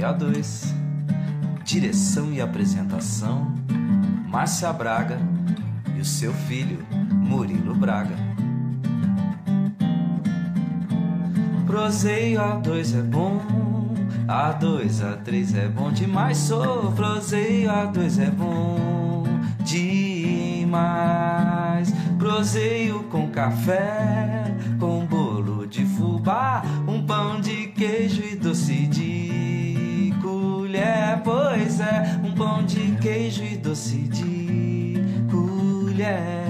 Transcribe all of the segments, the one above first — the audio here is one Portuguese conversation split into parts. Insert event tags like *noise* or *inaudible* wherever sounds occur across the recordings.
Proseia 2. Direção e apresentação: Márcia Braga e o seu filho, Murilo Braga. Proseio A2 é bom, A2, A3 é bom demais. Sou proseio A2 é bom demais. Proseio com café, Pois é, um pão de queijo e doce de colher.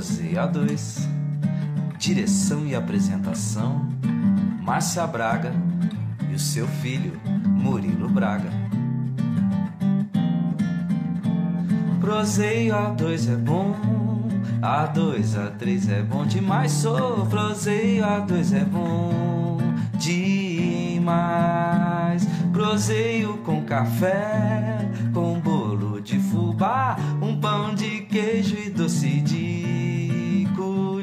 Proseia 2. Direção e apresentação: Márcia Braga e o seu filho, Murilo Braga. Proseio A2 é bom, A2, A3 é bom demais. Sou proseio A2 é bom demais. Proseio com café, com bolo de fubá, um pão de queijo e doce de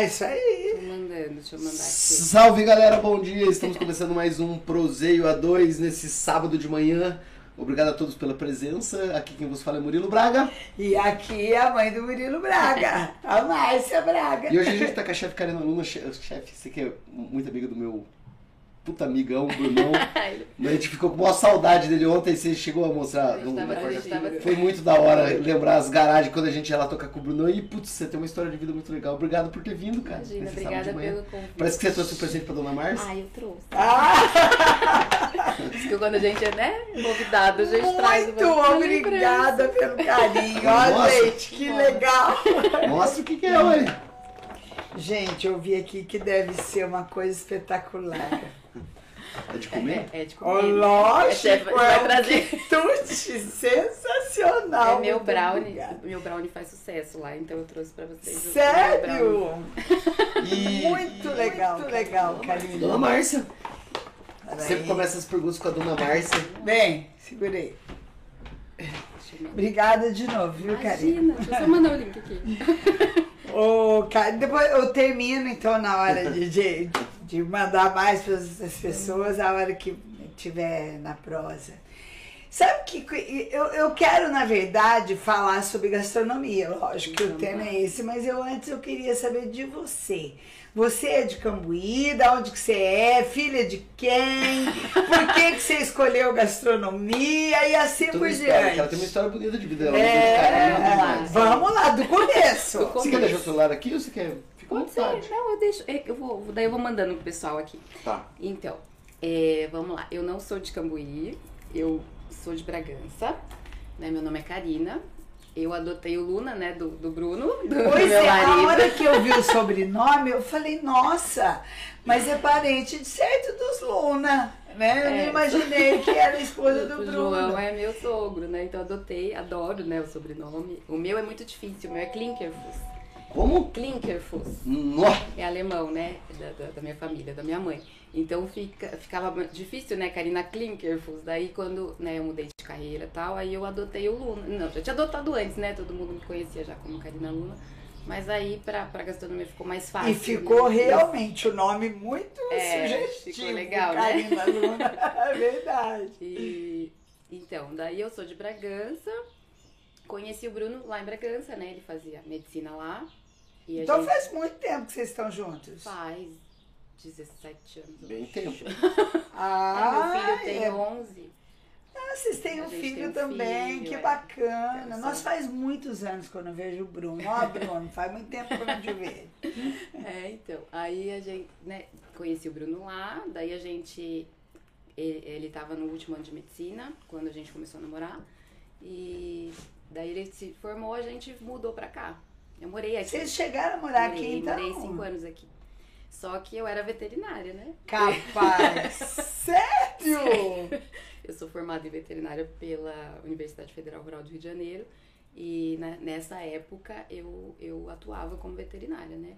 Ah, isso aí. Tô mandando, deixa eu mandar aqui. Salve galera, bom dia! Estamos começando mais um Proseio A2 nesse sábado de manhã. Obrigado a todos pela presença. Aqui quem vos fala é Murilo Braga. E aqui é a mãe do Murilo Braga, *laughs* a Márcia Braga. E hoje a gente tá com a chefe Karina Luna. Che- Chefe, você que é muito amiga do meu puta amigão, Brunão. *laughs* A gente ficou com maior saudade dele ontem. Você chegou a mostrar. A no- tava- na a tava- Foi muito da hora lembrar as garagens quando a gente ia lá tocar com o Brunão. E putz, você tem uma história de vida muito legal. Obrigado por ter vindo, cara. Imagina, obrigada pelo convite. Parece que você trouxe um presente pra dona Márcia. Ah, eu trouxe. Ah, *laughs* Diz que quando a gente é, né, convidado, a gente traz muito uma obrigada pelo carinho. Ó, gente, que legal. Mostra o que, que é, olha. Gente, eu vi aqui que deve ser uma coisa espetacular. É de comer? É, é de comer. lógico, É, é um trazer. quitute sensacional. É meu brownie. obrigada. Meu brownie faz sucesso lá, então eu trouxe pra vocês. Sério? E. *laughs* Muito legal, muito legal, carinho. Dona Márcia. Sempre começa as perguntas com a dona Márcia. Bem, segurei. Obrigada de novo, viu, carinho? Imagina, deixa eu só mandar o link aqui. *laughs* Ô, Ca- depois eu termino, então, na hora de, de, de mandar mais para as pessoas, a hora que tiver na prosa. Sabe que que- eu, eu quero, na verdade, falar sobre gastronomia, lógico que o Então, tema é esse, mas eu antes eu queria saber de você. Você é de Cambuí, da onde que você é, filha de quem, por que, que você escolheu gastronomia e assim por história, diante. ela tem uma história bonita de vida. Ela É, é, demais. vamos lá, do começo. Do Você começo. quer deixar o celular aqui ou você quer? Fica Pode ser, vontade. não, eu deixo. é, Eu vou, daí eu vou mandando pro pessoal aqui. Tá. Então, é, vamos lá. Eu não sou de Cambuí, eu sou de Bragança. Né? Meu nome é Karina. Eu adotei o Luna, né, do, do Bruno, do Pois meu é, a marido. hora que eu vi o *laughs* sobrenome, eu falei, nossa, mas é parente de certo dos Luna, né? Eu É. não imaginei que era a esposa do *laughs* O Bruno. João é meu sogro, né? Então eu adotei, adoro, né, o sobrenome. O meu é muito difícil, o meu é Klinkerfuss. Como? Klinkerfuss. Nó. É alemão, né? Da, da, da minha família, da minha mãe. Então fica, ficava difícil, né? Karina Klinkerfuss. Daí quando né, eu mudei de carreira e tal, aí eu adotei o Luna. Não, já tinha adotado antes, né? Todo mundo me conhecia já como Karina Luna. Mas aí pra, pra gastronomia ficou mais fácil. E ficou né? realmente o nome muito É, sugestivo. ficou legal, né? Karina Luna. *laughs* É verdade. E, então, daí eu sou de Bragança. Conheci o Bruno lá em Bragança, né? Ele fazia medicina lá. Então gente faz muito tempo que vocês estão juntos. faz 17 anos. Bem tempo. *laughs* Ah, meu filho tem é. 11. Ah, vocês têm um filho um também, filho, que é. bacana. Nós só- faz muitos anos quando eu vejo o Bruno. Ó, Bruno, *laughs* faz muito tempo que eu não te vejo. É, então. Aí a gente, né, conheci o Bruno lá, daí a gente. Ele, ele tava no último ano de medicina, quando a gente começou a namorar. E daí ele se formou, a gente mudou pra cá. Eu morei aqui. Vocês chegaram a morar morei, aqui, então? Morei cinco anos aqui. Só que eu era veterinária, né? Capaz! *laughs* Sério? Eu sou formada em veterinária pela Universidade Federal Rural do Rio de Janeiro. E né, nessa época eu, eu atuava como veterinária, né?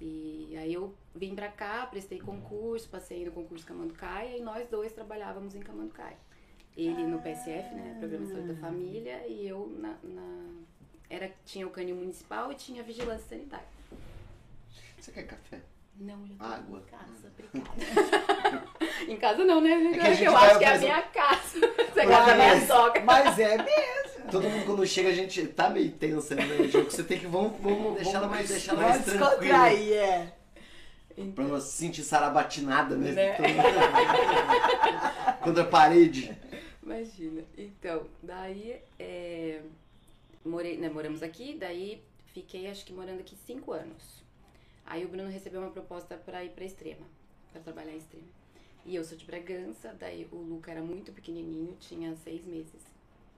E aí eu vim pra cá, prestei concurso, passei no concurso Camanducaia e nós dois trabalhávamos em Camanducaia. Ele no PSF, né? Programa de Saúde da Família, e eu na, na- era, tinha o canil municipal e tinha vigilância sanitária. Você quer café? Não, já tô Água. em casa, obrigada. *laughs* em casa não, né? que a gente eu acho que é a minha casa. *laughs* Você é Mas- casa da minha sogra. Mas é mesmo. *laughs* Todo mundo quando chega a gente tá meio tensa, né? O jogo você tem que vamos, vamos deixar ela mais, deixar ela mais tranquila. descontrair, é. Pra não se sentir sarabatinada, né? Né? Contra a parede. Imagina. Então, daí é, morei, né, moramos aqui, daí fiquei acho que morando aqui cinco anos. Aí o Bruno recebeu uma proposta pra ir pra Extrema, pra trabalhar em Extrema. E eu sou de Bragança, daí o Luca era muito pequenininho, tinha seis meses.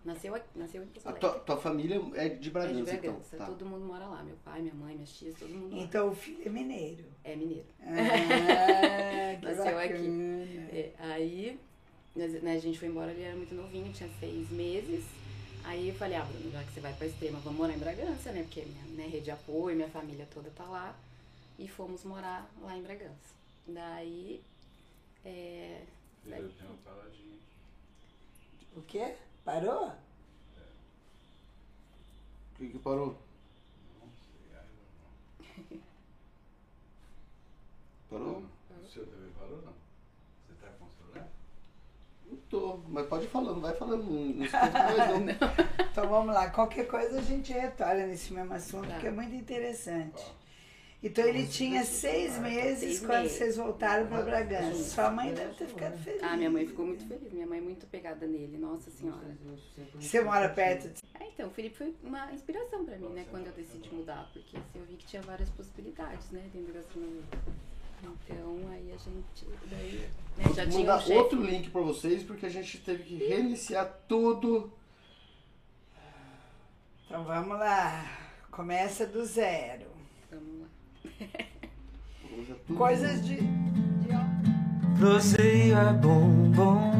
Nasceu, aqui- nasceu em Porto A Alegre. tua, tua família é de É Bragança, de Bragança, então. Tá. todo mundo mora lá. Meu pai, minha mãe, minhas tias, todo mundo lá. Então o filho é mineiro. É mineiro. Ah, *laughs* Nasceu bacana. aqui. É, aí né, a gente foi embora, ele era muito novinho, tinha seis meses. Aí eu falei, ah, Bruno, já que você vai pra extrema, vamos morar em Bragança, né? Porque minha né, rede de apoio, minha família toda tá lá e fomos morar lá em Bragança. Daí. É, daí... O quê? Parou? O que, que parou? Parou? O seu também parou, não? Você tá com o celular? Não tô, mas pode ir falando, vai falando. *laughs* Mais não. então vamos lá, qualquer coisa a gente retorna nesse mesmo assunto, tá. que é muito interessante. Então ele tinha seis meses Seis quando meses. vocês voltaram para Bragança. Sua mãe deve ter ficado feliz. Ah, minha mãe ficou muito feliz. Minha mãe é muito pegada nele, nossa senhora. Você mora perto de... É, então, o Felipe foi uma inspiração pra mim, né, quando eu decidi mudar, porque assim, eu vi que tinha várias possibilidades, né, dentro da gastronomia. Então, aí a gente, daí, né, já Vou tinha mandar um outro link pra vocês, porque a gente teve que reiniciar tudo. Então vamos lá, começa do zero. Vamos lá. *laughs* Coisas de... de- Proseio é bom, bom.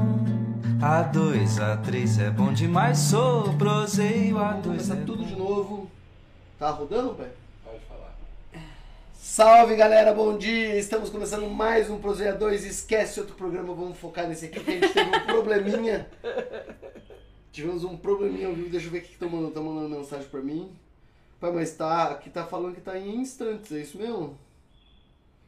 A2, A3 é bom demais. Sou proseio, Vamos A2 começar é tudo bom. de novo. Tá rodando, pai? Pode falar. Salve galera, bom dia! Estamos começando mais um Proseia 2. Esquece outro programa, vamos focar nesse aqui que a gente teve um probleminha. *laughs* Tivemos um probleminha ao vivo, deixa eu ver o que estão mandando. Estão mandando mensagem pra mim. Pai, mas tá, aqui tá falando que tá em instantes, é isso mesmo?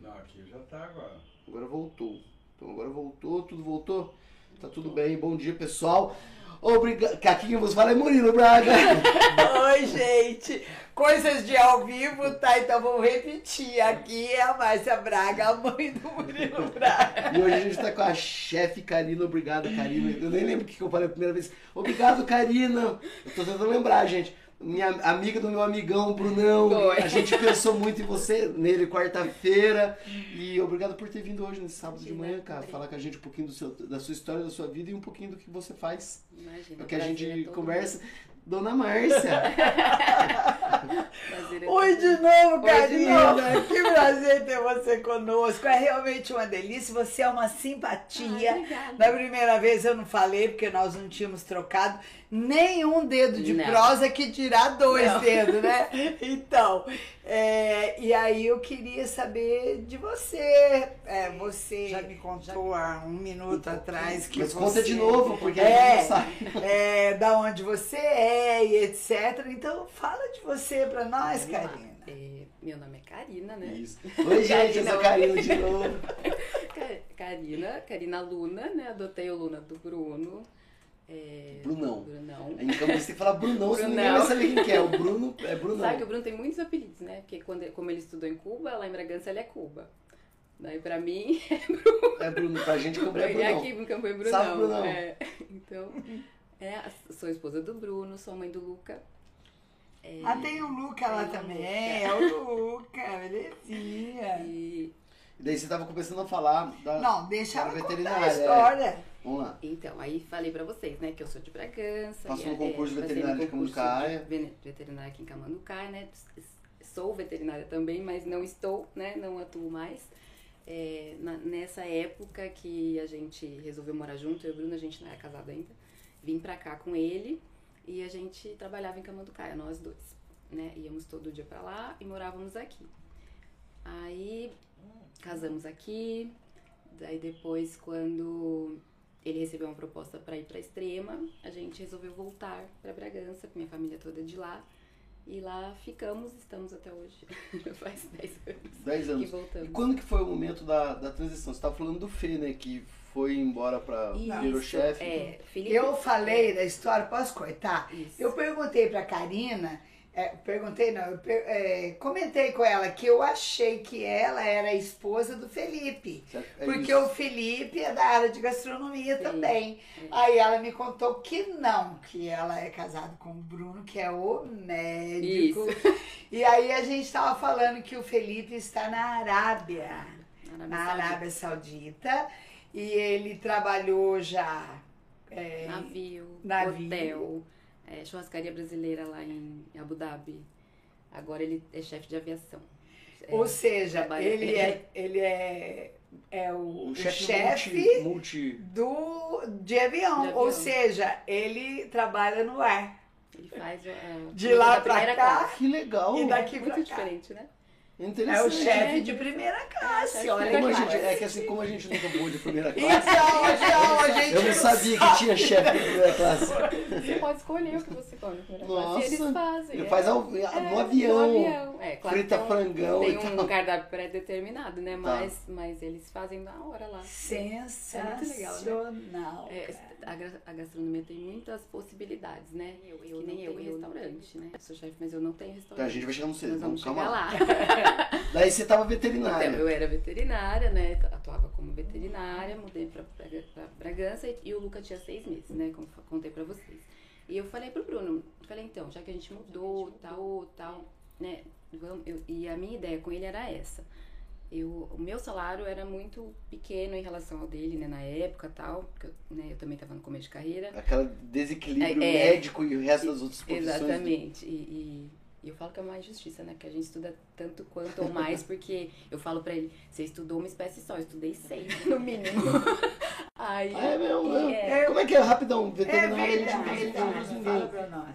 Não, aqui já tá agora. Agora voltou. Então agora voltou, tudo voltou? Tá tudo bem, bom dia pessoal. Obrigado. Aqui quem vos fala é Murilo Braga. *laughs* Oi, gente! Coisas de ao vivo, tá? Então vamos repetir. Aqui é a Márcia Braga, a mãe do Murilo *laughs* Braga. E hoje a gente tá com a chefe Karina. Obrigado, Karina. Eu nem lembro o que que eu falei a primeira vez. Obrigado, Karina. Eu tô tentando lembrar, gente. Minha amiga do meu amigão, Brunão. Foi. A gente pensou muito em você nele quarta-feira. E obrigado por ter vindo hoje, nesse sábado de manhã, cara. Falar com a gente um pouquinho do seu, da sua história, da sua vida e um pouquinho do que você faz. Imagina. O que a gente é conversa. Dona Márcia. *laughs* *laughs* é Oi de novo, Karina! Que prazer ter você conosco. É realmente uma delícia. Você é uma simpatia. Obrigada. Na primeira vez eu não falei, porque nós não tínhamos trocado nenhum dedo de Não. prosa que dirá dois Não. dedos, né? *laughs* Então, é, e aí eu queria saber de você. É, você já me contou há um minuto atrás que Mas você... conta de novo, porque a É. gente não sabe. é, da onde você é e etc. Então fala de você pra nós, Vamos. Karina. É, meu nome é Karina, né? Isso. Oi, gente, eu sou Karina de novo. *laughs* Karina, Karina Luna, né? Adotei o Luna do Bruno. É, Brunão. Brunão. Em você tem que falar Brunão, ninguém Brunão. vai saber quem que é. O Bruno é Brunão. Sabe que o Bruno tem muitos apelidos, né? Porque quando, como ele estudou em Cuba, lá em Bragança ele é Cuba. Daí pra mim, *laughs* É Bruno. Pra gente *laughs* Campo é e Brunão. aqui em Campo é Brunão. Salve, Brunão. É, então, é, sou esposa do Bruno, sou mãe do Luca. É, Ah, tem o Luca lá também. Luca. É o Luca, *laughs* belezinha. e, E daí você tava começando a falar da... Não, deixa da ela contar a veterinária, é. história. Vamos lá. então, aí falei pra vocês, né, que eu sou de Bragança. Passou no concurso é, passei veterinário no de concurso Camanducaia. Veterinária aqui em Camanducaia, né? Sou veterinária também, mas não estou, né? Não atuo mais. É, na- nessa época que a gente resolveu morar junto, eu e o Bruno, a gente não era casado ainda. Vim pra cá com ele e a gente trabalhava em Camanducaia, nós dois, né? Íamos todo dia pra lá e morávamos aqui. Aí casamos aqui, daí depois quando ele recebeu uma proposta para ir para Extrema, a gente resolveu voltar para Bragança, com minha família toda de lá. E lá ficamos, estamos até hoje. *laughs* Faz 10 anos 10 que anos. E voltamos. quando que foi o momento da, da transição? Você tava falando do Fê, né? Que foi embora pra virou Isso, chefe. É, Felipe, Eu falei da história, posso cortar? Isso. Eu perguntei pra Karina, é, perguntei não, eu per- é, comentei com ela que eu achei que ela era a esposa do Felipe. Certo? É Porque isso. o Felipe é da área de gastronomia Sim, também. é. Aí ela me contou que não, que ela é casada com o Bruno, que é o médico. E aí a gente estava falando que o Felipe está na Arábia, Arábia na Saudita. Arábia Saudita, e ele trabalhou já. é, Navio, Navio. hotel, é, churrascaria brasileira lá em Abu Dhabi. Agora ele é chefe de aviação. É, ou seja, trabalha- ele é, ele é, é o, Um o chefe chefe multi, multi... do de avião, De ou avião. seja, ele trabalha no ar. Ele faz a, De lá pra cá, classe. Que legal. E daqui pra Muito cá. diferente, né? Interessante. É o chefe É, de primeira classe, chefe de olha Como a que primeira gente, é que assim, como a gente nunca voou de primeira classe, Então, então, a gente eu não sabia que tinha chefe de primeira classe. Você pode escolher o que você come na primeira classe. E eles Nossa. fazem. Ele é. faz ao- no É, avião. No avião, É, claro frita tem um, frangão tem e um tal. cardápio pré-determinado, né? Tá. Mas, mas eles fazem na hora lá. Sensacional. É, cara. a, gra- a gastronomia tem muitas possibilidades, né? Eu, eu que nem eu, em restaurante, né? Eu sou chefe, mas eu não tenho restaurante. Tá, a gente vai chegar no Nós cedo, vamos calma chegar lá. lá. *laughs* Daí você tava Então, veterinária. eu era veterinária, né? Atuava como veterinária, mudei pra, Braga- pra Bragança e, e o Luca tinha seis meses, né? Como contei pra vocês. E eu falei pro Bruno, falei, então, já que a gente mudou, tal, tal, né? Vamos, eu- e a minha ideia com ele era essa. Eu, o meu salário era muito pequeno em relação ao dele, né? Na época tal, porque eu, né, eu também estava no começo de carreira. Aquele desequilíbrio É, é. médico e o resto das outras profissões. Exatamente. E, e- e eu falo que é uma injustiça, né? Que a gente estuda tanto quanto ou mais, *laughs* porque eu falo pra ele, você estudou uma espécie só, eu estudei seis, *laughs* no mínimo. *laughs* Aí, Ah, é mesmo, mesmo. é, Como é que é? Rapidão, É veterinária a gente não ninguém.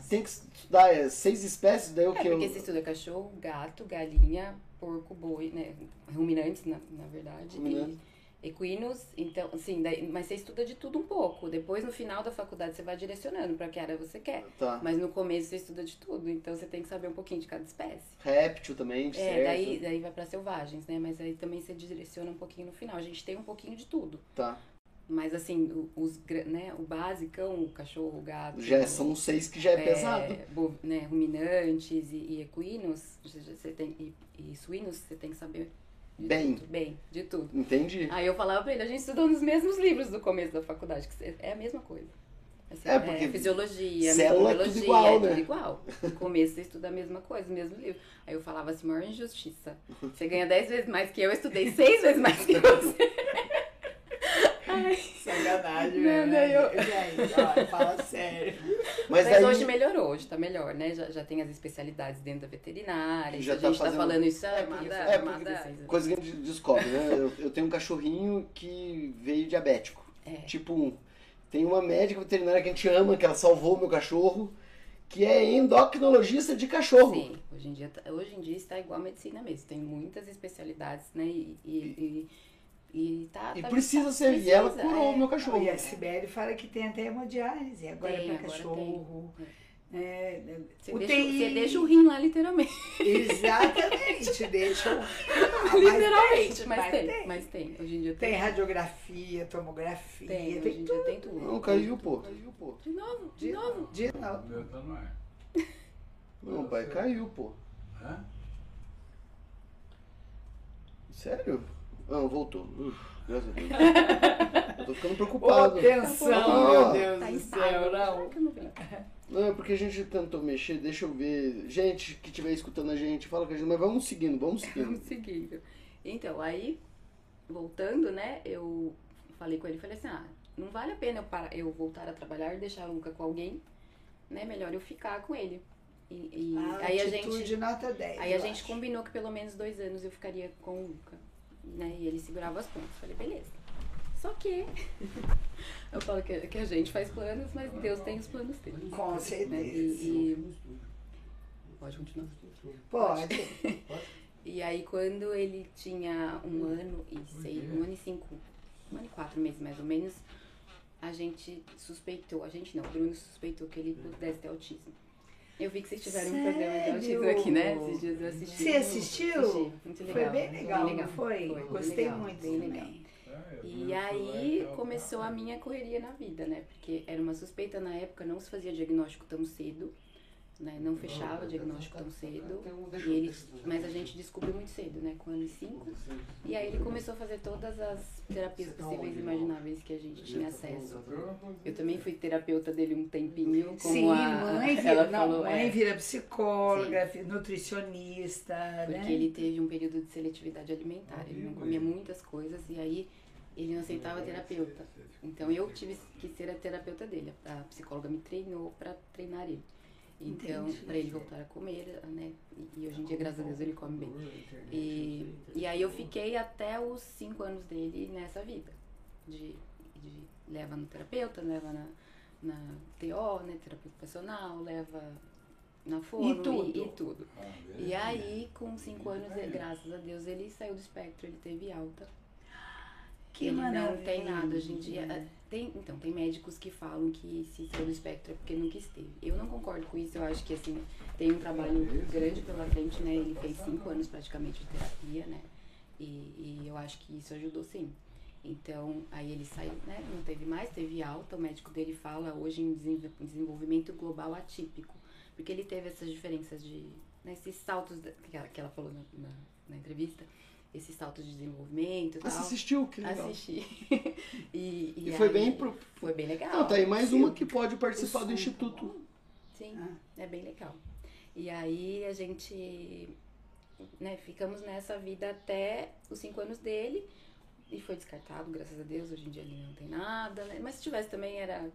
Tem que estudar é, seis espécies, daí o é que? porque você estuda cachorro, gato, galinha, porco, boi, né? Ruminantes, na, na verdade. E equinos, então, assim, daí, mas você estuda de tudo um pouco. Depois, no final da faculdade, você vai direcionando pra que área você quer. Tá. Mas no começo você estuda de tudo, então você tem que saber um pouquinho de cada espécie. Réptil também, É, certo? daí, daí vai pra selvagens, né? Mas aí também você direciona um pouquinho no final. A gente tem um pouquinho de tudo. Tá. Mas assim, o- os, né, o basicão, o cachorro, o gato. Já o- são seis que já é, pesado. bo- né, ruminantes e, e equinos, você- tem, e, e suínos, você tem que saber de Bem. tudo. Bem, de tudo. Entendi. Aí eu falava pra ele, a gente estudou nos mesmos livros do começo da faculdade, que é a mesma coisa. Assim, É, porque fisiologia, célula é tudo igual, é né? tudo igual. No começo você estuda a mesma coisa, o mesmo livro. Aí eu falava assim, maior injustiça. Você ganha 10 vezes mais que eu, eu estudei 6 vezes mais que você. *laughs* Sacanagem, Não, né? eu- Gente, ó, fala sério. Mas, Mas daí hoje melhorou, hoje tá melhor, né? Já, já tem as especialidades dentro da veterinária, Já a tá gente tá, fazendo- falando isso, É, é, porque- manda, é, porque manda. coisa que a gente descobre, né? Eu, eu tenho um cachorrinho que veio diabético. É. Tipo um. Tem uma médica veterinária que a gente ama, que ela salvou o meu cachorro, que é endocrinologista de cachorro. Sim, hoje em dia, tá- hoje em dia está igual a medicina mesmo. Tem muitas especialidades, né? E, e, e, e tá. E tá- precisa tá- ser. E ela precisa, curou é. o meu cachorro. E a Sibeli fala que tem até hemodiálise, agora Tem, para agora cachorro. É, Você, UTI. deixa, você deixa o rim lá, literalmente. Exatamente, deixa o... *laughs* Ah, literalmente. Mas, mas tem, tem. mas tem. Hoje em dia Tem tem. radiografia, tomografia, Tem, tem, hoje em dia tem tudo. Não, caiu, pô. Caiu, pô. De novo, de, De novo. De O novo. meu tá no ar. Não, pai, caiu, pô. Hã? Sério? Não, voltou. Uf, graças a Deus. *laughs* Eu tô ficando preocupado. tensão, Ah, meu Deus Tá do céu, não. não é porque a gente tentou mexer, deixa eu ver. Gente que estiver escutando a gente, fala com a gente, mas vamos seguindo, vamos seguindo. Vamos seguindo. Então, aí, voltando, né, eu falei com ele, falei assim, ah, não vale a pena eu, parar, eu voltar a trabalhar e deixar a Luca com alguém, né, melhor eu ficar com ele. E, e Ah, aí a atitude gente, nota 10. aí a gente acho. combinou que pelo menos dois anos eu ficaria com o Luca, né, e ele segurava as pontas. Falei, beleza. Só que, *laughs* eu falo que, que a gente faz planos, mas Deus tem os planos dele. Com Né, certeza. e, e- Pode continuar. Pode. *laughs* E aí quando ele tinha um ano e seis, um ano e cinco, um ano e quatro meses mais ou menos, a gente suspeitou, a gente não, o Bruno suspeitou que ele pudesse ter autismo. Eu vi que vocês tiveram um programa de autismo Sério? aqui, né? Esses dias eu assisti. Você assistiu? Assisti, muito legal. Foi bem legal, bem não foi? bem Gostei legal, muito bem também. legal. É, E aí celular, começou a minha correria na vida, né? Porque era uma suspeita na época, não se fazia diagnóstico tão cedo, né? Não fechava diagnóstico tão cedo. E ele, mas a gente descobriu muito cedo, né? Com ano e cinco. E aí ele começou a fazer todas as terapias possíveis e imagináveis que a gente tinha acesso. Eu também fui terapeuta dele um tempinho, como Sim, a, mãe vira, ela não, falou, mãe é, vira psicóloga, nutricionista, porque né? ele teve um período de seletividade alimentar, ele não comia muitas coisas e aí ele não aceitava terapeuta. Então eu tive que ser a terapeuta dele. A psicóloga me treinou para treinar ele. Então, para ele voltar a comer, né? E, e hoje em dia, graças a Deus, ele come bem. E, e aí eu fiquei até os cinco anos dele nessa vida. De, de leva no terapeuta, leva na, na TO, né? Terapia ocupacional, leva na fono E tudo. E, e tudo. Ah, E aí, com cinco anos, graças a Deus, ele saiu do espectro, ele teve alta. Que ele maravilha. não tem nada hoje em dia. Tem, então, tem médicos que falam que se saiu do espectro é porque nunca esteve. Eu não concordo com isso, eu acho que assim, tem um trabalho grande pela frente, né? Ele fez cinco anos praticamente de terapia, né? E, e eu acho que isso ajudou sim. Então, aí ele saiu, né? Não teve mais, teve alta. O médico dele fala hoje em desenvol- desenvolvimento global atípico. Porque ele teve essas diferenças de. Né, esses saltos da- que ela, que ela falou na, na, na entrevista, esses saltos de desenvolvimento e tal. assistiu? Que legal. Assisti. *laughs* e, E foi aí- bem pro... Foi bem legal. Não, tá aí mais Sim. uma que pode participar do. Instituto. Sim, Ah. é bem legal. E aí a gente, né, ficamos nessa vida até os cinco anos dele e foi descartado, graças a Deus, hoje em dia ele não tem nada, né? Mas se tivesse também era,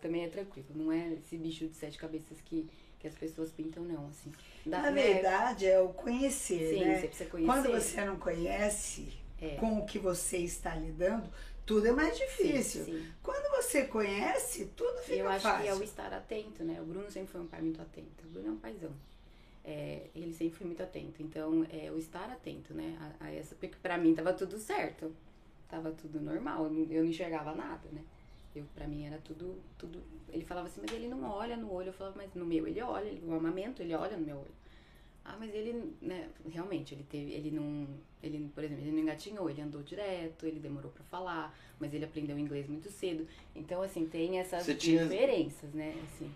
também é tranquilo, não é esse bicho de sete cabeças que, que as pessoas pintam não, assim. Dá- Na né, verdade, é o conhecer, Sim, né? você precisa conhecer. Quando você não conhece É. com o que você está lidando, tudo é mais difícil. Sim, sim. Quando você conhece, tudo fica Eu acho fácil. que é o estar atento, né? O Bruno sempre foi um pai muito atento. O Bruno é um paizão. É, ele sempre foi muito atento. Então, é o estar atento, né? A, a essa, porque pra mim tava tudo certo. Tava tudo normal. Eu não enxergava nada, né? Eu, pra mim era tudo, tudo. Ele falava assim, mas ele não olha no olho. Eu falava, mas no meu ele olha, ele, o amamento, ele olha no meu olho. Ah, mas ele, né, realmente, ele teve, ele não, ele, por exemplo, ele não engatinhou, ele andou direto, ele demorou pra falar, mas ele aprendeu inglês muito cedo. Então, assim, tem essas tinha- diferenças, né, assim.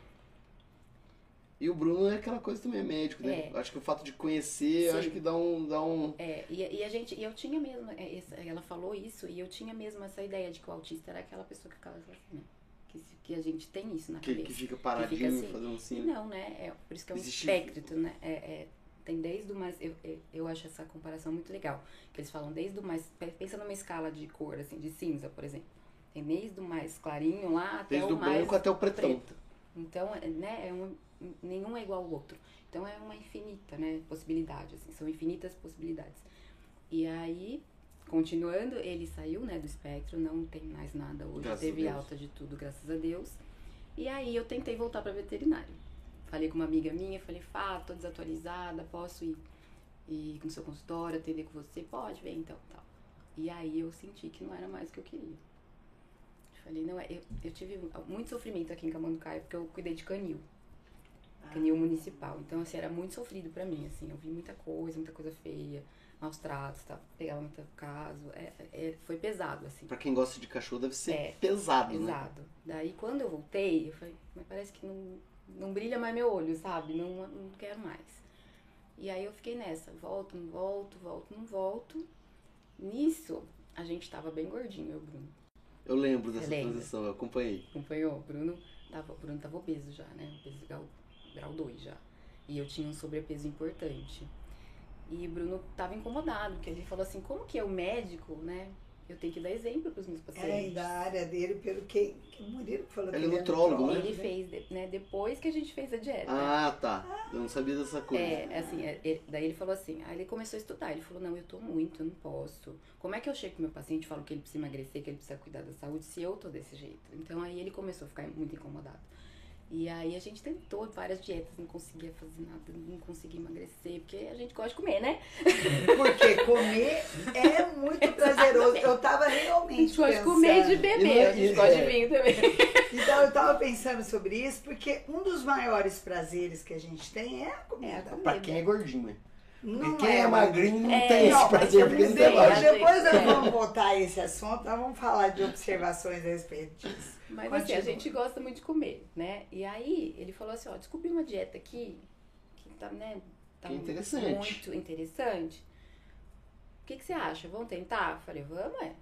E o Bruno é aquela coisa também, é médico, né? É. Acho que o fato de conhecer, acho que dá um. Dá um... É, e, e a gente, e eu tinha mesmo, é, essa- ela falou isso, e eu tinha mesmo essa ideia de que o autista era aquela pessoa que ficava assim, né? Que, que a gente tem isso na Que, cabeça. que fica paradinho, Que fica assim. fazendo assim. Não, né? É, por isso que é um Existe- espectro, né? É, é- tem desde o mais. Eu, eu, eu acho essa comparação muito legal. Que eles falam desde o mais. Pensa numa escala de cor, assim, de cinza, por exemplo. Tem desde o mais clarinho lá até Desde o o mais. branco até o pretão. preto. Então, é, né, é um, nenhum é igual ao outro. Então é uma infinita, né, possibilidade, assim, são infinitas possibilidades. E aí, continuando, ele saiu, né, do espectro, não tem mais nada hoje, Graças teve alta de tudo, graças a Deus. E aí eu tentei voltar para veterinário. Falei com uma amiga minha, falei, Fá, tô desatualizada, posso ir, ir no seu consultório, atender com você? Pode, vem então, tal. E aí eu senti que não era mais o que eu queria. Falei, não, é, eu, eu tive muito sofrimento aqui em Camanducaia porque eu cuidei de canil. Canil municipal. Então, assim, era muito sofrido pra mim, assim. Eu vi muita coisa, muita coisa feia, maus tratos, tá? pegava muito caso. É, é- foi pesado, assim. Pra quem gosta de cachorro, deve ser É, pesado, né? Pesado. Daí, quando eu voltei, eu falei, mas parece que não, não brilha mais meu olho, sabe? Não, não quero mais. E aí eu fiquei nessa, volto, não volto, volto, não volto. Nisso, a gente tava bem gordinho, eu Bruno. Eu lembro dessa lembra? transição, eu acompanhei. acompanhou? Bruno tava, o Bruno tava obeso já, né? Obeso grau, grau 2 já. E eu tinha um sobrepeso importante. E o Bruno tava incomodado, porque ele falou assim, como que eu, médico, né? Eu tenho que dar exemplo pros meus É, pacientes. da área dele, pelo que, que o Murilo falou Ele que é nutrólogo, né? Ele fez, né, depois que a gente fez a dieta. Ah, tá. Eu não sabia dessa coisa. É, assim, é, ele- daí ele falou assim, aí ele começou a estudar, ele falou, não, eu tô muito, eu não posso. Como é que eu chego pro meu paciente e falo que ele precisa emagrecer, que ele precisa cuidar da saúde, se eu tô desse jeito? Então aí ele começou a ficar muito incomodado. E aí a gente tentou várias dietas, não conseguia fazer nada, não conseguia emagrecer, porque a gente gosta de comer, né? Porque comer é muito *laughs* prazeroso. Eu tava A realmente gente gosta de comer e de E beber, é- a gente gosta é. de vinho também. *laughs* Então eu tava pensando sobre isso, porque um dos maiores prazeres que a gente tem é a comida. É a comida. Pra quem é gordinho, né? Não Porque quem é, magrinho não É, tem esse não, prazer, mas porque não tem depois, lógica. a depois gente- nós vamos voltar a esse assunto, nós vamos falar de observações a respeito disso. Mas assim, a Continua. gente gosta muito de comer, né? E aí ele falou assim, ó, descobri uma dieta aqui que tá, né, tá Que interessante. muito interessante. O que, que você acha? Vamos tentar? Eu falei, vamos, é.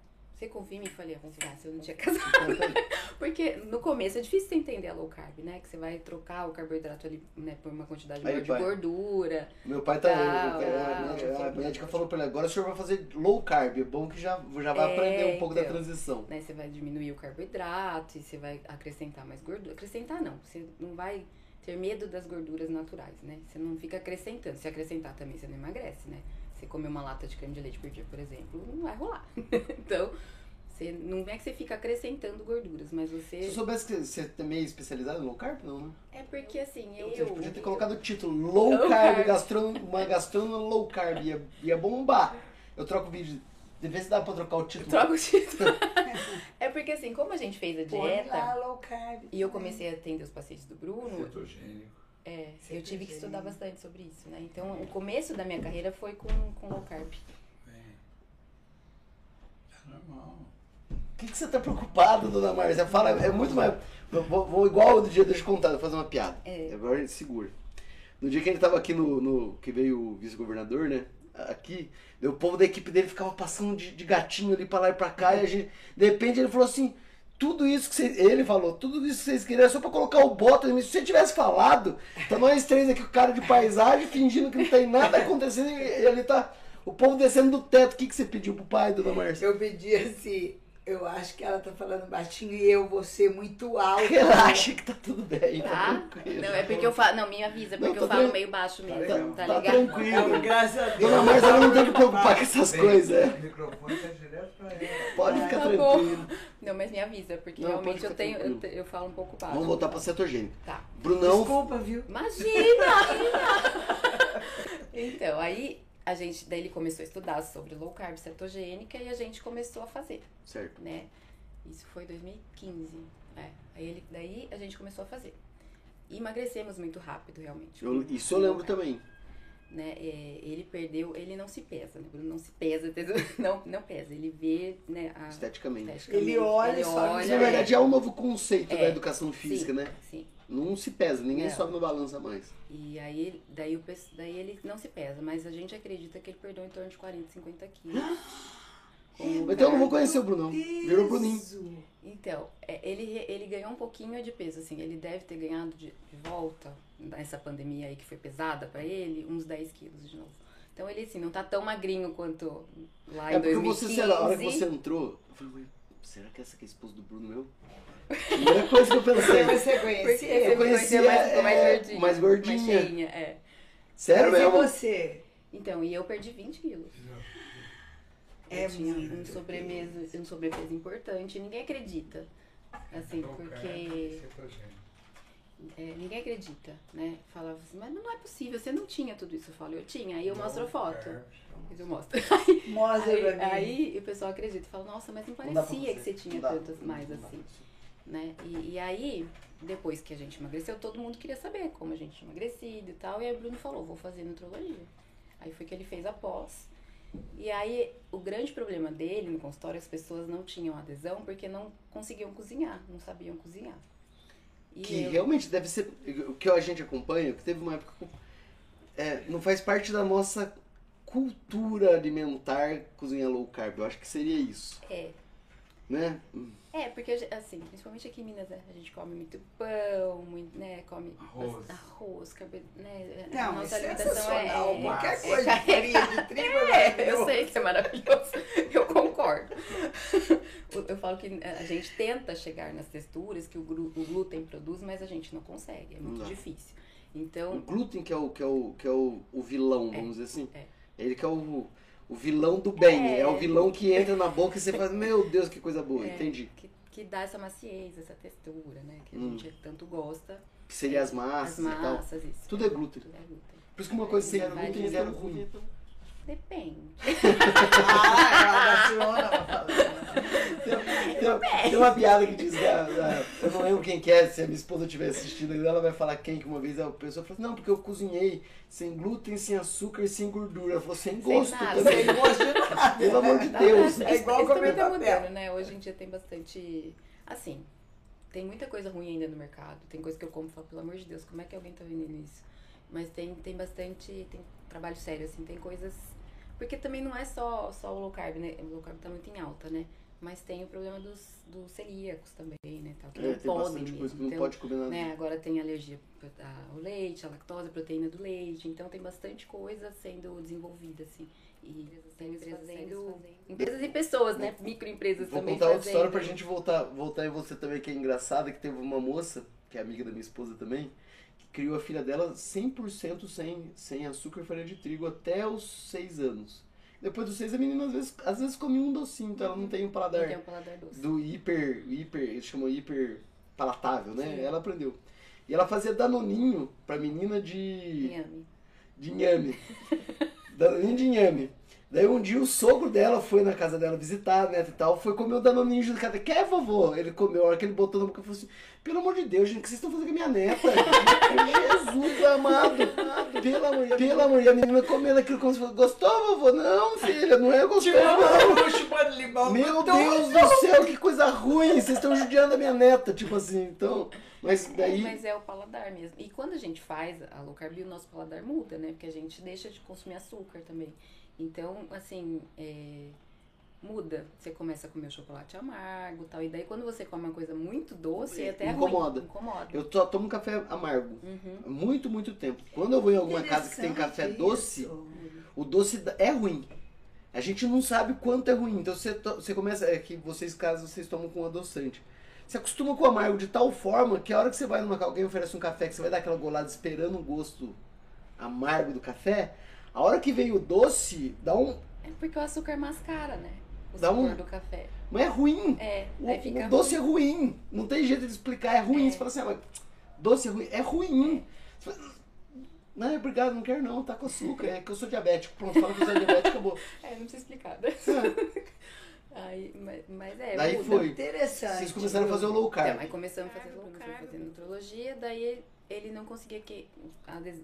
Você confia em mim? Eu falei, vamos lá, se eu não tinha *laughs* casado. Porque no começo é difícil você entender a low carb, né? Que você vai trocar o carboidrato ali, né, por uma quantidade maior de pai. gordura. Meu pai tá. Tal, a, tal, médica, a tal. médica falou pra ele: agora o senhor vai fazer low carb. É bom que já, já vai É, aprender um pouco da então. transição. né? Você vai diminuir o carboidrato e você vai acrescentar mais gordura. Acrescentar não, você não vai ter medo das gorduras naturais, né? Você não fica acrescentando. Se acrescentar também, você não emagrece, né? Você comer uma lata de creme de leite por dia, por exemplo, não vai rolar. *laughs* então, você não é que você fica acrescentando gorduras, mas Se eu você. soubesse que você é meio especializado em low carb, não, né? É porque assim, eu. Você podia ter colocado o título Low, Low Carb, carb. gastrônomo, uma gastrônoma low carb. Ia, ia bombar. Eu troco vídeo Vê se dá pra trocar o título. Troca o título. *laughs* é porque assim, como a gente fez a Põe lá dieta low carb. e eu comecei a atender os pacientes do Bruno, Cetogênico. É, eu tive que estudar bastante sobre isso, né? Então, o começo da minha carreira foi com, com low carb. Bem. É normal. O que, que você tá preocupado, dona Márcia? Fala, é muito mais. Vou, vou- igual do dia, deixa eu contar, vou fazer uma piada. É. Agora ele segura. No dia que ele tava aqui no. no- que veio o vice-governador, né? Aqui, o povo da equipe dele ficava passando de, de gatinho ali pra lá e pra cá, e a gente. De repente ele falou assim. Tudo isso que. Ele falou, tudo isso que vocês queriam é só pra colocar o Bottas. Se você tivesse falado, tá nós três aqui com cara de paisagem, fingindo que não tem nada acontecendo, e ele tá. O povo descendo do teto. O que, que você pediu pro pai, dona Márcia? Eu pedi assim, eu acho que ela tá falando baixinho e eu vou ser muito alta. *laughs* Relaxa que tá tudo bem, tá, Tá? tranquilo. Não, é porque eu falo. Não, me avisa, porque Não, eu tá falo tran- meio baixo mesmo, tá- tá, tá ligado? tranquilo. Não, graças a Deus. Dona Márcia ela não tem que preocupar *laughs* com essas coisas. O microfone tá direto pra ela. Pode ficar Tá tranquilo. Não, mas me avisa, porque Não, realmente eu tenho. Eu, eu falo um pouco baixo. Vamos voltar pra cetogênico. Tá. Brunão, Desculpa, viu? Imagina! *laughs* então, aí a gente, daí ele começou a estudar sobre low carb cetogênica e a gente começou a fazer, certo. né? Isso foi 2015. É. Aí ele, daí a gente começou a fazer. E emagrecemos muito rápido, realmente. Eu- isso eu lembro carb, também. Né? É, ele perdeu, ele não se pesa, né? Bruno não se pesa, *laughs* não, não pesa. Ele vê, né? A, Esteticamente. esteticamente, Ele olha só, Mas Mas na é- verdade é um novo conceito É. da educação física, sim, né? Sim. Não se pesa, ninguém Não. sobe no balança mais. E aí, daí, o, daí ele não se pesa, mas a gente acredita que ele perdeu em torno de 40, 50 quilos. *gasps* Então eu não vou conhecer o Brunão. Virou Bruninho. Então, é, ele, ele ganhou um pouquinho de peso, assim, ele deve ter ganhado de, de volta, nessa pandemia aí que foi pesada pra ele, uns 10 quilos de novo. Então ele, assim, não tá tão magrinho quanto lá É em porque 2015. você, sei lá, a hora que você entrou, eu falei, "Ué, será que essa aqui é a esposa do Bruno meu? Primeira coisa que eu pensei. Você Porque conhecia? você Eu conhecia, mais, mais é, gordinha. mais gordinha. Mais cheinha, é. Sério Mas e mesmo? você? Então, e eu perdi 20 quilos. É eu tinha um sobrepeso, um sobrepeso importante. Ninguém acredita. Assim, carb, porque é, ninguém acredita, né? Falava assim, mas não é possível, você não tinha tudo isso. Eu falo, eu tinha. Aí eu mostro a foto. Mas eu mostro. *laughs* Mostra Aí, pra mim. aí o pessoal acredita e fala, nossa, mas não Não parecia que você tinha Não tantas mais Não assim. Né? E, e aí, depois que a gente emagreceu, todo mundo queria saber como a gente tinha emagrecido e tal. E aí o Bruno falou, vou fazer nutrologia. Aí foi que ele fez a pós. E aí, o grande problema dele no consultório, as pessoas não tinham adesão porque não conseguiam cozinhar, não sabiam cozinhar. E Que eu- realmente deve ser. O que a gente acompanha, que teve uma época. é, não faz parte da nossa cultura alimentar cozinhar low carb. Eu acho que seria isso. É, Né? É, porque, assim, principalmente aqui em Minas, né, a gente come muito pão, muito, né, come Arroz. arroz, carbo- né, a Não, nossa é alimentação sensacional. é... Qualquer é- coisa de *laughs* farinha de trigo é É, eu maravilhoso. sei que é maravilhoso, *laughs* eu concordo. Eu- falo que a gente tenta chegar nas texturas que o, o glúten produz, mas a gente não consegue, é Não muito dá. difícil. O Então, glúten que é o, que é o, que é o, o vilão, É, vamos dizer assim. é. Ele que é o, o vilão do bem. É. É. o vilão que entra na boca e você faz, meu Deus, que coisa boa. É. Entendi. que, que dá essa maciez, essa textura, né, que a Hum. gente tanto gosta. Que seria as massas As e tal. massas, isso. Tudo é glúten. É glúten. Por isso que uma coisa sem glúten é ruim. Depende. *laughs* Ah, a Daciona vai falando. Tem, tem uma piada que diz, eu não lembro quem que é, se a minha esposa estiver assistindo, ela vai falar quem que uma vez a pessoa falou assim, não, porque eu cozinhei sem glúten, sem açúcar e sem gordura. Ela falou, sem gosto nada. também. Sem gosto de nada. *laughs* Pelo amor de Tá, Deus. É igual isso também comer tá mudando, né? Hoje em dia tem bastante. Assim, tem muita coisa ruim ainda no mercado. Tem coisa que eu como e falo, pelo amor de Deus, como é que alguém tá vendendo isso? Mas tem, tem bastante. Tem trabalho sério, assim, tem coisas. Porque também não é só, só o low carb, né? O low carb tá muito em alta, né? Mas tem o problema dos, dos celíacos também, né? Tal, que É, não tem podem bastante mesmo. coisa que não Então, pode comer nada. né, agora tem alergia ao leite, à lactose, à proteína do leite. Então tem bastante coisa sendo desenvolvida, assim. E tem empresas sendo. Empresas e pessoas, né? Microempresas Vou também contar outra fazendo. história pra gente voltar, voltar em você também, que é engraçada, que teve uma moça, que é amiga da minha esposa também, criou a filha dela 100% sem, sem açúcar e farinha de trigo até os 6 anos. Depois dos 6, a menina às vezes, às vezes come um docinho, então ela não tem um Não paladar tem um paladar doce. do hiper, hiper, eles chamam hiper palatável, né? Sim. Ela aprendeu. E ela fazia danoninho pra menina de Inhame. de inhame. *laughs* Danoninho de inhame. Daí um dia o sogro dela foi na casa dela visitar, né, e tal, foi comer o danoninho junto com ela. Quer, vovô? Ele comeu, a hora que ele botou na boca, falou assim, pelo amor de Deus, gente, o que vocês estão fazendo com a minha neta? Jesus amado, pelo amor, pelo amor, e a menina comendo aquilo como se fosse, gostou, vovô? Não, filha, não é gostoso, não. Meu. Deus do céu, que coisa ruim, vocês estão judiando a minha neta, tipo assim, então, mas daí... Mas é o paladar mesmo. E quando a gente faz a low carb, o nosso paladar muda, né? Porque a gente deixa de consumir açúcar também. Então, assim, é, muda. Você começa a comer o chocolate amargo e tal. E daí quando você come uma coisa muito doce, é até Incomoda. ruim. Incomoda. Eu to- tomo café amargo. Uhum. há Muito, muito tempo. Quando eu vou em alguma casa que tem café Interessante doce, isso. o doce é ruim. A gente não sabe quanto é ruim. Então você, to- você começa. É que vocês, caso vocês tomam com adoçante. Você acostuma com o amargo de tal forma que a hora que você vai numa alguém oferece um café, que você vai dar aquela golada esperando o gosto amargo do café, a hora que vem o doce, dá um. É porque o açúcar mascara, né? O Dá sabor um- do café. Não é ruim. É, O, aí fica o doce ruim. é ruim. Não tem jeito de explicar. É ruim. É. Você fala assim, ah, mas doce é ruim. É ruim. Você fala, Não, é obrigado, não quero não, tá com açúcar. É que eu sou diabético. Pronto, fala que eu sou diabético, acabou. *laughs* É, não precisa explicar. né? *laughs* Aí, mas, mas é, Daí muda. foi. Interessante. Vocês começaram a fazer o low carb. Então, aí começamos a fazer low carb, foi fazer nutrologia, daí ele, não conseguia que.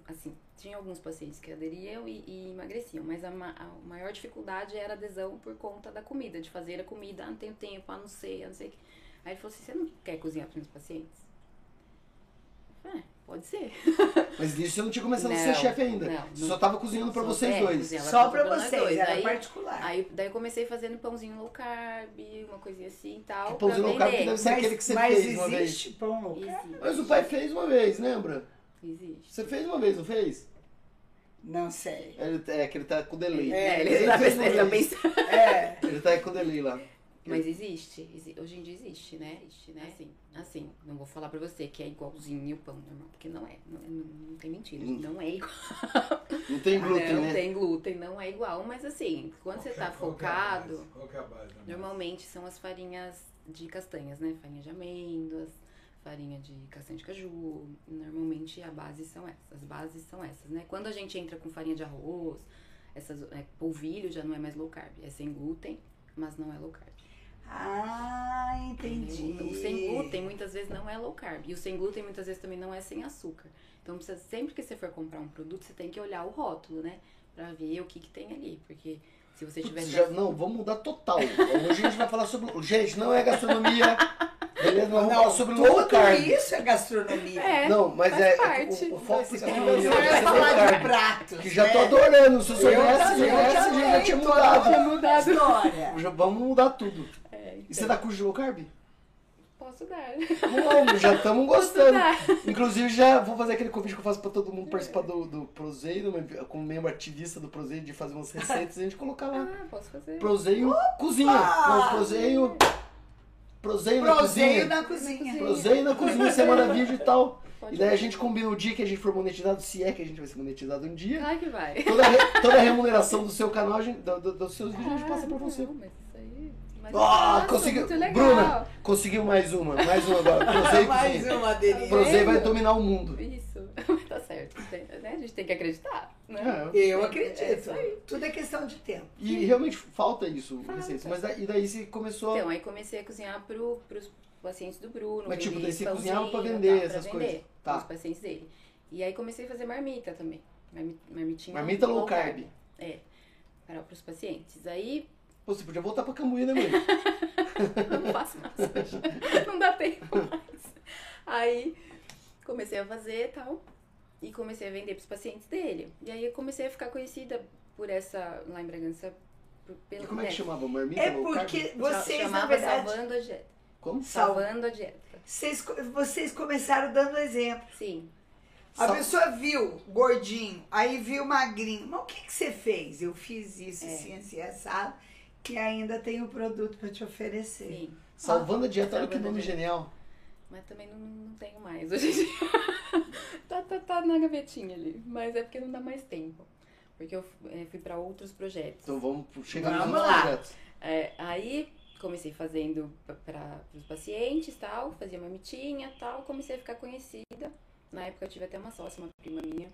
Assim, tinha alguns pacientes que aderiam e, e emagreciam, mas a, ma- a maior dificuldade era adesão por conta da comida, de fazer a comida, ah, não tenho tempo, ah, não sei, ah, não sei o que. Aí ele falou assim: você não quer cozinhar para os pacientes? Eu falei, É, pode ser. *laughs* Mas nisso você não tinha começado a Não, ser chefe ainda. não, Você não. só tava cozinhando pra Só- vocês é, dois. Só nós vocês, dois. era Aí- particular. Aí daí eu comecei fazendo pãozinho low carb, uma coisinha assim e tal. Que pãozinho low carb deve ser aquele que você mas fez uma vez. existe pão low carb? Existe. Mas o pai fez uma vez, lembra? Existe. Você fez uma vez, não fez? Não sei. Ele, é que ele tá com delay. É, ele, Ele tá fez uma pensando, vez. pensando. É. Ele tá com delay lá. Mas existe, exi- hoje em dia existe, né? Existe, né? Assim, assim, não vou falar pra você que é igualzinho o pão normal, porque não é, não, não tem mentira, Hum. não é igual. Não tem glúten, não né? tem glúten, não é igual, mas assim, quando você tá Qual é focado, base? Qual que é a base normalmente são as farinhas de castanhas, né? Farinha de amêndoas, farinha de castanha de caju, normalmente a base são essas, as bases são essas, né? Quando a gente entra com farinha de arroz, essas, é, polvilho já não é mais low carb, é sem glúten, mas não é low carb. Ah, entendi. O sem glúten muitas vezes não é low carb. E o sem glúten muitas vezes também não é sem açúcar. Então precisa, sempre que você for comprar um produto, você tem que olhar o rótulo, né? Pra ver o que, que tem ali. Porque se você tiver. Putz, já- não, vamos mudar total. Hoje a gente vai falar sobre. Gente, não é gastronomia. Beleza? Nós vamos falar sobre low carb. isso é gastronomia. É, Não, mas faz é. parte. O, o foco vai gastronomia Você vai falar de pratos. Que já tô né? adorando. Se eu soubesse, Eu soubesse, eu já tinha mudado. mudado. História. Já vamos mudar tudo. É, E você dá curso de low carb? Posso dar. Vamos, já estamos gostando. Inclusive, já vou fazer aquele convite que eu faço pra todo mundo participar do, do Proseio, como membro ativista do Proseio, de fazer umas receitas e a gente colocar lá. Ah, posso fazer. Proseio cozinha. Não, Proseio. Proseio na cozinha. na cozinha. Proseio na cozinha, manda vídeo e tal. Pode E daí a fazer. gente combina o dia que a gente for monetizado, se é que a gente vai ser monetizado um dia. Claro que vai. Toda, a re- toda a remuneração do seu canal, a gente- do- do- dos seus vídeos, a gente passa pra você. Não, mas. Mas Ah, nossa, conseguiu. Muito legal. Bruna, conseguiu mais uma. Mais uma agora. *laughs* Proseio Mais cozinha. uma dele. Proseio vai dominar o mundo. Isso. *laughs* tá certo. Tem- né? A gente tem que acreditar. Né? É, Eu É acredito. isso aí. Tudo é questão de tempo. E realmente falta isso, Falta. Mas daí, e daí você começou. Então, aí comecei a cozinhar pro, pros pacientes do Bruno. Mas, tipo, daí você cozinhava pra vender essas vender coisas. Tá. pros pacientes dele. E aí comecei a fazer marmita também. Marmi- Marmitinha. Marmita low carb. É. Para os pacientes. Aí você podia voltar pra Cambuí, né, mãe? eu *laughs* não faço mais *laughs* hoje. Não dá tempo mais. Aí comecei a fazer e tal. E comecei a vender pros pacientes dele. E aí eu comecei a ficar conhecida por essa, lá em Bragança, por, pelo E como é que chamava? Marmita É porque vocês, na chamava verdade, Salvando a Dieta. Como? Sal- Salvando a Dieta. vocês, vocês começaram dando exemplo. Sim. A Sal- pessoa viu gordinho, aí viu magrinho. Mas o que, que você fez? Eu fiz isso, É. assim, assim, assado. E ainda tenho o produto para te oferecer. Sim. Salvando a dieta, olha que nome genial. Mas também não, não tenho mais hoje em dia. tá, tá, tá na gavetinha ali. Mas é porque não dá mais tempo. Porque eu eh, fui pra outros projetos. Então vamos chegar Vamos nos lá. projetos. É, aí comecei fazendo para os pacientes tal, fazia marmitinha tal, comecei a ficar conhecida. Na época eu tive até uma sócia, uma prima minha.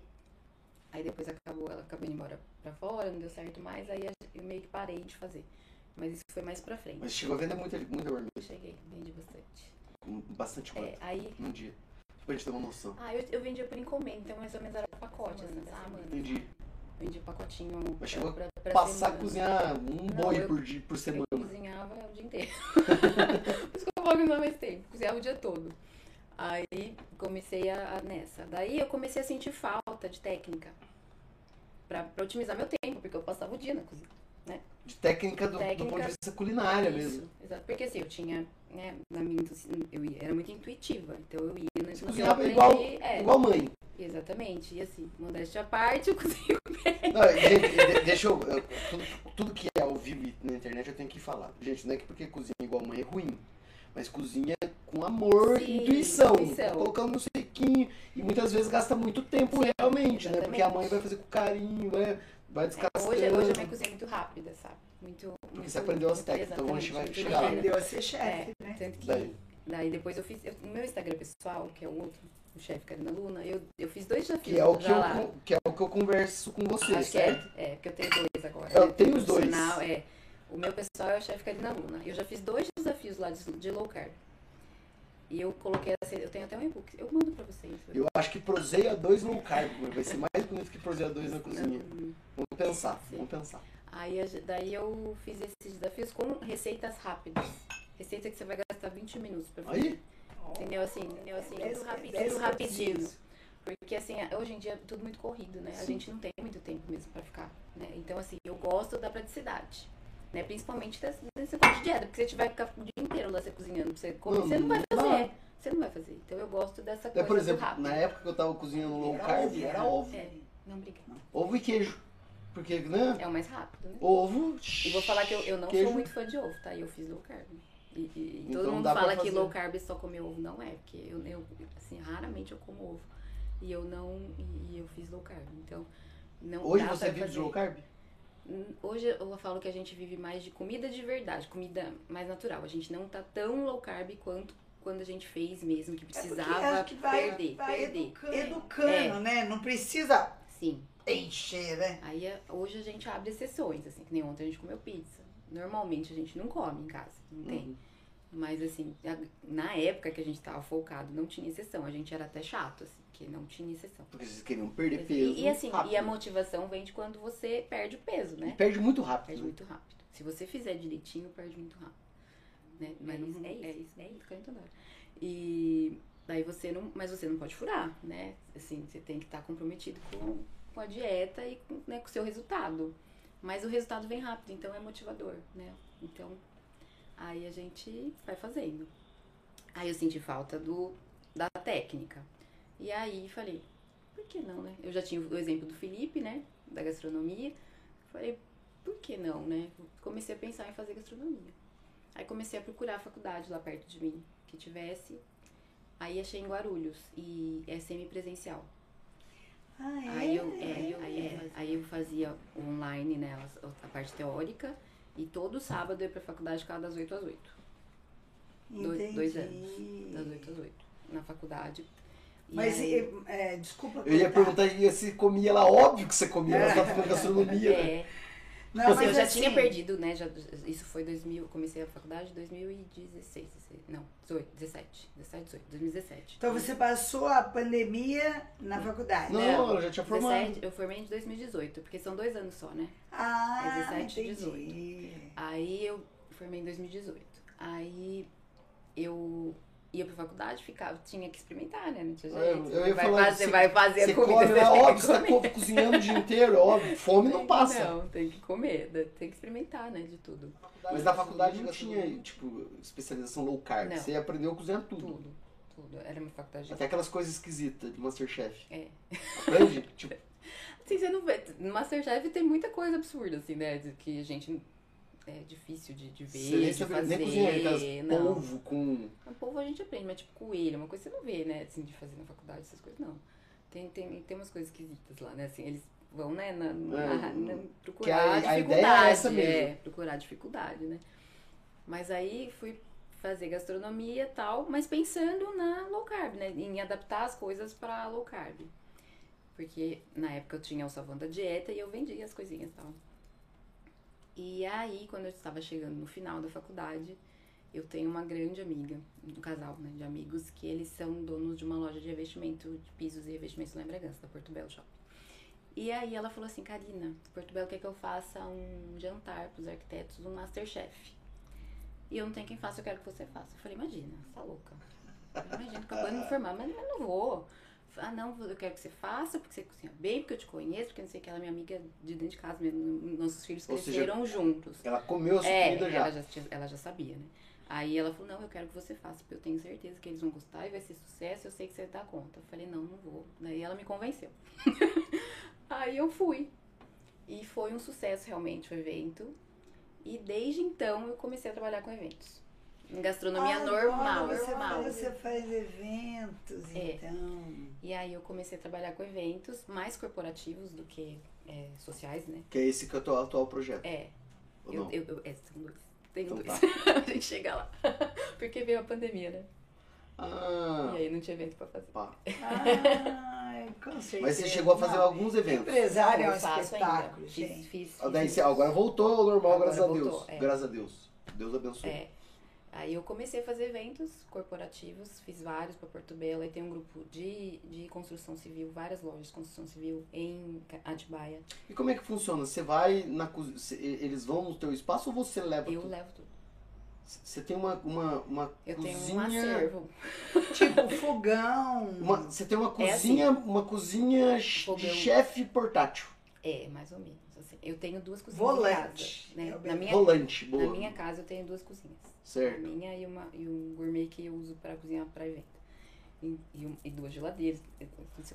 Aí depois acabou, ela acabou indo embora pra fora, não deu certo mais. Aí a- eu meio que parei de fazer. Mas isso foi mais pra frente. Mas chegou a vender muita, muita marmita. Cheguei, vendi bastante. Bastante coisa. É, aí. Num dia. Pra gente ter uma noção. Ah, eu, eu vendia por encomenda, então mais ou menos era pacote, assim, sabe? Entendi. Vendia pacotinho. Mas chegou pra, pra Passar a semana. cozinhar um Não, boi eu- por, dia, por semana. Eu cozinhava o dia inteiro. *laughs* Por isso que eu vou cozinhar mais tempo. Cozinhava o dia todo. Aí comecei a, a- nessa. Daí eu comecei a sentir falta de técnica. Pra, pra otimizar meu tempo, porque eu passava o dia na cozinha. De técnica do, do Técnica- ponto de vista culinária Isso, mesmo. Exato. Porque assim, eu tinha, né, na minha, eu ia- era muito intuitiva. Então eu ia eu Cozinhava aprendi. igual, é, igual mãe. Exatamente. E assim, modéstia à parte, *laughs* eu cozinho bem. Não, gente, de- deixa eu. eu- tudo, tudo que é ao vivo na internet eu tenho que falar. Gente, não é que porque cozinha igual mãe é ruim. Mas cozinha com amor Sim, e intuição. intuição. Colocando no sequinho. E muitas vezes gasta muito tempo realmente, né? Porque a mãe vai fazer com carinho, vai, vai descascando. Hoje, hoje a minha cozinha é muito rápida, sabe? Muito. muito você aprendeu as técnicas, então a gente exatamente, vai chegar lá. Aprendeu a ser chefe, né? Tanto que Daí. daí, depois eu fiz. eu- no meu Instagram pessoal, que é o outro, o chefe Karina Luna, eu, eu fiz dois desafios Que é, o que, eu, lá. que é o que eu converso com você, Acho que certo? é, é, porque eu tenho dois agora. Eu né? tenho os dois. É. O meu pessoal é o chefe Karina Luna. Eu já fiz dois desafios lá de, de low carb. E eu coloquei assim, eu tenho até um e-book. Eu mando pra vocês. Eu acho que Proseia 2 low carb, mas vai ser mais bonito que Proseia 2 na cozinha. Hum. Vamos pensar, Sim. vamos pensar. Aí a daí eu fiz esses desafios com receitas rápidas. Receita que você vai gastar 20 minutos pra fazer. Aí, Entendeu assim? Entendeu assim? Esse- Tudo rapidinho. esse Tudo rapidinho. Porque assim, hoje em dia é tudo muito corrido, né? A Sim. gente não tem muito tempo mesmo pra ficar, né? Então assim, eu gosto da praticidade. Né? Principalmente desse, desse ponto de dieta, porque se você vai ficar o dia inteiro lá você cozinhando pra você comer, Não, você não vai não fazer. Você não vai fazer. Então eu gosto dessa é, coisa por do exemplo, na época que eu tava cozinhando low Era carb, ovo, era né? ovo. É, não briga. Ovo e queijo. Porque, né? É o mais rápido, né? Ovo. E vou falar que eu, eu não queijo. sou muito fã de ovo, tá? E eu fiz low carb. E, e- e Então todo mundo fala que low carb é só comer ovo. Não é, porque eu, eu assim, raramente eu como ovo. E eu não. E, e eu fiz low carb. Então, não Hoje dá você pra vive de low carb? Hoje eu falo que a gente vive mais de comida de verdade, comida mais natural. A gente não tá tão low carb quanto quando a gente fez mesmo, que É precisava acho que vai, perder, vai perder. educando, educando, É. né? Não precisa Sim. encher, né? Aí é- hoje a gente abre exceções, assim, que nem ontem a gente comeu pizza. Normalmente a gente não come em casa, não tem. Uhum. Mas assim, na época que a gente tava focado, não tinha exceção. A gente era até chato, assim, que não tinha exceção. Porque vocês queriam perder peso. E, e assim, rápido. e a motivação vem de quando você perde o peso, E né? perde muito rápido. Perde né? muito rápido. Se você fizer direitinho, perde muito rápido. Né? Mas não, é, isso, é isso, é isso que eu entendo. E daí você não. Mas você não pode furar, né? Assim, você tem que estar comprometido com, com a dieta e com, né, com o seu resultado. Mas o resultado vem rápido, então é motivador, né? Então, aí a gente vai fazendo. Aí eu senti falta do, da técnica. E aí falei, por que não, né? Eu já tinha o exemplo do Felipe, né? Da gastronomia. Falei, por que não, né? Comecei a pensar em fazer gastronomia. Aí comecei a procurar a faculdade lá perto de mim, que tivesse. Aí achei em Guarulhos e é semipresencial. Ah, é? Aí, eu, é, aí, eu, aí, eu fazia, aí eu fazia online, né, a parte teórica, e todo sábado eu ia pra faculdade ficava das 8 às 8. dois- Entendi. dois anos. Das 8 às 8. Na faculdade. E Mas, aí- é, é, desculpa Eu ia perguntar e se comia lá, óbvio que você comia, ela tá fazendo gastronomia. né? É, Não, Assim, mas eu já assim, tinha perdido, né? Já, isso foi 2000, eu comecei a faculdade em 2016, 16, não, 18, 17, 17, 18, 2017. Então você passou a pandemia na faculdade. Não, Não, ela já tinha formado. 17, eu formei em 2018, porque são dois anos só, né? Ah, É 17 e entendi. Aí eu formei em 2018. Aí eu ia pra faculdade, ficava, tinha que experimentar, né? Não tinha É, jeito. eu ia vai falar, fazer, você- vai fazer Você a comida, come você tem óbvio, você tá cozinhando o dia inteiro, óbvio. Fome não passa. Não, tem que comer, tem que experimentar, né? De tudo. Mas na faculdade não tinha, tipo, especialização low carb. Não. Você aprendeu a cozinhar tudo. Tudo, tudo. Era uma faculdade de Até aquelas coisas esquisitas de Masterchef. É. Aprende? tipo, *laughs* Assim, você não vê. No Masterchef tem muita coisa absurda, assim, né? de- Que a gente. É difícil de, de ver, você nem de fazer. nem cozinhar não. polvo com... O povo a gente aprende, mas tipo coelho, uma coisa que você não vê, né? Assim, de fazer na faculdade, essas coisas, não. Tem, tem, tem umas coisas esquisitas lá, né? Assim, eles vão, né, na, na- É, na- procurar a- a dificuldade. ideia é é, procurar dificuldade, né? Mas aí fui fazer gastronomia e tal, mas pensando na low carb, né? Em adaptar as coisas pra low carb. Porque na época eu tinha o salvão da dieta e eu vendia as coisinhas e tal. E aí, quando eu estava chegando no final da faculdade, eu tenho uma grande amiga, um casal né, de amigos, que eles são donos de uma loja de revestimento de pisos e revestimentos lá em Bragança, da Porto Belo Shopping. E aí ela falou assim, Karina, Porto Belo quer que eu faça um jantar para os arquitetos, um Masterchef. E eu não tenho quem faça, eu quero que você faça. Eu falei, imagina, você tá louca. Imagina, acabando de me formar, mas, não vou. Ah, não, eu quero que você faça, porque você cozinha bem, porque eu te conheço, porque não sei o que, ela é minha amiga de dentro de casa mesmo. Nossos filhos Ou seja, cresceram juntos. Ela comeu a sua É, comida já. ela já, ela já sabia, né? Aí ela falou, não, eu quero que você faça, porque eu tenho certeza que eles vão gostar e vai ser sucesso, eu sei que você dá conta. Eu falei, não, não vou. Daí ela me convenceu. *laughs* Aí eu fui. E foi um sucesso realmente o evento. E desde então eu comecei a trabalhar com eventos. Em gastronomia Agora normal, você, normal. Você faz eventos, É. então. E aí eu comecei a trabalhar com eventos mais corporativos do que é, sociais, né? Que é esse que é o teu atual projeto. É, Ou eu, não? eu, eu- é, são dois. Tem Então dois. tá. *laughs* a gente chega lá. *laughs* Porque veio a pandemia, né? Ah, E aí não tinha evento pra fazer. pá. Ai, *laughs* com certeza. Mas você chegou a fazer Não, alguns eventos. Empresário é um espetáculo, ainda. gente. Fiz, fiz, Ah, Daí fiz você, agora voltou ao normal, Agora graças a voltou, Deus. é. Graças a Deus. Deus abençoe. É. Aí eu comecei a fazer eventos corporativos, fiz vários para Porto Belo. Aí tem um grupo de, de construção civil, várias lojas de construção civil em Atibaia. E como é que funciona? Você vai na cozinha, eles vão no teu espaço ou você leva Eu tudo? levo tudo. Você tem uma, uma, uma Eu cozinha... tenho um acervo. Tipo *laughs* fogão. Você tem uma É cozinha, uma cozinha de Fogão. chefe portátil. É, mais ou menos. assim. Eu tenho duas cozinhas Volante. em casa. Né? É Na, minha, Volante, boa. na minha casa eu tenho duas cozinhas. A Certo. minha e, uma, e um gourmet que eu uso para cozinhar para evento. E, e, e duas geladeiras.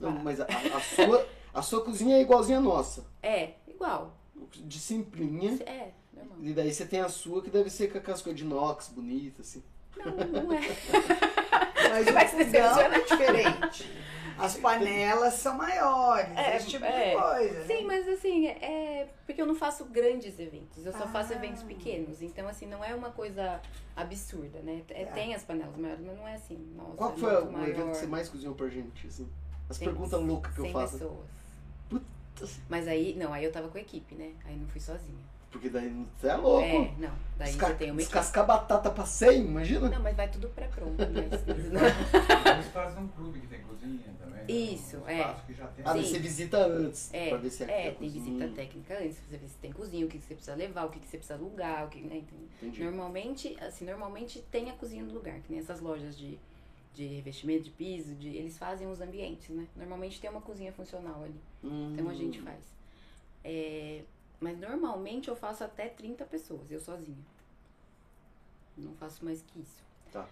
Não, mas a, a sua, a sua cozinha é igualzinha à nossa. É, igual. De simplinha. É, normal. E daí você tem a sua que deve ser com aquelas coisas de inox, bonita, assim. Não, não é. *laughs* Mas Vai o se fogão decepcionar. é diferente. As panelas são maiores, É, esse tipo é. de coisa. Sim, né? mas assim, é porque eu não faço grandes eventos, eu só faço Ah. eventos pequenos. Então, assim, não é uma coisa absurda, né? É, Tá. Tem as panelas maiores, mas não é assim. Nossa, Qual que é foi o maior. evento que você mais cozinhou pra gente, assim? As Tem perguntas loucas que eu 100 faço. pessoas. Puta. Mas aí, não, aí eu tava com a equipe, né? Aí não fui sozinha. Porque daí você é louco. É, não. Daí Desca- você tem uma equipe. Descascar batata pra 100, imagina? Não, mas vai tudo pré-pronto. Mas, Eles fazem um clube que tem cozinha também. né? Isso, Um é. que já tem. Ah, Sim. você visita antes, É, pra ver se aqui é, a tem cozinha. visita técnica antes, você vê se tem cozinha, o que que você precisa levar, o que que você precisa alugar, o que, né? Entendi. Normalmente, assim, normalmente tem a cozinha no lugar, que nem essas lojas de, de revestimento, de piso, de, eles fazem os ambientes, né? Normalmente tem uma cozinha funcional ali, então a gente Hum. faz. É, mas normalmente eu faço até 30 pessoas, eu sozinha. Não faço mais que isso. Tá.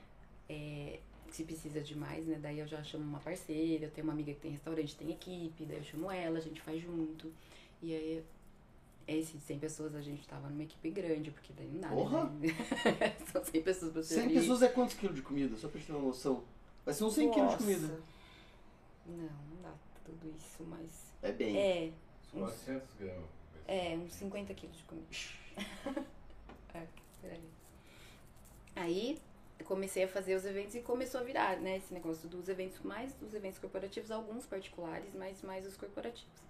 É, se precisa de mais, né? Daí eu já chamo uma parceira, eu tenho uma amiga que tem restaurante, tem equipe, daí eu chamo ela, a gente faz junto. E aí, esses 100 pessoas a gente tava numa equipe grande, porque daí não dá, Porra! né? *laughs* São 100 pessoas pra 100 servir. pessoas é quantos quilos de comida? Só pra gente ter uma noção. Vai ser uns 100 quilos de comida. Não, não dá tudo isso, mas. É bem. É, Uns 400 gramas. É, uns 50 quilos de comida. *laughs* por aí. Eu comecei a fazer os eventos e começou a virar, né? Esse negócio dos eventos, mais dos eventos corporativos, alguns particulares, mas mais os corporativos.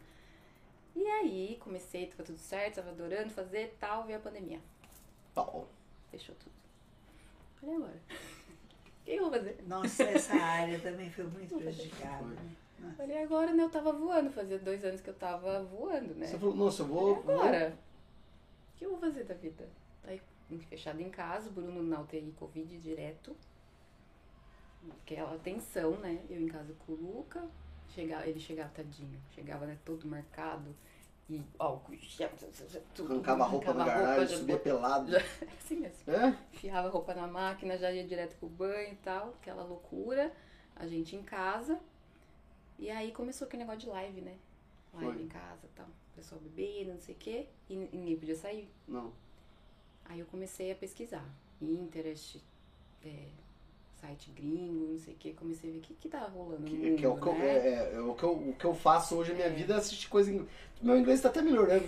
E aí comecei, tava tudo certo, tava adorando fazer tal, veio a pandemia. Pau. Fechou tudo. Falei agora. *laughs* O que eu vou fazer? Nossa, essa área também foi muito prejudicada. Falei agora, né? Eu tava voando, fazia dois anos que eu tava voando, né? Você falou, nossa, eu Falei, vou. vou- agora? O que eu vou fazer da vida? Aí, fechado em casa, Bruno na UTI Covid direto. Aquela tensão, né? Eu em casa com o Luca. Chegava, ele chegava, tadinho. Chegava, né, todo marcado. E álcool, tudo. Arrancava a roupa no garagem, subia bot- pelado. já- *laughs* assim mesmo. É? Enfiava a roupa na máquina, já ia direto pro banho e tal. Aquela loucura. A gente em casa. E aí começou aquele negócio de live, né? Live Foi. em casa e tal. O pessoal bebendo, não sei o quê. E ninguém podia sair. Não. Aí eu comecei a pesquisar. Pinterest, é, site gringo, não sei o que. Comecei a ver o que, que tava rolando Que, mundo, que é, o que eu, né? é- é o que eu- o que eu faço hoje na minha É. vida é assistir coisa em. Meu inglês tá até melhorando.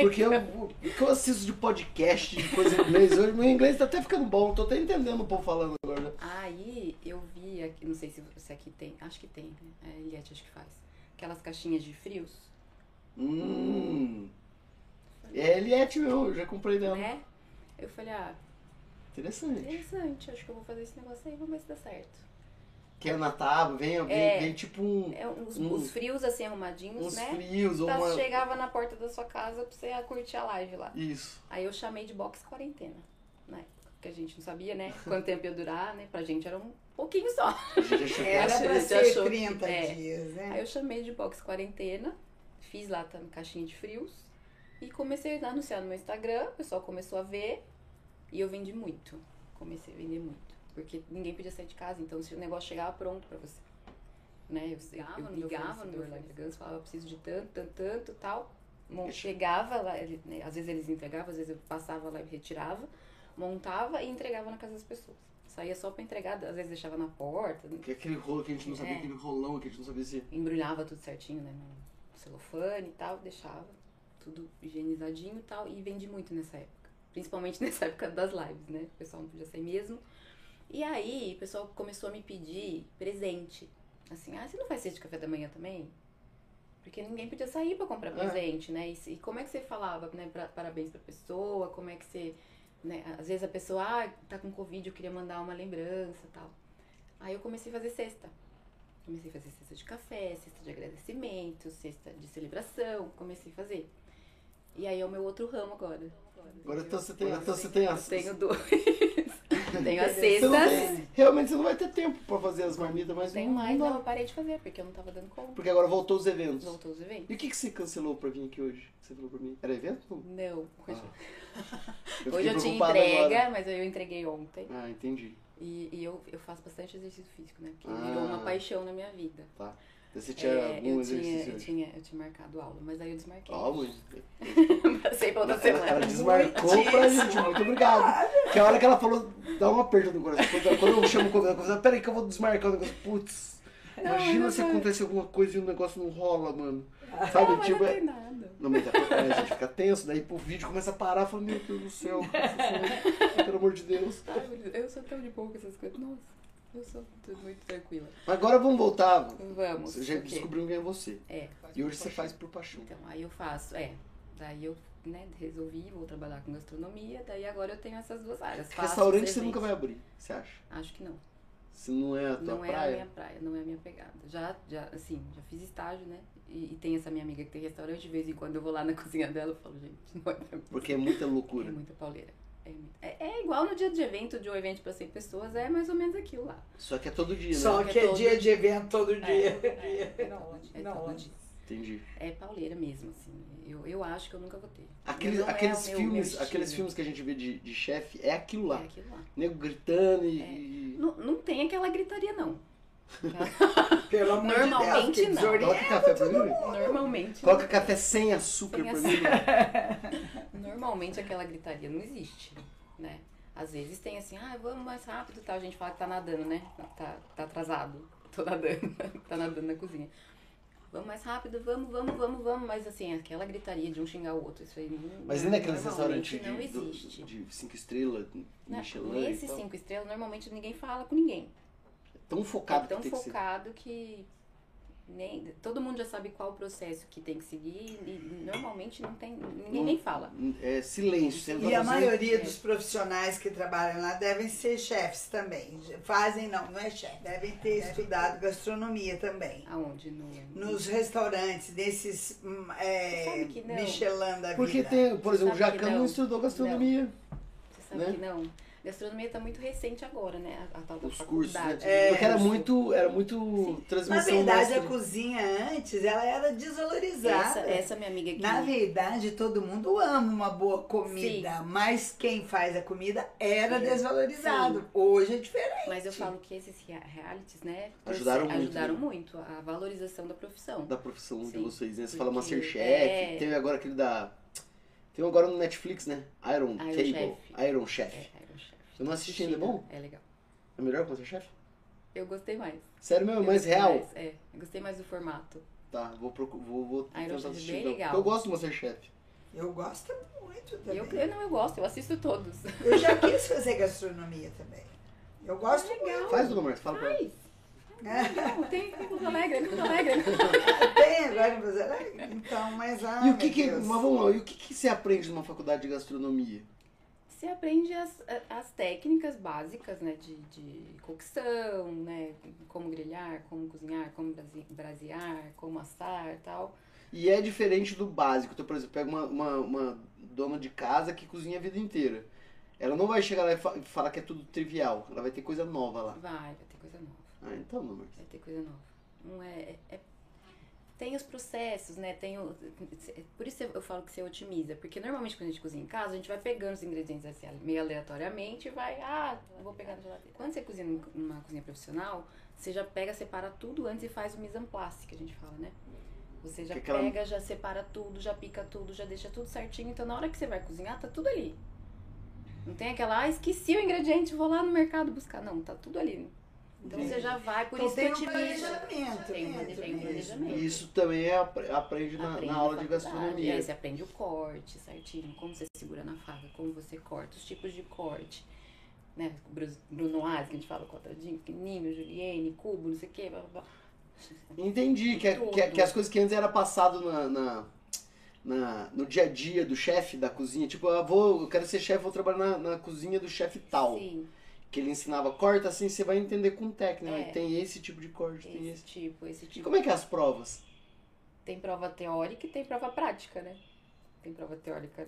Porque eu- o que eu assisto de podcast, de coisa em inglês hoje, meu inglês tá até ficando bom. Tô até entendendo o povo falando agora. Aí eu vi, aqui, não sei se, se aqui tem, acho que tem, né? A Eliette acho que faz. Aquelas caixinhas de frios. Hum. É, Eliette, meu, eu já comprei dela. né? Eu falei, ah, Interessante. interessante, acho que eu vou fazer esse negócio aí, vamos ver se dá certo. Que é na tábua, vem, vem, É. vem tipo um, É, uns, Hum. os frios assim arrumadinhos, uns né? frios ou Tá, uma. Chegava na porta da sua casa pra você curtir a live lá. Isso. Aí eu chamei de box quarentena, que a gente não sabia, né? *laughs* Quanto tempo ia durar, né? Pra gente era um pouquinho só. *laughs* Era pra ser achou que- 30 é. dias, Aí né? eu chamei de box quarentena, fiz lá também caixinha de frios e comecei a anunciar no meu Instagram, o pessoal começou a ver e eu vendi muito. Comecei a vender muito. Porque ninguém podia sair de casa, então se o negócio chegava pronto pra você. Né? Eu, ligava, eu ligava no meu Ganso, falava, eu preciso de tanto, tanto, tanto, tal. Deixa- Chegava lá, ele- né, às vezes eles entregavam, às vezes eu passava lá e retirava, montava e entregava na casa das pessoas. Saía só pra entregar, às vezes deixava na porta, Que é aquele rolo que a gente não sabia, É. aquele rolão que a gente não sabia se. embrulhava tudo certinho, né? No celofane e tal, deixava tudo higienizadinho e tal, e vendi muito nessa época. Principalmente *laughs* nessa época das lives, né? O pessoal não podia sair mesmo. E aí, o pessoal começou a me pedir presente. Assim, ah, você não faz cesta de café da manhã também? Porque ninguém podia sair pra comprar É. presente, né? E, e como é que você falava, né? Pra, parabéns pra pessoa, como é que você... Né? Às vezes a pessoa, ah, tá com Covid, eu queria mandar uma lembrança e tal. Aí eu comecei a fazer cesta. Comecei a fazer cesta de café, cesta de agradecimento, cesta de celebração, comecei a fazer. E aí é o meu outro ramo agora. Agora então você tem, então você tem Eu as. tenho dois. *laughs* tenho as Você cestas. tem- realmente você não vai ter tempo pra fazer as marmitas, mas não, mais, não não, eu parei de fazer, porque eu não tava dando conta. Porque agora voltou os eventos. Voltou os eventos. E o que, que você cancelou pra vir aqui hoje? Você falou pra mim? Era evento? Não, hoje, Eu *laughs* hoje eu tinha entrega, agora. mas eu entreguei ontem. Ah, entendi. E, e eu, eu faço bastante exercício físico, né? Porque Ah. virou uma paixão na minha vida. Tá. Você tinha É, algum eu, exercício tinha, eu, tinha, eu tinha marcado aula, mas aí eu desmarquei. Ó, mãe. *laughs* Passei pra outra Ela, semana. ela desmarcou pra gente, muito obrigado. Que a hora que ela falou, dá uma aperto no coração. Quando, eu chamo o convidado, eu peraí que eu vou desmarcar o negócio. Putz, imagina mas se eu- acontecer alguma coisa e o negócio não rola, mano. Não, Sabe, mas tipo, não é- tem nada. Não, mas é, a gente fica tenso, daí pro vídeo começa a parar, fala, meu Deus do céu, *laughs* pelo amor de Deus, eu sou tão de boa com essas coisas. Nossa, eu sou tudo muito tranquila. Agora vamos voltar. Vamos. Você já o quê? descobriu quem é você. É. E hoje você faz por paixão. Então, aí eu faço, é. Daí eu, né, resolvi, vou trabalhar com gastronomia, daí agora eu tenho essas duas áreas. Faço Restaurante você nunca vai abrir, você acha? Acho que não. Se não é a tua Não é a praia. minha praia, não é a minha pegada. Já, já, assim, já fiz estágio, né? E, e tem essa minha amiga que tem restaurante, de vez em quando eu vou lá na *laughs* cozinha dela e falo, gente, não é pra mim. Porque é muita É loucura. muita pauleira. É, é- é igual no dia de evento, de um evento pra 100 pessoas, é mais ou menos aquilo lá. Só que é todo dia, Só né? Porque que é todo dia dia. de evento todo *laughs* dia. é, Não, é não. todo dia. Entendi. É pauleira mesmo, assim. Eu, eu acho que eu nunca vou ter. Aqueles, Não é aqueles meu- filmes, meu aqueles filmes que a gente vê de, de chefe, é aquilo lá. É aquilo lá. Nego gritando e. É. e- Não, não tem aquela gritaria, não. Pelo amor Normalmente de Deus, não. Coloca café pra mim. Normalmente. Coloca café sem açúcar Sem pra açúcar. mim. *laughs* Normalmente aquela gritaria não existe, né? Às vezes tem assim, ah, vamos mais rápido e tal. A gente fala que tá nadando, né? Tá, tá atrasado. *laughs* Tô nadando. *laughs* tá nadando na cozinha. Vamos mais rápido, vamos, vamos, vamos, vamos. Mas assim, aquela gritaria de um xingar o outro, isso aí não. Mas normalmente restaurantes não de, existe. do- de cinco estrelas, Né? Michelin. e Nesses tal. cinco estrelas, normalmente ninguém fala com ninguém. Tão focado é tão que tem que focado que nem, todo mundo já sabe qual o processo que tem que seguir e normalmente não tem. Ninguém Não- nem fala. É silêncio. Você E a vai fazer- maioria É. dos profissionais que trabalham lá devem ser chefes também. Fazem, não, não é chefe. Devem ter estudado gastronomia também. Aonde? No, Nos restaurantes, nesses hum, é, Você sabe que não. Michelin da Porque vida. tem, por exemplo, o que Jacan não não. estudou gastronomia. Você sabe né? que não. Gastronomia tá muito recente agora, né? A, a tal da Os cursos, né? É, Porque era muito, era muito Na transmissão verdade, a mestre. cozinha antes, ela era desvalorizada. Essa, essa minha amiga aqui. Na verdade, todo mundo ama uma boa comida, mas quem faz a comida era Sim. desvalorizado. Hoje é diferente. Mas eu falo que esses rea- realities, né? Ajudaram muito, ajudaram né? muito a valorização da profissão. da profissão de Sim, vocês, né? Você porque- fala Masterchef, é. teve agora aquele da... Tem agora no Netflix, né? Iron, Iron Table, Chef. Iron Chef. É, Iron Chef. Eu não assisti ainda, é bom? É legal. É melhor que o Masterchef? Eu gostei mais. Sério mesmo, Eu mais real? mais, é, eu gostei mais do formato. Tá, vou, procu- vou, vou Iron tentar é assistir. bem então. legal. Eu gosto do Masterchef. Eu gosto muito também. Eu, eu não, eu gosto, eu assisto todos. Eu já *laughs* quis fazer gastronomia também. Eu gosto muito. Faz, dona Marcia, fala pra ela. Faz. Não, tem tem Porto Alegre, é Porto Alegre. *laughs* Tem agora em Porto Alegre? Então, mas ah, E o que que, Deus. mas vamos lá, e o que que você aprende numa faculdade de gastronomia? Você aprende as, as técnicas básicas, né, de, de cocção, né, como grelhar, como cozinhar, como brasear, como assar e tal. E é diferente do básico. Então, por exemplo, pega uma, uma, uma dona de casa que cozinha a vida inteira. Ela não vai chegar lá e fa- falar que é tudo trivial. Ela vai ter coisa nova lá. Vai, vai ter coisa nova. Ah, então, meu amor. Vai ter coisa nova. Não é- é- tem os processos, né? Tem o, por isso eu falo que você otimiza, porque normalmente quando a gente cozinha em casa, a gente vai pegando os ingredientes assim, meio aleatoriamente e vai, ah, vou pegar na geladeira. Quando você cozinha numa cozinha profissional, você já pega, separa tudo antes e faz o mise en place, que a gente fala, né? Você já Que pega, já separa tudo, já pica tudo, já deixa tudo certinho. Então na hora que você vai cozinhar, tá tudo ali. Não tem aquela, ah, esqueci o ingrediente, vou lá no mercado buscar. Não, tá tudo ali. Então você já vai, por Então isso tem que um planejamento. Tem, um- tem um mesmo. planejamento. E isso também é, apre- aprende na, Aprende na aula de gastronomia. É, você aprende o corte certinho, como você segura na faca, como você corta, os tipos de corte. Né? Bruno Ás, que a gente fala quadradinho, pequenininho, julienne, cubo, não sei o quê. Blá, blá, blá. Entendi, que, é- que, é- que as coisas que antes era passado na, na, na- no dia a dia do chefe da cozinha. Tipo, eu, vou, eu quero ser chefe, vou trabalhar na, na cozinha do chefe tal. Sim, Que ele ensinava, corta assim, você vai entender com técnica. É. né? Tem esse tipo de corte, tem esse esse. tipo, esse E tipo. como é que é as provas? Tem prova teórica e tem prova prática, né? Tem prova teórica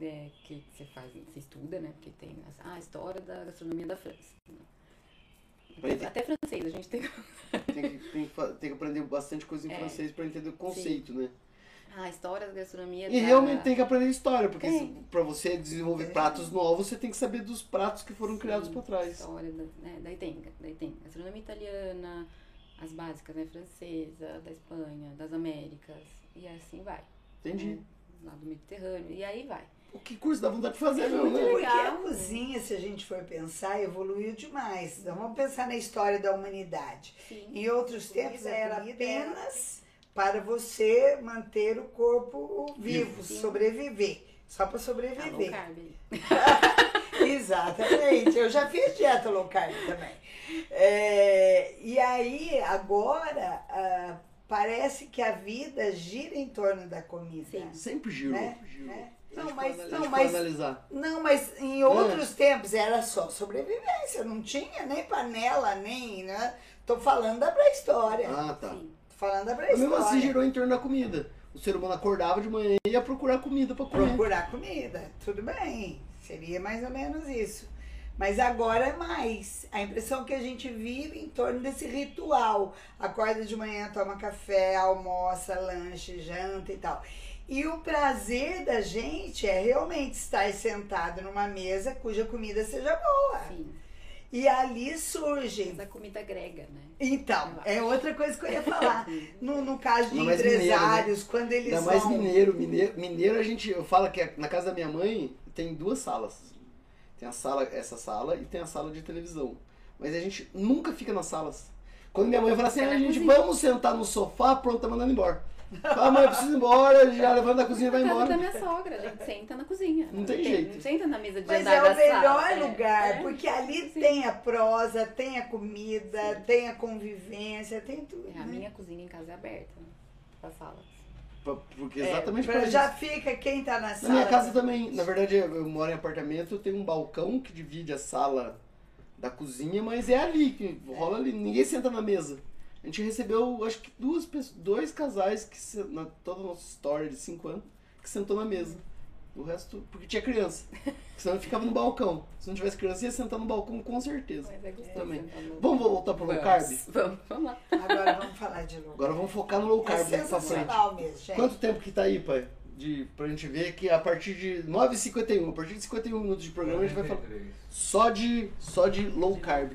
é, que você faz, você estuda, né? Porque tem ah, a história da gastronomia da França. Mas- Até francês, a gente tem. Tem que, tem que tem que aprender bastante coisa em É. francês pra entender o conceito, né? Ah, a história da gastronomia E da... realmente tem que aprender história, porque pra você desenvolver pratos novos, você tem que saber dos pratos que foram criados Sim, por trás. História da, né? Daí tem, daí tem gastronomia italiana, as básicas, né? Francesa, da Espanha, das Américas, e assim vai. Entendi. né, Lá do Mediterrâneo, e aí vai. O que curso dá vontade de fazer, É não, né? Porque a Legal. cozinha, se a gente for pensar, evoluiu demais. Então vamos pensar na história da humanidade. Sim. Em outros tempos era apenas para você manter o corpo vivo, Sim. sobreviver. Só para low sobreviver. carb. aí. *laughs* Exatamente. Eu já fiz dieta low carb também. É, e aí, agora, ah, parece que a vida gira em torno da comida. Sim. Sempre girou. Né? girou. Né? A Não, mas, não, mas. Não, mas em outros tempos era só sobrevivência, não tinha nem panela, nem, né? Tô falando da pré-história. Ah, tá. Sim. Falando da pré-história. mesmo assim girou em torno da comida. O ser humano acordava de manhã e ia procurar comida pra comer. Procurar comida, tudo bem. Seria mais ou menos isso. Mas agora é mais. A impressão que a gente vive em torno desse ritual. Acorda de manhã, toma café, almoça, lanche, janta e tal. E o prazer da gente é realmente estar sentado numa mesa cuja comida seja boa. Sim. E ali surge. Mas a comida grega, né? Então, é outra coisa que eu ia falar. *laughs* No, no caso de mais mineiro, empresários, quando eles Ainda mais vão. mineiro. mineiro. Mineiro a gente. Eu falo que é- na casa da minha mãe tem duas salas. Tem a sala, essa sala e tem a sala de televisão. Mas a gente nunca fica nas salas. Quando minha mãe fala assim, Fica ah, gente, cozinha." vamos sentar no sofá, pronto, tá mandando embora. Fala, mãe, eu preciso ir embora, já levanta da cozinha e vai Na casa da embora. minha sogra, a gente senta na cozinha. Não tem jeito. Não senta na mesa de Mas é o melhor sala. É, lugar, é. porque ali Sim. tem a prosa, tem a comida, tem a convivência, tem tudo. É, a né? minha cozinha em casa é aberta, né? Pra sala. Pra- Porque É, exatamente pra- pra já isso. fica quem tá na Na sala. minha casa também, na verdade, eu moro em apartamento, eu tenho um balcão que divide a sala da cozinha, mas é ali, que rola ali, ninguém senta na mesa. A gente recebeu, acho que duas pessoas, dois casais que se- na toda a nossa história de cinco anos, que sentou na mesa. O resto, porque tinha criança. *laughs* Senão ficava no balcão. Se não tivesse criança, ia sentar no balcão com certeza. Mas é gostoso. Também. Vamos voltar pro low carb? Vamos, vamos lá. Agora vamos falar de low Agora vamos focar no low É carb daqui pra frente. sensacional mesmo, gente. Quanto tempo que tá aí, pai? De, pra gente ver que a partir de 9h51, a partir de 51 minutos de programa, a gente vai falar 43. só de, só de low carb.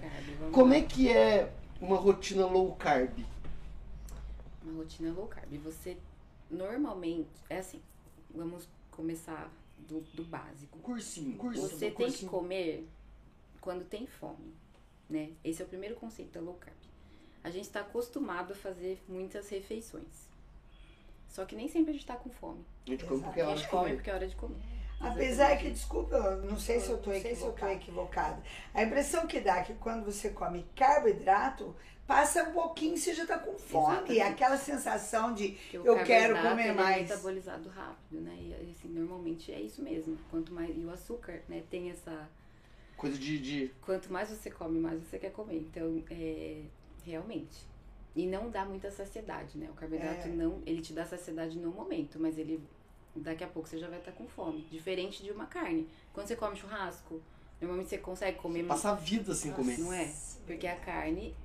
Como lá. é que é uma rotina low carb? Uma rotina low carb. Você normalmente, é assim, vamos começar do, do básico. Cursinho, cursinho. Você tem que comer quando tem fome, né? Esse é o primeiro conceito da low carb. A gente está acostumado a fazer muitas refeições. Só que nem sempre a gente tá com fome. A gente come porque é hora gente de come comer. porque é hora de comer. Apesar que, desculpa, eu não sei se eu estou equivocada. equivocada. A impressão que dá é que quando você come carboidrato, passa um pouquinho você já está com fome. Exatamente. Aquela sensação de Porque eu quero carboidrato, comer ele mais. É metabolizado rápido, né? E assim, normalmente é isso mesmo. Quanto mais e o açúcar, né, tem essa Coisa de. de... quanto mais você come, mais você quer comer. Então, é realmente. E não dá muita saciedade, né? O carboidrato É. não, ele te dá saciedade no momento, mas ele daqui a pouco você já vai estar com fome, diferente de uma carne. Quando você come churrasco, normalmente você consegue comer Passa a vida sem comer. não é? Porque a carne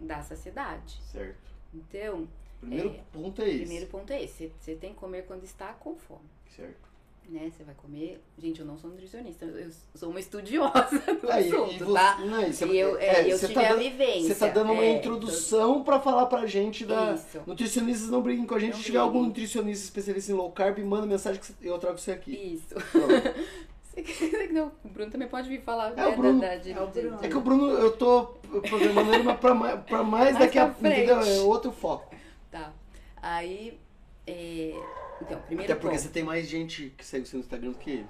dá saciedade. Certo. Então, Primeiro É, ponto é esse. primeiro ponto é esse, você- você tem que comer quando está com fome. Certo. Né? Você vai comer. Gente, eu não sou nutricionista, eu sou uma estudiosa *laughs* do Aí, assunto, e você, tá? não, e você, E eu, é, é, eu você tive tá a dando- vivência. Você tá dando uma é, introdução pra falar pra gente da. Isso. Nutricionistas não briguem com a gente. Não Se tiver algum nutricionista especialista em low carb, manda mensagem que eu trago você aqui. Isso. Pronto. *laughs* Você quer- não, o Bruno também pode vir falar É, né, o Bruno. da, da, de- É o Bruno. É que o Bruno, eu tô programando ele mas pra mais, pra mais Mais daqui a pra entendeu? É outro foco. Tá. Aí. é, Então, primeiro Até porque ponto. você tem mais gente que segue você no Instagram do que ele.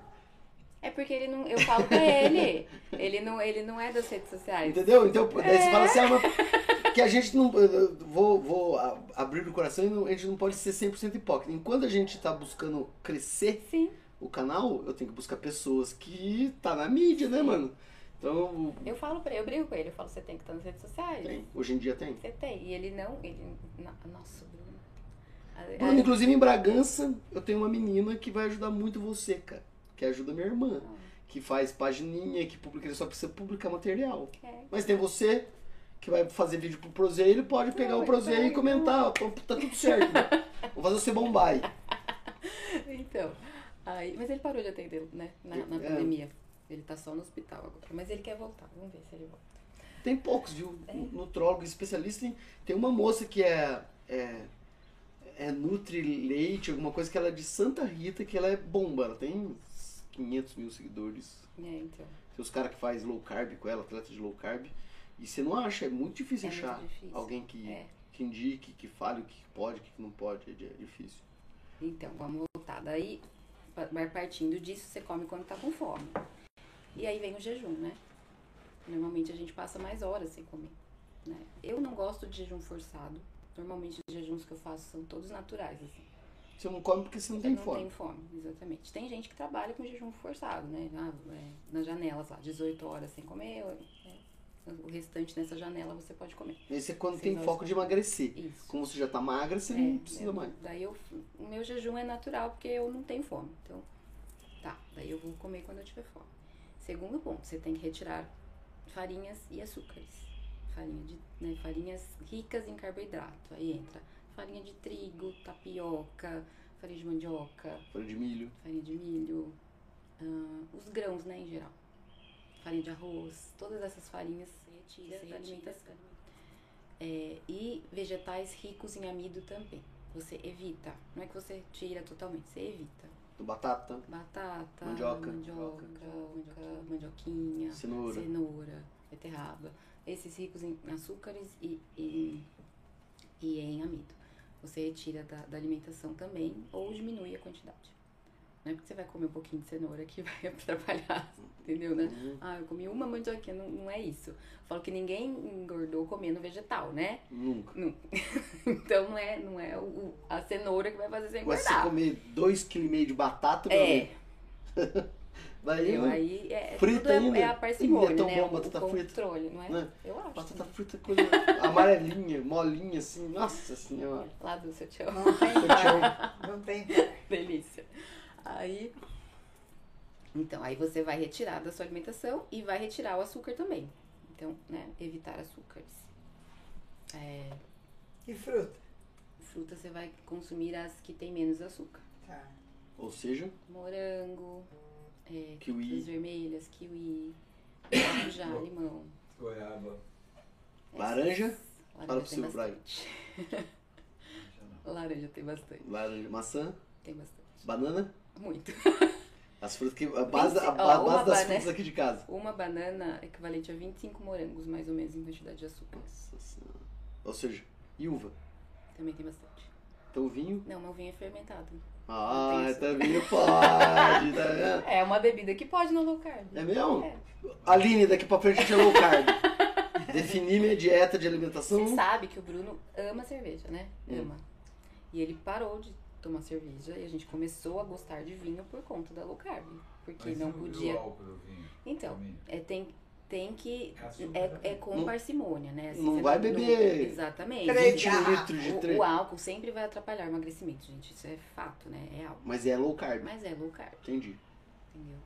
É porque ele não. Eu falo pra ele. Ele não, ele não é das redes sociais. Entendeu? Então, daí você fala assim, É. ah, mas que a gente não. Vou, vou abrir o coração e não- a gente não pode ser 100% hipócrita. Enquanto a gente tá buscando crescer Sim. o canal, eu tenho que buscar pessoas que tá na mídia, né, mano? Então, Eu falo pra ele, eu brigo com ele, eu falo, você tem que estar nas redes sociais. tem. Hoje em dia tem. Você tem. E ele não. Ele, nossa, Bruno. Inclusive em Bragança, eu tenho uma menina que vai ajudar muito você, cara. Que ajuda minha irmã. Que faz pagininha, que publica, ele só precisa publicar material. É. Mas tem você que vai fazer vídeo pro Prozeio, ele pode pegar Não, o Prozeio e comentar, tá, tá tudo certo. né? Vou fazer você bombar aí. *laughs* Então, aí, mas ele parou de atender, né? Na, na É. pandemia. Ele tá só no hospital agora. Mas ele quer voltar. Vamos ver se ele volta. Tem poucos, viu? É. Nutrólogo especialista. Em... Tem uma moça que é, é. É Nutri Leite, alguma coisa que ela é de Santa Rita, que ela é bomba. Ela tem uns 500 mil seguidores. É, então. Tem os caras que faz low carb com ela, atleta de low carb. E você não acha, é muito difícil É muito achar difícil. alguém que, É. que indique, que fale o que pode, o que não pode. É é difícil. Então, vamos voltar. Daí, vai partindo disso, você come quando tá com fome. E aí vem o jejum, né? Normalmente a gente passa mais horas sem comer. Né? Eu não gosto de jejum forçado. Normalmente os jejuns que eu faço são todos naturais, assim. Você não come porque você não Eu tem não fome. tenho fome, exatamente. Tem gente que trabalha com jejum forçado, né? Ah, é, nas janelas lá, 18 horas sem comer, é, o restante nessa janela você pode comer. Esse é quando tem foco de emagrecer. Isso. Como você já tá magra, você É, não precisa eu- mais. Daí eu, o meu jejum é natural porque eu não tenho fome. Então, tá, daí eu vou comer quando eu tiver fome. Segundo ponto, você tem que retirar farinhas e açúcares. Farinha de, né, farinhas ricas em carboidrato. Aí entra farinha de trigo, tapioca, farinha de mandioca, Folha de milho. farinha de milho, ah, os grãos, né, em geral. Farinha de arroz, todas essas farinhas retira da alimentação. É, e vegetais ricos em amido também. Você evita. Não é que você tira totalmente, você evita. Batata, Batata, Mandioca. mandioca, mandioca, mandioquinha, cenoura. cenoura, beterraba. Esses ricos em açúcares e, e, e em amido. Você retira da, da alimentação também ou diminui a quantidade. Não é porque você vai comer um pouquinho de cenoura que *laughs* vai atrapalhar, entendeu, né? Uhum. Ah, eu comi uma mandioquinha, não, não é isso. Eu falo que ninguém engordou comendo vegetal, né? Nunca. Não. *laughs* então não é, não é o, a cenoura que vai fazer você Mas se você engordar. comer 2,5 kg de batata, É, *laughs* daí eu, né? aí é, Frita tudo é, ainda? é a parcimônia, é tão né? bom batata o frita. controle, não é? Né? Eu acho. batata frita é coisa amarelinha, molinha assim. Nossa senhora. Lá do seu tio. Não tem Seu par. Não tem. Delícia. Aí. Então, aí você vai retirar da sua alimentação e vai retirar o açúcar também. Então, né, evitar açúcares. É, E fruta? fruta você vai consumir as que tem menos açúcar. Tá. Ou seja, Morango, é, Kiwi. frutas vermelhas, kiwi, maracujá, limão. Goiaba. laranja, Laranja Fala pro seu, Brian. bastante. *laughs* Laranja tem bastante. laranja, maçã, Tem bastante. banana. Muito. As frutas que. A base, a, Ó, ba- uma base das banana- frutas aqui de casa. Uma banana equivalente a 25 morangos, mais ou menos, em quantidade de açúcar. Nossa senhora. Ou seja, e uva. Também tem bastante. Então vinho, Não, meu vinho é fermentado. Ah, isso. também pode, tá *laughs* vendo? É uma bebida que pode no low carb. É mesmo? É. Aline, daqui pra frente é low carb. Definir minha dieta de alimentação. Você sabe que o Bruno ama cerveja, né? Hum. Ama. E ele parou de tomar cerveja e a gente começou a gostar de vinho por conta da low carb. Porque Mas não podia. álcool do vinho? Então, Também. é, tem, tem que. É, é com Não- parcimônia, né? Assim, não você vai beber exatamente. Três 20 garrafas. litros de O, trem. o álcool sempre vai atrapalhar o emagrecimento, gente. Isso é fato, né? É álcool. Mas é low carb. Mas é low carb, Entendi. entendeu?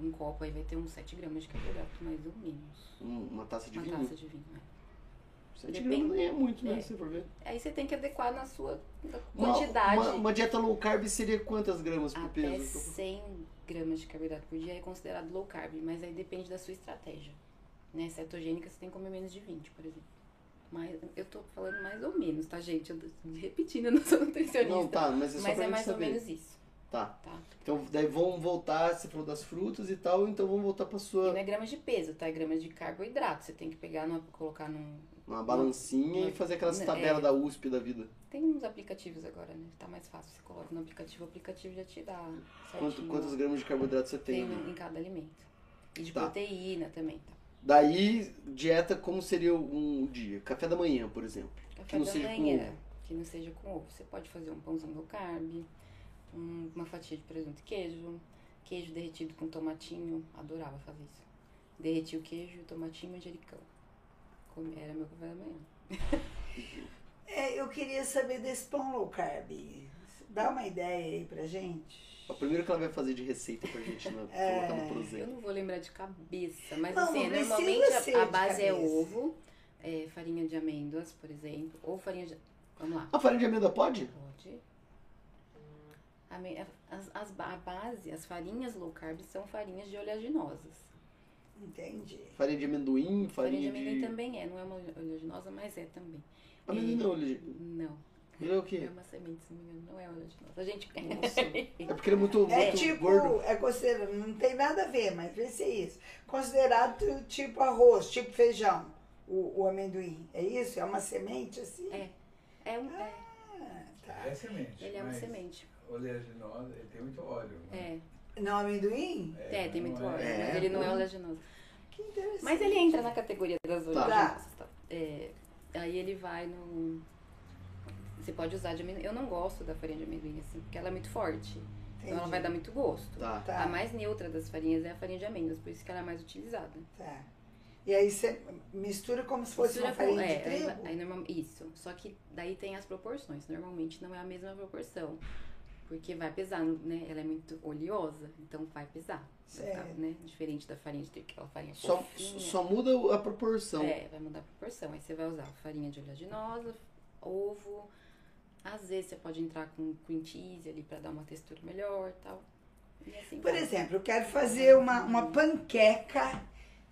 Um, um copo aí vai ter uns 7 gramas de carboidrato, mais ou menos. Um- uma taça de Uma vinho. taça de vinho, né? 7 Depende- gramas nem é muito, né? É. Se for ver. Aí você tem que adequar na sua na Uma- quantidade. Uma, uma dieta low carb seria quantas gramas por Até peso? 100 gramas de carboidrato por dia é considerado low carb, mas aí depende da sua estratégia. Né? Cetogênica você tem que comer menos de 20, por exemplo. Mas eu tô falando mais ou menos, tá, gente? Eu tô repetindo, eu não sou nutricionista. Não, tá, mas é mas é mais ou saber. menos isso, Tá. tá? Então daí vamos voltar, você falou das frutas e tal, então vamos voltar pra E sua não é gramas de peso, tá? É gramas de carboidrato. Você tem que pegar, numa, colocar num. Uma balancinha Não, e fazer aquelas tabelas é. da USP da vida. Tem uns aplicativos agora, né? Tá mais fácil. Você coloca no aplicativo, o aplicativo já te dá Quanto, quantos gramas de carboidrato você tem? tem em cada alimento. E de Tá. proteína também, tá? Daí, dieta, como seria um dia? Café da manhã, por exemplo. Café não da seja com manhã, ovo. que não seja com ovo. Você pode fazer um pãozinho low carb, um- uma fatia de presunto e queijo, queijo derretido com tomatinho. Adorava fazer isso. Derreti o queijo, tomatinho e manjericão. Era meu café da manhã. É, eu queria saber desse pão low carb. Dá uma ideia aí pra gente. O primeiro que ela vai fazer de receita pra gente né, *laughs* É. colocar no Eu projeto. não vou lembrar de cabeça, mas Não, assim, não precisa normalmente a, a base é ovo, é, farinha de amêndoas, por exemplo, ou farinha de... Vamos lá. A farinha de amêndoa pode? Pode. As, as, a base, as farinhas low carb são farinhas de oleaginosas. Entendi. Farinha de amendoim, Farinha farinha, de amendoim de... também é, não é uma oleaginosa, mas é também. Amendoim E- não, ele... Não. ele é o quê? É uma semente, se não me engano, não é oleaginosa. A gente. Nossa. *laughs* É porque ele é muito, É muito tipo, gordo. é considerado, não tem nada a ver, mas vê se é isso. Considerado tipo arroz, tipo feijão, o, o amendoim. É isso? É uma semente assim? É. É um. É, Ah, tá. É semente. ele é uma semente. Oleaginosa, ele tem muito óleo. né? É. Não, amendoim? É, tem muito óleo, É, mas ele não é oleaginoso. Que interessante. Mas ele entra na categoria das Tá. oleaginosas. Tá. É, aí ele vai no. Você pode usar de amendoim. Eu não gosto da farinha de amendoim assim, porque ela é muito forte. Então ela Entendi. vai dar muito gosto. Tá. Tá. A mais neutra das farinhas é a farinha de amêndoas, por isso que ela é mais utilizada. Tá. E aí você mistura como se fosse Mistura uma farinha com- de é, aí, trigo? aí normal- isso. Só que daí tem as proporções. Normalmente não é a mesma proporção. Porque vai pesar, né? Ela é muito oleosa, então vai pesar. Vai ficar, Certo. né? Diferente da farinha de trigo, aquela farinha Só, fofinha. só muda a proporção. É, vai mudar a proporção. Aí você vai usar farinha de oleaginosa, ovo. Às vezes você pode entrar com cream cheese ali pra dar uma textura melhor e tal. E assim Por vai. exemplo, eu quero fazer uma, uma panqueca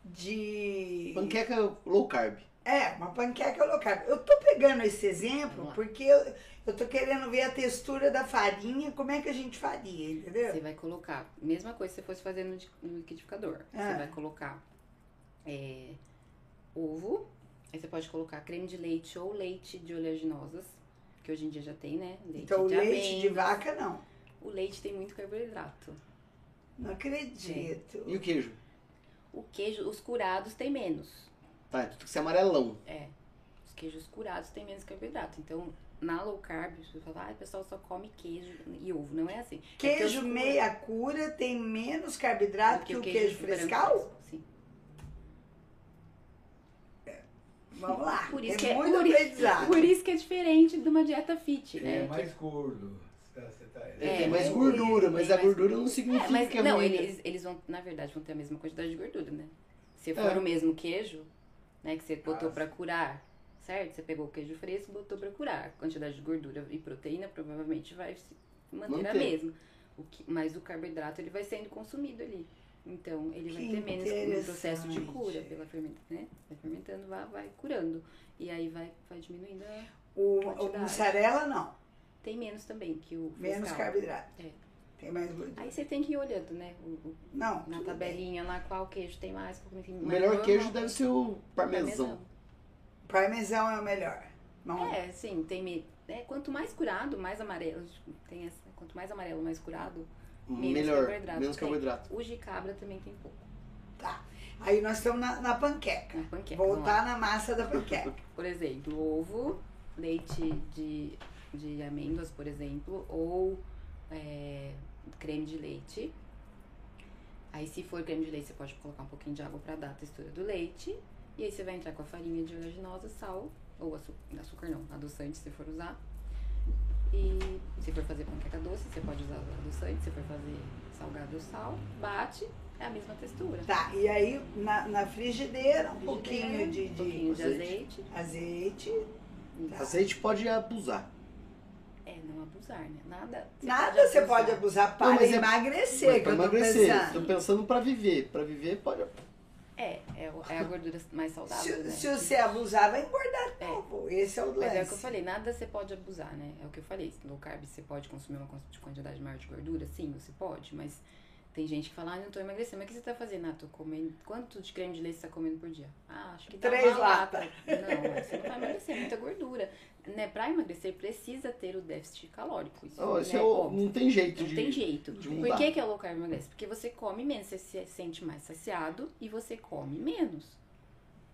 de. Panqueca low carb. É, uma panqueca low carb. Eu tô pegando esse exemplo porque eu, eu tô querendo ver a textura da farinha, como é que a gente faria, entendeu? Você vai colocar, mesma coisa se você fosse fazer no, di- no liquidificador. Ah. Você vai colocar é, ovo, aí você pode colocar creme de leite ou leite de oleaginosas, que hoje em dia já tem, né? Leite então, o de leite de amêndoas. vaca, não. O leite tem muito carboidrato. Não acredito. E o queijo? O queijo, os curados tem menos. Tá, então tem que ser amarelão. É. Os queijos curados têm menos carboidrato. Então, na low carb, você fala, ah, o pessoal só come queijo e ovo. Não é assim. É Queijo cura- meia cura tem menos carboidrato do que o queijo branco frescal? fresco, Sim. Vamos lá. Por isso que é- muito por- aprendizado. Por isso que é diferente de uma dieta fit, né? é mais gordo. Você tá- tá- É, tem mais é, gordura, mas a mais- gordura não significa É, mas que é não, ruim, né? eles, eles vão, na verdade, vão ter a mesma quantidade de gordura, né? Se for É. o mesmo queijo, né, que você botou Ah, pra curar, certo? Você pegou o queijo fresco e botou pra curar. A quantidade de gordura e proteína provavelmente vai se manter, a Manter. mesma. O que, mas o carboidrato ele vai sendo consumido ali. Então, ele vai Que ter menos no processo de cura pela fermenta, né? Vai fermentando, vai, vai curando. E aí vai, vai diminuindo a... O, o mussarela, não. Tem menos também que o Menos carboidrato. É. Tem mais gordura. Aí você tem que ir olhando, né? o- o- Não, na tudo bem. tabelinha lá qual queijo tem mais, qual tem O mais. melhor queijo deve ser o parmesão. Parmesão é o melhor. Não. É, sim, tem me... é, quanto mais curado, mais amarelo. Tem essa quanto mais amarelo, mais curado, menos Melhor, carboidrato menos tem. carboidrato. o de cabra também tem pouco. Tá. Aí nós estamos na, na panqueca. Na panqueca. Voltar na massa da panqueca. *laughs* Por exemplo, ovo, leite de, de amêndoas, por exemplo, ou é, creme de leite. Aí, se for creme de leite, você pode colocar um pouquinho de água para dar a textura do leite. E aí, você vai entrar com a farinha de oleaginosa, sal, ou açúcar, açúcar não, adoçante, se for usar. E se for fazer panqueca doce, você pode usar adoçante. Se for fazer salgado, sal, bate, é a mesma textura. Tá, e aí na, na frigideira, um Frigideira, pouquinho de, um pouquinho de de azeite. azeite. Tá. Azeite pode abusar. É, não abusar, né? Nada. Nada você pode abusar para Não, mas é- emagrecer, Mas que pra eu tô emagrecer. pensando. Tô pensando pra viver. Pra viver pode. É, é, é a gordura mais saudável, Se, né? se você abusar, vai engordar de É. Esse é o Mas lance. é o que eu falei, nada você pode abusar, né? É o que eu falei. Low carb você pode consumir uma quanti- quantidade maior de gordura? Sim, você pode, mas tem gente que fala, ah, não tô emagrecendo. Mas o que você tá fazendo? Ah, tô comendo. Quanto de creme de leite você tá comendo por dia? Ah, acho que dá Três uma lata. latas. Não, você não vai emagrecer, é muita gordura. Né? Pra emagrecer, precisa ter o déficit calórico. Isso, Oh, né? é o- não tem jeito Não de. tem jeito. de Por mudar. que, que é low carb emagrece? Porque você come menos, você se sente mais saciado e você come menos.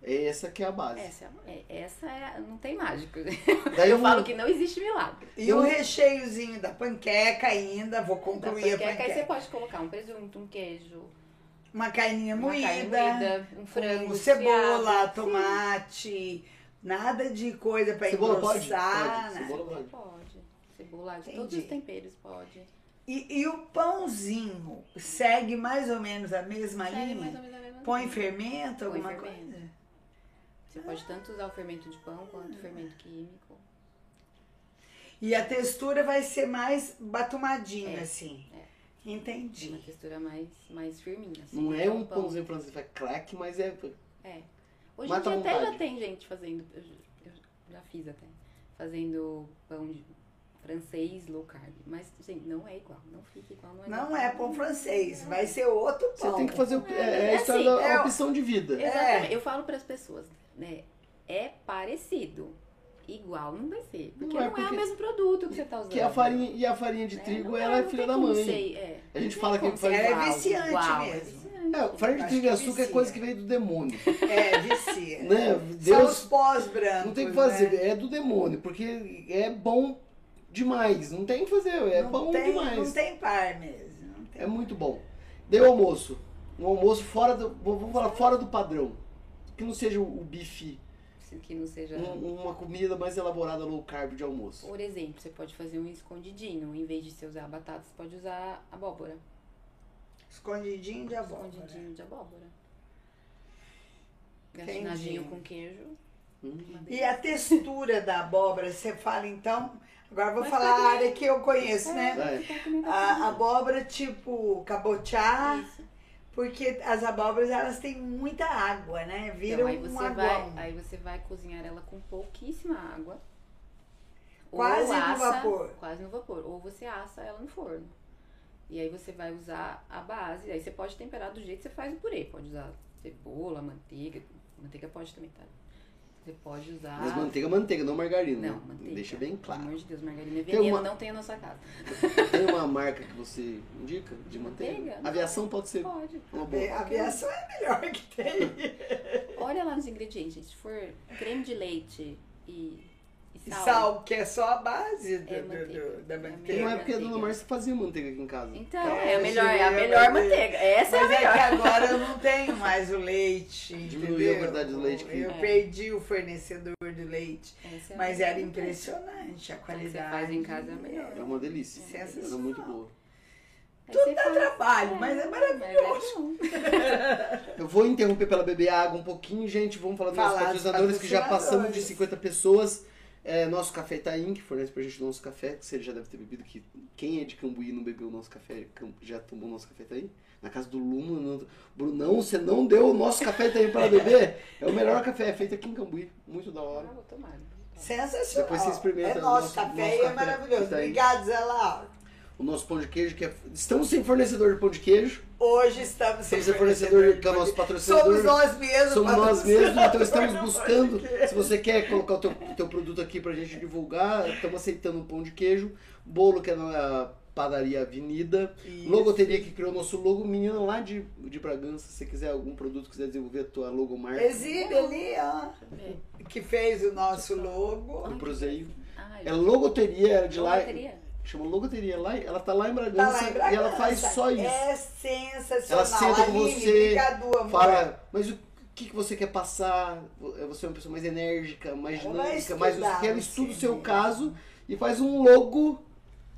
Essa que é a base. Essa é, é- essa é, não tem mágica. *laughs* Daí Eu um- falo que não existe milagre. E o recheiozinho da panqueca ainda, vou Da concluir a panqueca, aí você panqueca. pode colocar um presunto, um queijo, Uma carninha uma moída, carne moída, um frango, com cebola, desfiado. tomate, nada de coisa pra Cebola pode? engrossar. Pode. né? Cebola Sim, pode. pode. Cebola, Entendi. todos os temperos pode. E, e o pãozinho segue mais ou menos a mesma Segue linha? mais ou menos a mesma Põe linha. fermento, Põe alguma fermento. Você pode tanto usar o fermento de pão quanto o fermento químico. E a textura vai ser mais batumadinha, É, assim. é. Entendi. uma textura mais, mais firminha. Assim. Não é Então, um pão- pãozinho francês vai crack, mas é. É. Hoje Mata em a dia até já tem gente fazendo. Eu, eu já fiz até. Fazendo pão de francês low carb. Mas, gente, não é igual. Não fica igual. Não é, Não é pão francês, vai ser outro Você pão. tem que fazer. o- É, é a É assim, da é o- opção de vida. Exatamente. Eu falo para as pessoas, né? É parecido. Igual não vai ser. Porque Não não é é, porque- o mesmo produto que você tá usando. Que a farinha, e a farinha de né? trigo, Não ela é filha da mãe. ser, é. A gente Não fala que como faz- ser Ela é viciante igual, mesmo. É. É, farinha de trigo e açúcar é vicia. coisa que veio do demônio. É, vicia. *laughs* né? São os Deus pós-brancos. não tem o que fazer, né? é do demônio, porque é bom demais. Não tem o que fazer, é não bom tem, demais. Não tem par mesmo. Não tem É muito bom. Dei o almoço. Um almoço fora do. Vamos falar fora do padrão. Que não seja o bife, Que não seja. um- uma comida mais elaborada low carb de almoço. Por exemplo, você pode fazer um escondidinho. Em vez de você usar batata, você pode usar abóbora. Escondidinho de abóbora. Escondidinho de abóbora. Entendi. Gratinadinho com queijo. Hum. E a textura da abóbora, você fala então. Agora eu vou Mas falar a área que eu conheço, né? É. Pode comer A abóbora tipo cabotiá, Isso. Porque as abóboras elas têm muita água, né? Viram Então, aí um você aguão. vai, aí você vai cozinhar ela com pouquíssima água. Ou Quase no assa- vapor. Quase no vapor. Ou você assa ela no forno. E aí você vai usar a base. Aí você pode temperar do jeito que você faz o purê. Pode usar cebola, manteiga. Manteiga pode também, tá? Você pode usar. Mas manteiga, manteiga, não margarina. Não, né? manteiga. Deixa bem Pelo claro. amor de Deus, margarina é veneno, uma- não tem na nossa casa. Tem uma marca que você indica de De manteiga? manteiga? Não. Aviação pode ser Pode. uma A boa. aviação é a melhor que tem. Olha lá nos ingredientes, gente. Se for creme de leite e, e sal. sal, que é só a base do- É do- manteiga. do- da É Tem manteiga. uma época a dona. Márcia fazia manteiga aqui em casa. Então, É, é, a melhor, é a melhor manteiga. Essa é a Mas é melhor. que agora eu não tenho mais o leite. Diminuiu a quantidade do leite que- Eu É. perdi o fornecedor de leite. Essa é a Mas era impressionante a qualidade. você faz em casa é melhor. É uma delícia. Sensacional. Era muito boa. Aí você Dá faz- trabalho, mas é maravilhoso. *laughs* Eu vou interromper para beber água um pouquinho, gente. Vamos falar dos Falar patrocinadores que já passamos de patrocinadores. 50 pessoas. É, nosso Café Itaim, que fornece pra gente o nosso café, que você já deve ter bebido, que quem é de Cambuí e não bebeu o nosso café, já tomou o nosso Café Itaim? Na casa do Luma, não... Brunão, você não deu o nosso Café Itaim para beber? *laughs* É o melhor café, é feito aqui em Cambuí. Muito da Ah, hora. vou tomar. Sensacional. Depois você experimenta É nosso, nosso- café nosso e é café maravilhoso. tá aí. Obrigado, Zé Lauro. O nosso pão de queijo, que é... Estamos sem fornecedor de pão de queijo. Hoje estamos sem Estamos sem fornecedor, que é o nosso patrocinador. Somos nós mesmos. Somos nós mesmos, então estamos do buscando. Se você quer colocar o teu, teu produto aqui pra gente divulgar, estamos aceitando um pão de queijo, bolo que é na- Padaria Avenida. Isso. Logoteria que criou nosso logo, menina lá de, de Bragança. Se você quiser algum produto, quiser desenvolver a tua logomarca, Exibe ali, ó. É. Que fez o nosso logo. do Proseio. Ah, É logoteria é de lá. Chama logoteria lá. Ela tá lá em Tá Bragança, lá em Bragança. e ela faz só isso. É sensacional. Ela senta com Aline, você, Obrigado, amor. Fala, mas o que, que você quer passar? Você é uma pessoa mais enérgica, mais vai dinâmica, mais ela você estuda o seu caso e faz um logo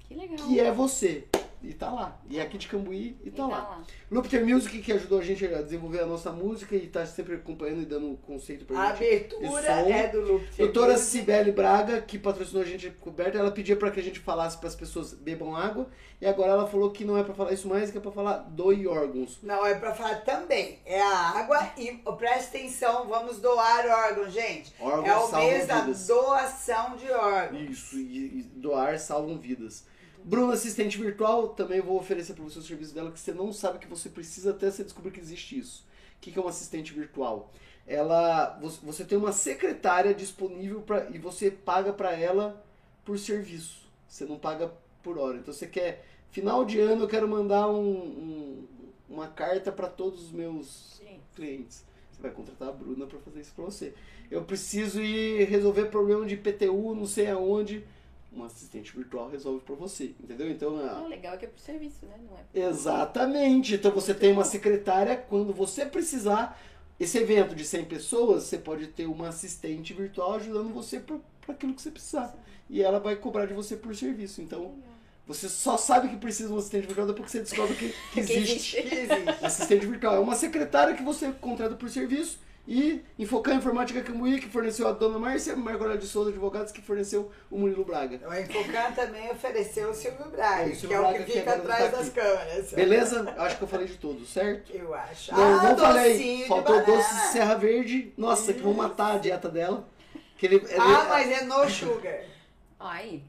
Que legal. que é você. E tá lá. E é aqui de Cambuí e E tá lá. Lupter Music que ajudou a gente a desenvolver a nossa música e tá sempre acompanhando e dando um conceito pra A gente. abertura de som. é do Loop. Doutora Cibele Braga, que patrocinou a gente coberta, ela pedia para que a gente falasse para as pessoas bebam água e agora ela falou que não é para falar isso mais, que é para falar doe órgãos. Não, é pra falar também. É a água e ó, presta atenção, vamos doar órgãos, gente. Órgãos é o salvam mês da vidas. doação de órgãos. Isso, e, e doar salvam vidas. Bruna, assistente virtual, também vou oferecer para você o serviço dela, que você não sabe que você precisa até você descobrir que existe isso. O que é uma assistente virtual? Ela, você- você tem uma secretária disponível pra, e você paga para ela por serviço. Você não paga por hora. Então você quer, final de ano eu quero mandar um- um- uma carta para todos os meus Gente, clientes. Você vai contratar a Bruna para fazer isso para você. Eu preciso ir resolver problema de PTU, não sei aonde. Um assistente virtual resolve para você, entendeu? Então, a- o legal é que é por serviço, né? Não é exatamente. Então você tem uma secretária quando você precisar. Esse evento de 100 pessoas, você pode ter uma assistente virtual ajudando você para aquilo que você precisar. E ela vai cobrar de você por serviço. Então, você só sabe que precisa de um assistente virtual depois que você descobre que, que *laughs* Que existe. Que *laughs* existe. Assistente virtual é uma secretária que você contrata por serviço e Infocan Informática Cambuí, que forneceu a dona Márcia, Aurélio de Souza Advogados, que forneceu o Murilo Braga. O Infocan também ofereceu o Silvio Braga, É, o que Silvio é o Braga que que fica atrás tá das câmeras. Beleza? Acho que eu falei de todos, certo? Eu acho. Não, ah, não falei. Faltou banana. doce de Serra Verde. Nossa, que vão matar a dieta dela. Que ele, ele- Ah, mas é no sugar. Ai,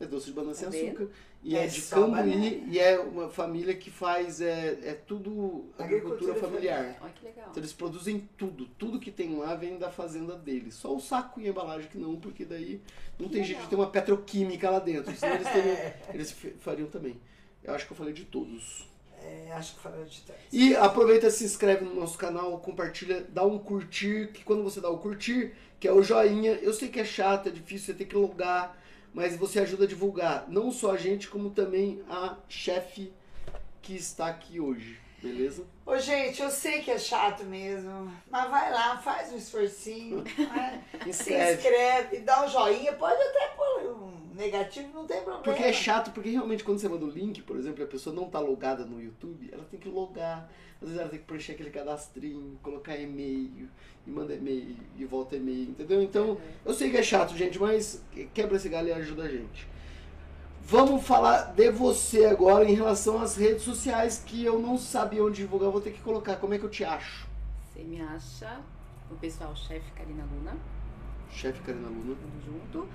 É doce de banana sem açúcar. E é, É de Cambuí. banana. E é uma família que faz. É, é tudo agricultura, Agricultura familiar. olha que legal. Então eles produzem tudo. Tudo que tem lá vem da fazenda deles. Só o saco e a embalagem que não, porque daí não Que tem legal. jeito de ter uma petroquímica lá dentro. Senão eles, teriam, *laughs* eles f- fariam também. Eu acho que eu falei de todos. É, acho que falou de tanto. E aproveita, se inscreve no nosso canal, compartilha, dá um curtir, que quando você dá o curtir, que é o joinha, eu sei que é chato, é difícil, você tem que logar, mas você ajuda a divulgar, não só a gente, como também a chefe que está aqui hoje, beleza? Ô, gente, eu sei que é chato mesmo, mas vai lá, faz um esforcinho, *laughs* né? se Inscreve. dá um joinha, pode até pôr um negativo, não tem problema. Porque é chato, porque realmente quando você manda o link, por exemplo, e a pessoa não tá logada no YouTube, ela tem que logar. Às vezes ela tem que preencher aquele cadastrinho, colocar e-mail, e manda e-mail, e volta e-mail, entendeu? Então, eu sei que é chato, gente, mas quebra esse galho e ajuda a gente. Vamos falar de você agora em relação às redes sociais que eu não sabia onde divulgar, vou ter que colocar. Como é que eu te acho? Você me acha o pessoal chefe Karina Luna, Chefe Karina Luna. tudo junto.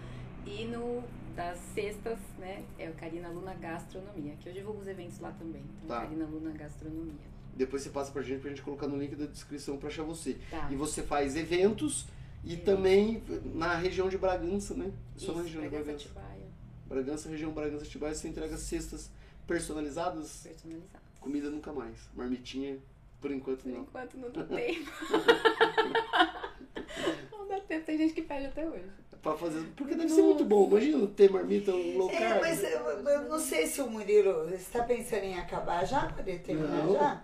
E no das sextas, né, é o Karina Luna Gastronomia, que eu divulgo os eventos lá também. Então, Tá. Karina Luna Gastronomia. Depois você passa pra gente pra gente colocar no link da descrição pra achar você. Tá. E você faz eventos e Isso. também na região de Bragança, né? Só na Isso, região de Bragança Bragança. Atibaia, Bragança, região Bragança Atibaia, você entrega cestas personalizadas, personalizado. comida nunca mais. Marmitinha, por enquanto Por não. enquanto não dá *laughs* tempo. não dá tempo, tem gente que pede até hoje. Pra fazer, porque deve ser muito bom. Imagina ter marmita low É, mas eu, eu não sei se o Murilo, você está pensando em acabar já? Poder terminar Não. já?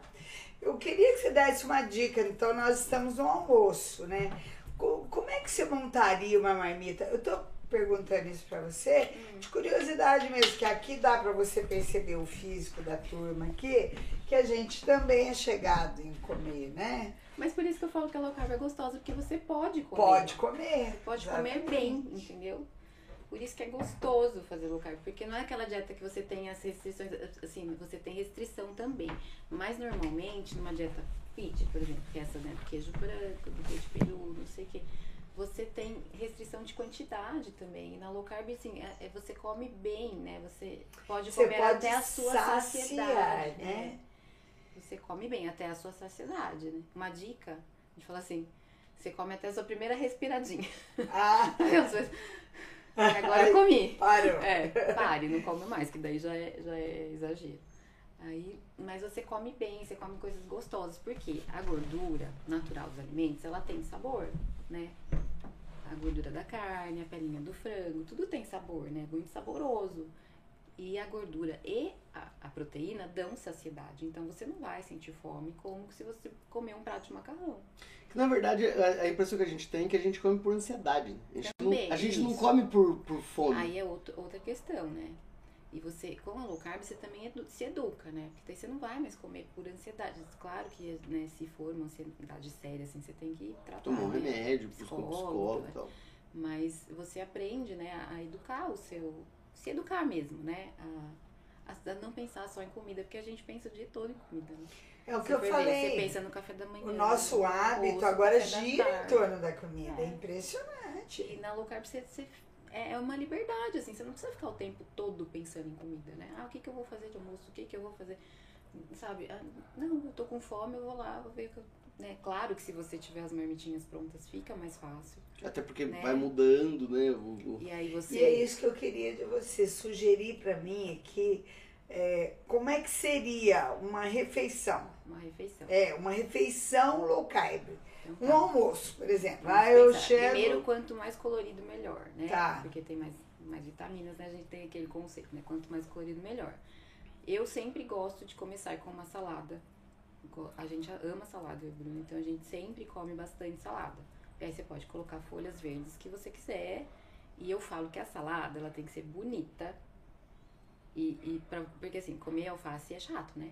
Eu queria que você desse uma dica, então nós estamos no almoço, né? Co- Como é que você montaria uma marmita? Eu tô perguntando isso pra você, de curiosidade mesmo, que aqui dá pra você perceber o físico da turma aqui, que a gente também é chegado em comer, né? Mas por isso que eu falo que a low carb é gostosa, porque você pode comer. Pode comer. Pode comer exatamente. bem, entendeu? Por isso que é gostoso fazer low carb, porque não é aquela dieta que você tem as restrições, assim, você tem restrição também. Mas normalmente, numa dieta fit, por exemplo, que é essa, né, do queijo branco, do queijo peru, não sei o que, você tem restrição de quantidade também. E na low carb, assim, é, é- você come bem, né? Você pode Você comer pode até a sua saciar, saciedade. né? é. Você come bem até a sua saciedade, né? Uma dica, a gente fala assim, você come até a sua primeira respiradinha. Ah, *laughs* Agora *laughs* eu comi. Parou. É, pare, não come mais, que daí já é, já é exagero. Aí, mas você come bem, você come coisas gostosas, porque a gordura natural dos alimentos, ela tem sabor, né? A gordura da carne, a pelinha do frango, tudo tem sabor, né? Muito saboroso. E a gordura e a, a proteína dão saciedade. Então você não vai sentir fome como se você comer um prato de macarrão. Na verdade, a, a impressão que a gente tem é que a gente come por ansiedade. A gente, Também, não, a gente não come por, por fome. Aí é outro, outra questão, né? E você, com a low carb, você também edu- se educa, né? Porque daí você não vai mais comer por ansiedade. Claro que, né, se for uma ansiedade séria, assim, você tem que tratar. Tomar um né? remédio, Psicólogo, psicólogo é. e tal. Mas você aprende, né, a educar o seu. Se educar mesmo, né? A, a não pensar só em comida, porque a gente pensa o dia todo em comida. Né? É o que eu ver, falei. Você pensa no café da manhã. O nosso no hábito agora gira em torno da comida. É, É. impressionante. E na low carb você, você- é uma liberdade, assim, você não precisa ficar o tempo todo pensando em comida, né? Ah, o que, que eu vou fazer de almoço? O que, que eu vou fazer? Sabe? Ah, não, eu tô com fome, eu vou lá, vou ver o que eu. Né? Claro que se você tiver as marmitinhas prontas, fica mais fácil. Até porque Né? vai mudando, né? o- o- E aí você. E é isso que eu queria de você sugerir para mim aqui. é, como é que seria uma refeição? Uma refeição. É, uma refeição low carb. Então, Um tá. almoço, por exemplo. Vamos Ah, eu chego. Primeiro, quanto mais colorido, melhor, né? Tá. Porque tem mais, mais vitaminas, né? A gente tem aquele conceito, né? Quanto mais colorido, melhor. Eu sempre gosto de começar com uma salada. A gente ama salada, e Bruno, então a gente sempre come bastante salada. E aí você pode colocar folhas verdes que você quiser. E eu falo que a salada, ela tem que ser bonita. E, e pra, porque assim, comer alface é chato, né?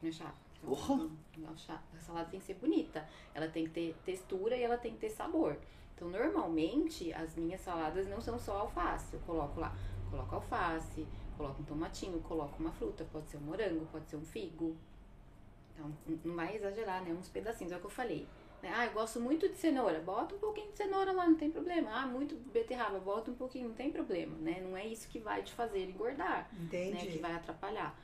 Não é chato. Porra! A salada tem que ser bonita. Ela tem que ter textura e ela tem que ter sabor. Então, normalmente, as minhas saladas não são só alface. Eu coloco lá, coloco alface, coloco um tomatinho, coloco uma fruta. Pode ser um morango, pode ser um figo. Então, não vai exagerar, né? Uns pedacinhos, é o que eu falei. Né? Ah, eu gosto muito de cenoura. Bota um pouquinho de cenoura lá, não tem problema. Ah, muito beterraba. Bota um pouquinho, não tem problema, né? Não é isso que vai te fazer engordar né, que Entendi. vai atrapalhar.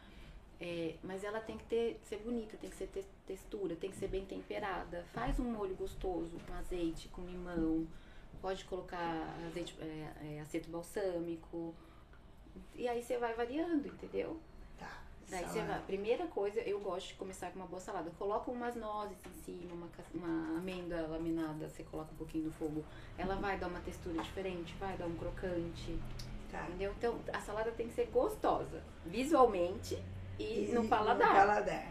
É, mas ela tem que ter, ser bonita, tem que ser te- textura, tem que ser bem temperada. Faz um molho gostoso com azeite, com limão. Pode colocar azeite, é, é, aceto balsâmico. E aí você vai variando, entendeu? Daí você vai. Primeira coisa, eu gosto de começar com uma boa salada. Coloca umas nozes em cima, uma, uma amêndoa laminada, você coloca um pouquinho no fogo. Ela vai dar uma textura diferente, vai dar um crocante. Tá. Entendeu? Então a salada tem que ser gostosa, visualmente e, E no paladar. No paladar.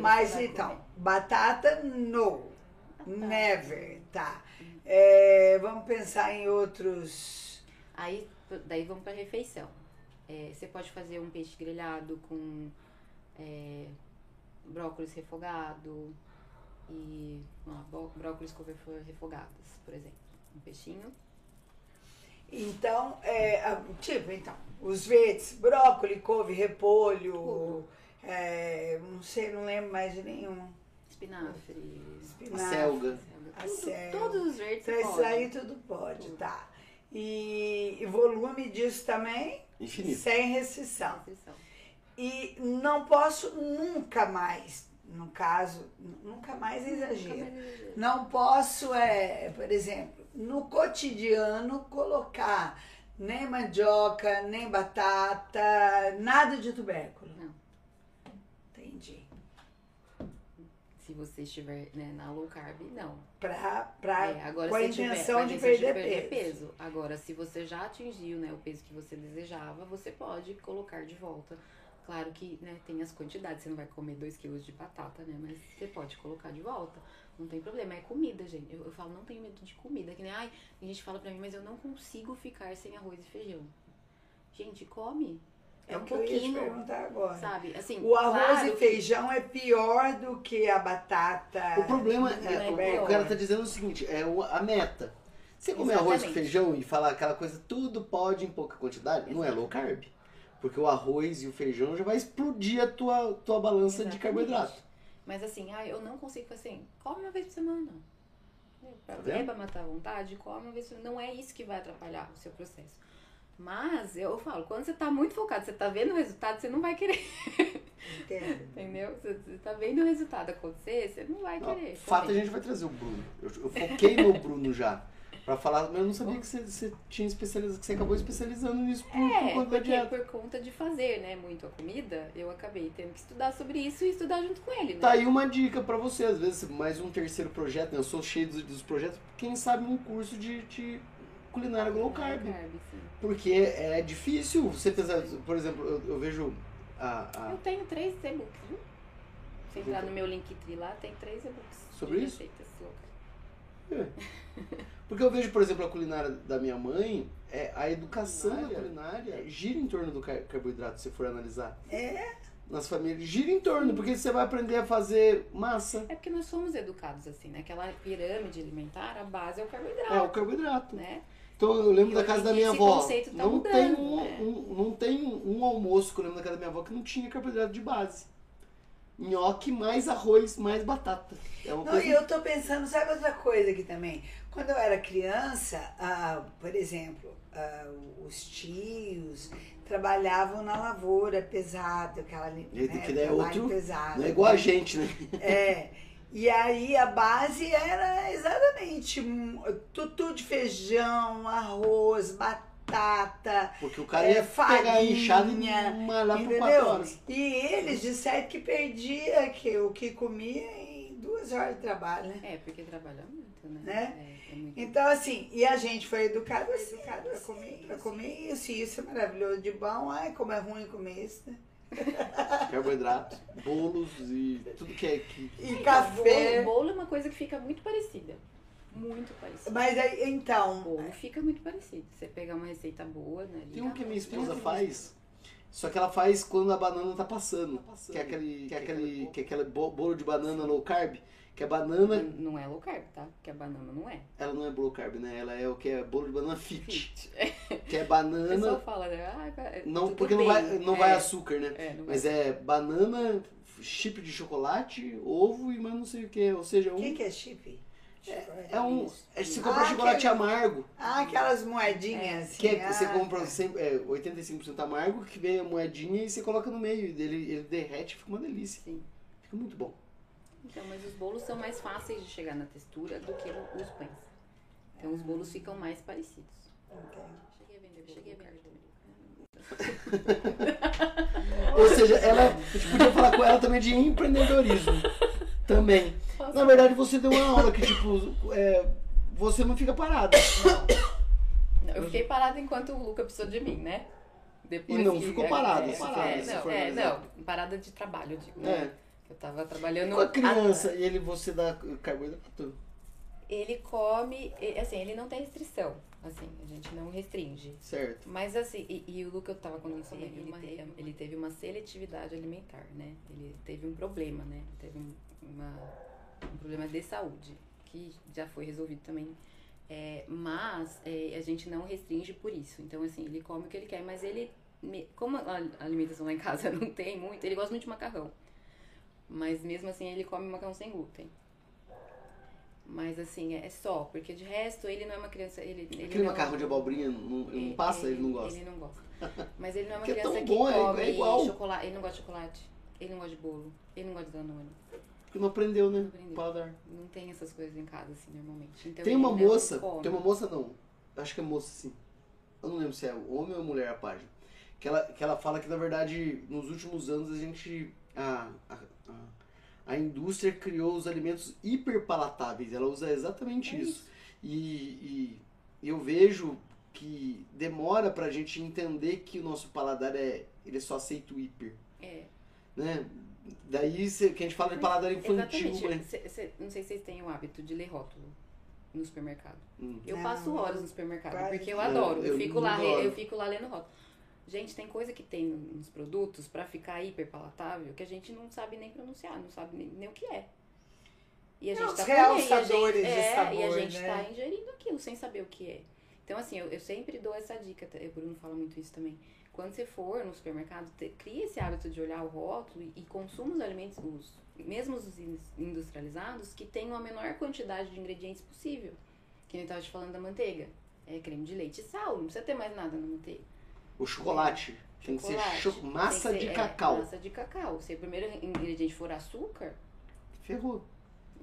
Mas então, comer. batata no. Never, tá. É, vamos pensar em outros. Aí daí vamos pra refeição. É, você pode fazer um peixe grelhado com é, brócolis refogado e bró- brócolis couve-flor refogadas, por exemplo. Um peixinho. Então, é, a- tipo, então, os verdes, brócolis, couve, repolho, é, não sei, não lembro mais de nenhum. Espinafre. Espinafre. selga. A Tudo- selga. Todos os verdes Então, isso aí tudo pode, Tudo. tá. E, e volume disso também, Infinito. sem restrição. Restrição. E não posso nunca mais, no caso, nunca mais é exagero. Nunca mais exagero. Não posso, é, por exemplo, no cotidiano colocar nem mandioca, nem batata, nada de tubérculo. Não. Entendi. Se você estiver né, na low carb, não. Pra, pra, É, agora com a tiver- intenção a de intenção perder, peso. Agora, se você já atingiu né, o peso que você desejava, você pode colocar de volta. Claro que né, tem as quantidades, você não vai comer 2 quilos de batata, né? Mas você pode colocar de volta. Não tem problema, é comida, gente. Eu, eu falo, não tenho medo de comida. Que nem, ai, a gente fala pra mim, mas eu não consigo ficar sem arroz e feijão. Gente, come. É, É um o que eu ia te pouquinho, perguntar agora. sabe? Assim, O arroz claro e que- feijão é pior do que a batata. O problema de é, o, tubérculo. o cara tá dizendo o seguinte, é o- a meta. Você comer arroz com Exatamente. feijão e falar aquela coisa, tudo pode em pouca quantidade, não é low carb. Porque o arroz e o feijão já vai explodir a tua, tua balança de Exatamente. carboidrato. Mas assim, ah, eu não consigo assim, come uma vez por semana. Tá É pra matar a vontade, come uma vez por semana. Não é isso que vai atrapalhar o seu processo. Mas eu falo, quando você tá muito focado, você tá vendo o resultado, você não vai querer, *laughs* entendeu? Você, você tá vendo o resultado acontecer, você não vai Não, querer. fato a comer. gente vai trazer o Bruno. Eu, eu foquei no Bruno já. Pra falar, mas eu não sabia que você, você tinha especializado, que você acabou especializando nisso por, por É, conta da porque dieta. por conta de fazer, né, muito a comida, eu acabei tendo que estudar sobre isso e estudar junto com ele, né? Tá aí uma dica pra você, às vezes mais um terceiro projeto, né? Eu sou cheio dos, dos projetos, quem sabe um curso de, de culinária low carb. sim. Porque é difícil você pensar, por exemplo, eu, eu vejo a, a- Eu tenho três e-books, viu? Se entrar no meu Linktree lá, tem três e-books. Sobre isso? receitas loucas. Porque eu vejo, por exemplo, a culinária da minha mãe, é, a educação da culinária gira em torno do car- carboidrato, se for analisar. É. Nas famílias, gira em torno, porque você vai aprender a fazer massa. É porque nós somos educados assim, né? Aquela pirâmide alimentar, a base é o É o carboidrato, carboidrato. né? Então eu lembro E da casa da minha avó. tá não, mudando, tem um, né? um- não tem um almoço que eu lembro da casa da minha avó que não tinha carboidrato de base. Nhoque mais arroz, mais batata. É uma Não, coisa e eu tô pensando, sabe outra coisa aqui também? Quando eu era criança, ah, por exemplo, ah, os tios trabalhavam na lavoura pesado, aquela né, que é outro- pesado. Não é igual a gente, né? É. *laughs* E aí a base era exatamente um, tutu de feijão, arroz, batata, Porque o cara É, ia pegar e farinha, malhar por quatro entendeu? horas. E eles disseram que perdia que, o que comia em duas horas de trabalho, né? É, porque trabalha muito, né? Né? É, é muito... Então, assim, e a gente foi educado assim, educado pra comer, pra comer isso, e isso é maravilhoso de bom, ai, como é ruim comer isso, né? Carboidrato, bolos e tudo que é que. E Bolo, café. bolo é uma coisa que fica muito parecida. Muito parecida. Mas aí, então, Bolo fica muito parecido. Você pegar uma receita boa, né? Tem um que a minha tá esposa bom. faz, só que ela faz quando a banana tá passando. Que é aquele, que é aquele, que é aquele bo- bolo de banana low carb, que a banana, Não- Não é low carb, tá? Porque a banana não é. ela não é low carb, né? Ela é o que é bolo de banana fit, Fit. *laughs* que é O pessoal banana, fala, né? Ah, não, porque não bem. vai, não é, vai açúcar, né? É, não Mas vai. é banana, chip de chocolate, ovo e mais não sei o que. Ou seja, o que, um, que é chip? é um. Isso, é, se isso. comprar Ah, chocolate aquele- amargo, Ah, aquelas moedinhas assim. que é- você ah, compra tá. sempre, é, 85% amargo, que vem a moedinha e você coloca no meio. e Ele, ele derrete fica uma delícia. Sim. Fica muito bom. Então, mas os bolos são mais fáceis de chegar na textura do que os pães. Então, os bolos ficam mais parecidos. Cheguei a vender. Cheguei a vender. Ou seja, ela, a gente podia falar com ela também de empreendedorismo. Também. Na verdade, você deu uma aula que, tipo, é, você não fica parado. Não, eu fiquei parada enquanto o Luca precisou de mim, né? Depois E não que- ficou parada, É, se é, é, não, é, não, parada de trabalho, digo. É. Eu tava trabalhando. Com a criança, e ele, você dá carboidrato. Ele come, assim, ele não tem restrição. Assim, a gente não restringe. Certo. Mas assim, e, e o Luca eu tava conversando, ele, ele, teve, ele teve uma seletividade alimentar, né? Ele teve um problema, né? Teve um, uma- um problema de saúde, que já foi resolvido também. É, mas é, a gente não restringe por isso. Então, assim, ele come o que ele quer, mas ele, como a a alimentação lá em casa *laughs* não tem muito, ele gosta muito de macarrão. Mas mesmo assim, ele come macarrão sem glúten. Mas assim, é só, porque de resto ele não é uma criança. Ele, ele Aquele não, macarrão de abobrinha não, não ele- passa, ele não gosta. Ele não gosta. Mas ele não é uma Que é criança tão que bom, é- é come igual. chocolate. Ele não gosta de chocolate. Ele não gosta de bolo. Ele não gosta de danone. Porque não aprendeu, né? Não aprendeu. Não tem essas coisas em casa, assim, normalmente. Então, Tem ele uma moça, tem uma moça não, acho que é moça sim. Eu não lembro se é homem ou mulher a página. Que ela, que ela fala que na verdade nos últimos anos a gente. A, a, a, a indústria criou os alimentos hiperpalatáveis. Ela usa exatamente É isso. E, e eu vejo que demora pra gente entender que o nosso paladar é. Ele só aceita o hiper. É, Né? Daí cê- que a gente fala de paladar infantil. exatamente. né? Cê- cê- não sei se vocês têm o hábito de ler rótulo no supermercado. Hum. Eu Não, passo horas no supermercado, porque eu não. adoro. Eu, Eu fico lá, adoro. eu fico lá lendo rótulo. Gente, tem coisa que tem nos produtos pra ficar hiper palatável que a gente não sabe nem pronunciar, não sabe nem, nem o que é. E a Não, gente os tá comendo, e a realçadores gente, de é, sabor, e a gente né? tá ingerindo aquilo sem saber o que é. Então, assim, eu, eu sempre dou essa dica, o Bruno fala muito isso também. Quando você for no supermercado, te, crie esse hábito de olhar o rótulo e, e consuma os alimentos, os, mesmo os in- industrializados, que tenham a menor quantidade de ingredientes possível. Que nem eu tava te falando da manteiga. É creme de leite e sal, não precisa ter mais nada na manteiga. O chocolate. Tem que ser Chocolate, cho- massa tem que de ser- é, cacau. massa de cacau. Se o primeiro ingrediente for açúcar, Ferrou.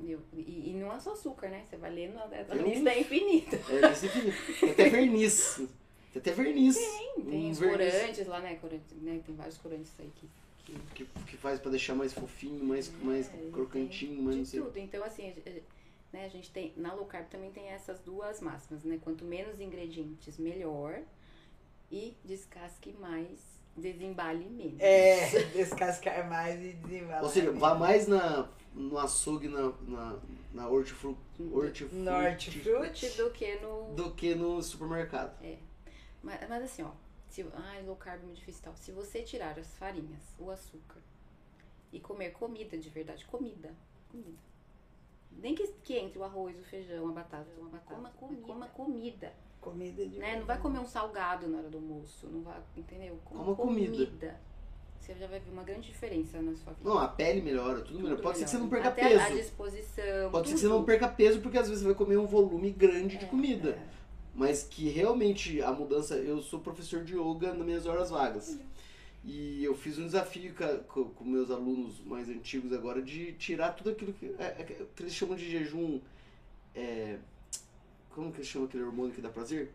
Eu- e, e não é só açúcar, né? Você vai lendo, a, a lista é infinita. É aqui. Tem até verniz. Tem até verniz. Tem, tem os corantes lá, né? Corante, né? Tem vários corantes aí que. que Que, que faz pra deixar mais fofinho, mais, mais É, crocantinho, mais de não sei. tudo. Então, assim, a gente, né, a gente tem. Na low carb também tem essas duas máximas, né? Quanto menos ingredientes, melhor. E descasque mais, desembale menos. É, *laughs* descascar mais e desembalar. Ou seja, vá mais na, no açougue, na, na, na hortifru, hortifruti No hortifruti. do que no. do que no supermercado. Mas, mas assim, ó. Se, ai, low carb é muito difícil e tal. Se você tirar as farinhas, o açúcar e comer comida de verdade, comida, comida. Nem que, que entre o arroz, o feijão, a batata, uma batata. Coma comida. Coma comida. Comida de Né? Não vai comer um salgado na hora do almoço. Não vai, entendeu? Coma comida. Você já vai ver uma grande diferença na sua vida. Não, a pele melhora, tudo, melhora. Tudo Pode ser que você não melhora. perca Até peso. A disposição. Pode ser que tudo. você não perca peso, porque às vezes você vai comer um volume grande de É, comida. é. Mas que realmente a mudança. Eu sou professor de yoga nas minhas horas vagas. E eu fiz um desafio ca- co- com, meus alunos mais antigos agora de tirar tudo aquilo que, é, é, que eles chamam de jejum. é, como que eles chamam aquele hormônio que dá prazer?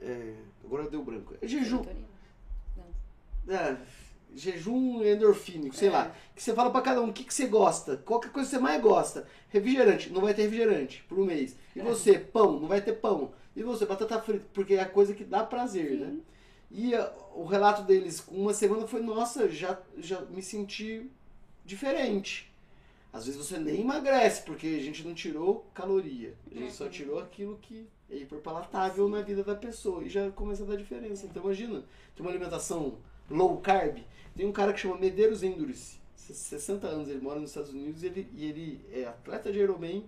É, agora deu branco. É jejum. É, jejum endorfínico, sei É. lá. Que você fala pra cada um o que, que você gosta, qual que é a coisa que você mais gosta. Refrigerante, não vai ter refrigerante por um mês. E É. você, pão, não vai ter pão. E você, batata frita, porque é a coisa que dá prazer, né? Sim. E ah, o relato deles com uma semana foi, nossa, já, já me senti diferente. Às vezes você nem emagrece, porque a gente não tirou caloria. A gente só Uhum. tirou aquilo que é hiperpalatável na vida da pessoa. E já começa a dar diferença. Então imagina, tem uma alimentação low carb. Tem um cara que chama Medeiros Endurance. 60 anos, ele mora nos Estados Unidos e ele, e ele é atleta de Ironman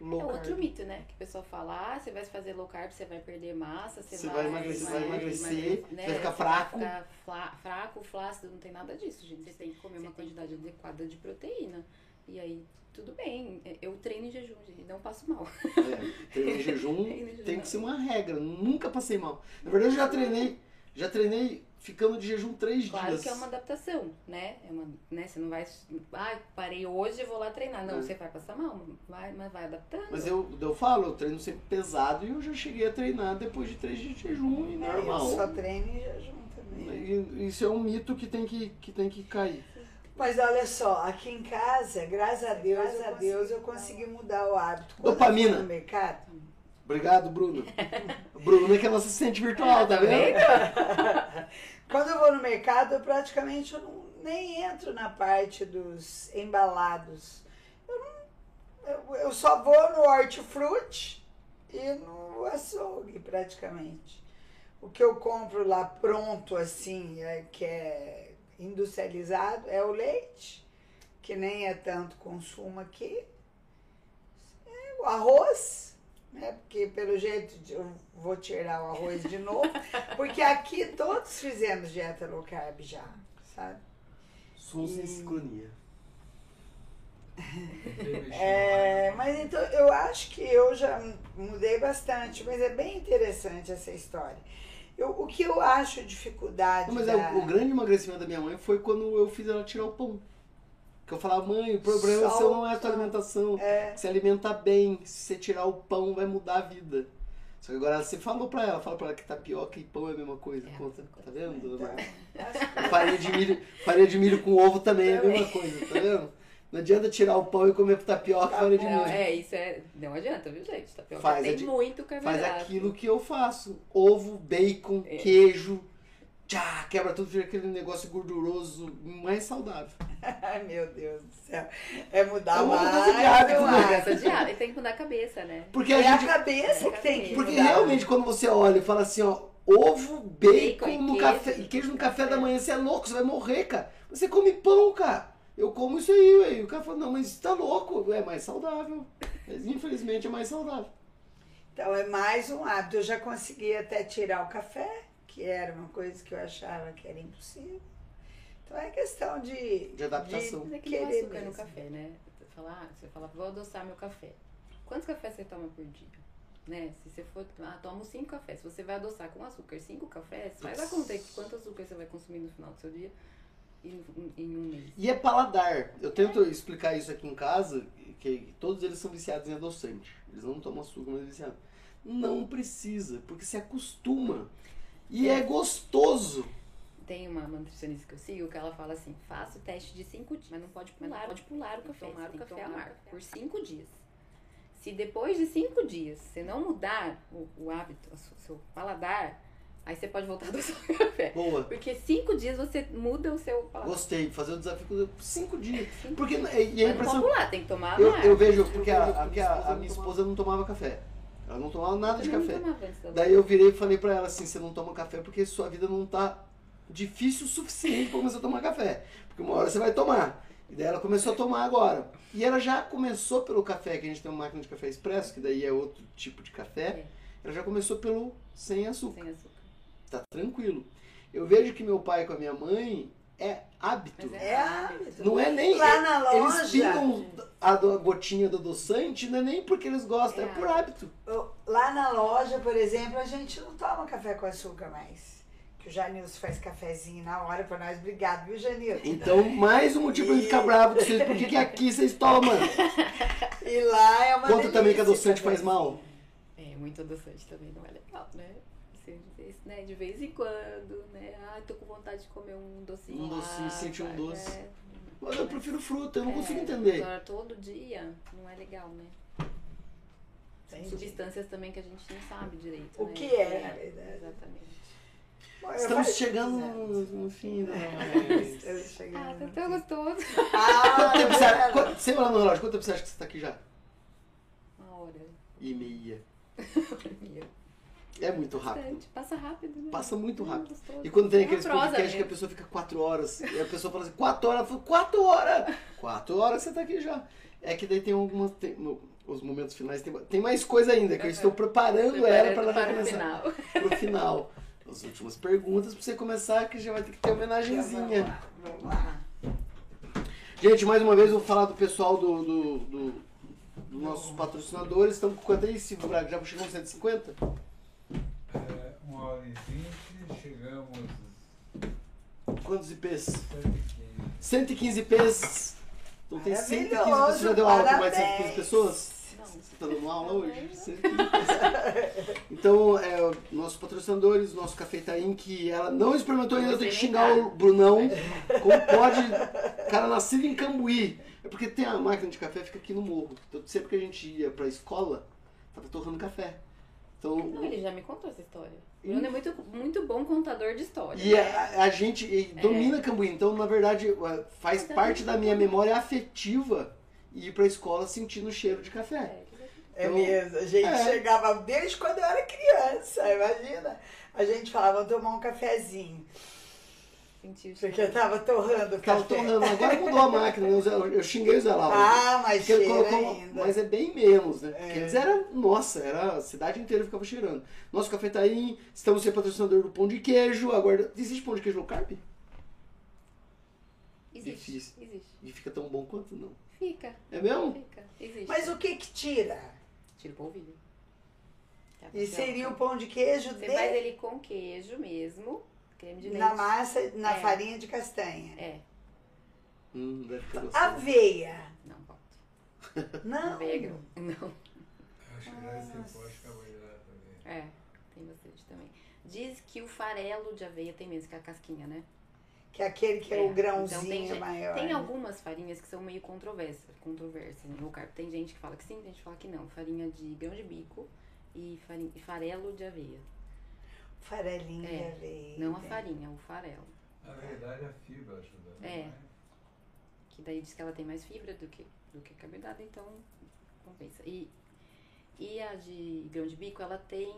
low É carb. outro mito, né? Que o pessoal fala, ah, você vai fazer low carb, você vai perder massa, você, Você vai emagrecer, vai vai emagrecer, emagrecer, você né? vai ficar Você fraco. ficar fla- fraco, flácido, não tem nada disso, gente. Você tem que comer uma quantidade adequada de proteína. E aí, tudo bem. Eu treino em jejum, gente, não passo mal. É, treinar em jejum *laughs* Treino em jejum. tem que ser uma regra. Nunca passei mal. Na verdade, eu já treinei, já treinei ficando de jejum três Claro dias. que é uma adaptação, né? É uma, né? Você não vai, ah, parei hoje e vou lá treinar. Não, É. você vai passar mal, vai, mas vai adaptando. Mas eu, eu falo, eu treino sempre pesado e eu já cheguei a treinar depois de três dias de jejum e É, eu normal. só treino em jejum também. E Isso é um mito que tem que, que, tem que cair. Mas olha só, aqui em casa, graças a Deus, Graças eu a consegui, Deus, eu consegui mudar o hábito. Quando eu Dopamina. no mercado, Obrigado, Bruno. Bruno é que é nossa assistente virtual, tá vendo? *laughs* quando eu vou no mercado, eu praticamente eu não, nem entro na parte dos embalados. Eu, não, eu, eu só vou no hortifruti e no açougue, praticamente. O que eu compro lá pronto, assim, é, que é industrializado, é o leite, que nem é tanto consumo aqui. É o arroz, né? Porque pelo jeito eu vou tirar o arroz de novo, *laughs* porque aqui todos fizemos dieta low carb já, sabe? Som sem sincronia. É, mas então eu acho que eu já mudei bastante, mas é bem interessante essa história. Eu, o que eu acho dificuldade. Não, mas é, da- o, o grande emagrecimento da minha mãe foi quando eu fiz ela tirar o pão. Que eu falava, mãe, o problema Só seu não é a sua alimentação. É, Se alimentar bem, se você tirar o pão, vai mudar a vida. Só que agora você falou pra ela, fala pra ela que tapioca e pão é a mesma coisa. É Conta, tá vendo, que- Farinha de milho, farinha de milho com ovo também é a mesma coisa, tá vendo? Não adianta tirar o pão e comer tapioca e farinha de milho. é, isso é. Não adianta, viu, gente? Tapioca Faz tem a di- muito Faz carboidrato. aquilo que eu faço. Ovo, bacon, É. queijo. Tchá, quebra tudo, vira aquele negócio gorduroso mais saudável. Ai, *laughs* meu Deus do céu. É mudar É uma mais mudança de hábito, né? Mudança de hábito. E tem que mudar a cabeça, né? Porque É a a gente. cabeça que tem que Porque mudar. realmente quando você olha e fala assim, ó, ovo, bacon, Bacon no queijo, café, e queijo no café da manhã, você é louco, você vai morrer, cara. Você come pão, cara. Eu como isso aí, ué. E o cara fala, não, mas você tá louco, é mais saudável. Mas infelizmente é mais saudável. Então é mais um hábito. Eu já consegui até tirar o café, que era uma coisa que eu achava que era impossível. Então é questão de. De adaptação. Mas é que não Querer açúcar no mesmo. café, né? Você fala, ah, você fala, vou adoçar meu café. Quantos cafés você toma por dia? Né? Se você for, ah, tomo cinco cafés. Se você vai adoçar com açúcar cinco cafés, faz a conta aí quanto açúcar você vai consumir no final do seu dia em, em um mês. E é paladar. Eu tento explicar isso aqui em casa, que todos eles são viciados em adoçante. Eles não tomam açúcar, mas é viciado. Não precisa, porque se acostuma. E é gostoso. Tem uma nutricionista que eu sigo que ela fala assim: faça o teste de cinco dias, mas não pode pular, pode pular o café, tomar o café amargo por cinco dias. Se depois de cinco dias você não mudar o, o hábito, o seu- seu paladar, aí você pode voltar *laughs* a adoçar o café. Boa. Porque cinco dias você muda o seu paladar. Gostei. Fazer o desafio por cinco dias. Cinco Porque dias. e a Mas não impressão. pode pular, tem que tomar Eu, eu vejo, porque a, a, a- a minha esposa não tomava café. Ela não tomava nada de Eu café. Daí eu virei e falei pra ela assim, você não toma café porque sua vida não tá difícil o suficiente pra começar a tomar café. Porque uma hora você vai tomar. E daí ela começou a tomar agora. E ela já começou pelo café, que a gente tem uma máquina de café expresso, que daí é outro tipo de café. É. Ela já começou pelo sem açúcar. Sem açúcar. Tá tranquilo. Eu vejo que meu pai com a minha mãe é hábito. Mas É hábito. Não é nem. Lá na Eles loja, pingam a, gotinha do adoçante, não é nem porque eles gostam, é, É por hábito. lá na loja, por exemplo, a gente não toma café com açúcar mais. Que o Janilson faz cafezinho na hora pra nós. Obrigado, viu, Janilson? Então, mais um motivo pra ele ficar bravo com vocês. Por que, que aqui vocês tomam? *laughs* E lá é uma Conta também que adoçante faz mal. É, muito adoçante também não é legal, né? Assim, de vez, né? De vez em quando, né? Ai, tô com vontade de comer um docinho. Um docinho, lá, sentir um vai, doce. é. Mas eu prefiro fruta, eu não É, consigo entender. Agora, todo dia não é legal, né? Entendi. substâncias também que a gente não sabe direito. O né? que é, na verdade. Exatamente. Bom, eu Estamos faço- chegando no, no fim da Estamos chegando. Ah, tá tão gostoso. Ah, Quanto tempo você é acha, quanto, sem olhar no relógio, quanto tempo você acha que você tá aqui já? Uma hora. E meia. *laughs* Mia. É muito rápido. Bastante. Passa rápido, né? Passa muito Hum, rápido. E quando tem É aqueles podcasts que a pessoa fica quatro horas, e a pessoa fala assim, quatro horas, eu falo, quatro horas! Quatro horas você tá aqui já. É que daí tem algumas. Tem, no- os momentos finais tem, tem mais coisa ainda, que eu estou preparando, ela pra ela para o começar final. pro final. As últimas perguntas pra você começar, que já vai ter que ter homenagenzinha. Vamos lá. Gente, mais uma vez eu vou falar do pessoal do, do, do- dos nossos patrocinadores. Estamos com quanto aí, Silvio Braga? Já chegou uns 150? Uma hora e vinte, chegamos Quantos IPs? 115. 115 IPs. Então tem 115 pessoas. Você já deu aula com mais de 115 parabéns. pessoas? Não. Você tá dando aula hoje? 115 pessoas. Então, é, nossos patrocinadores, nosso Café Itaim, que ela não experimentou ainda, eu tenho que xingar o Brunão. Como pode? Cara nascido em Cambuí. É porque tem a máquina de café, fica aqui no morro. Então, sempre que a gente ia pra escola, tava torrando café. Então, Não, ele já me contou essa história. Bruno é muito, muito bom contador de história. E a, a gente e domina Cambuí, então na verdade faz Mas é parte da minha memória afetiva ir pra escola sentindo o cheiro de café. É, É Então, mesmo, a gente é. chegava desde quando eu era criança, imagina. A gente falava, vamos tomar um cafezinho, o porque tava torrando o café. torrando. Agora mudou a máquina, né? eu, eu xinguei o Zé Lauro. Ah, mas Porque cheira colocou- ainda. mas é bem menos, né? Porque É. eles eram, nossa, era a cidade inteira ficava cheirando. Nosso café tá aí, estamos sem patrocinador do pão de queijo. Agora, existe pão de queijo low carb? Existe. Difícil. Existe. E fica tão bom quanto não. Fica. É mesmo? Fica. Existe. Mas o que que tira? Tira o polvilho. Tá, E seria o pão de queijo Você de- faz ele com queijo mesmo, creme de leite. na massa, na É. farinha de castanha. É, Hum, deve ficar gostoso. Aveia. não pode. Não. *laughs* Aveia, não. Acho que carboidrato também. É, tem bastante também. Diz que o farelo de aveia tem menos que a casquinha, né? Que é aquele que é, É, o grãozinho então tem maior. Tem né? algumas farinhas que são meio controversas, controversas no low carb. Tem gente que fala que sim, tem gente que fala que não. Farinha de grão de bico e, farinha, e farelo de aveia. Farelinho de É, aveia. Não a né? farinha, o farelo. Na verdade, a fibra ajuda. não É. Que daí diz que ela tem mais fibra do que, do que carboidrato, então compensa. E, e a de grão de bico, ela tem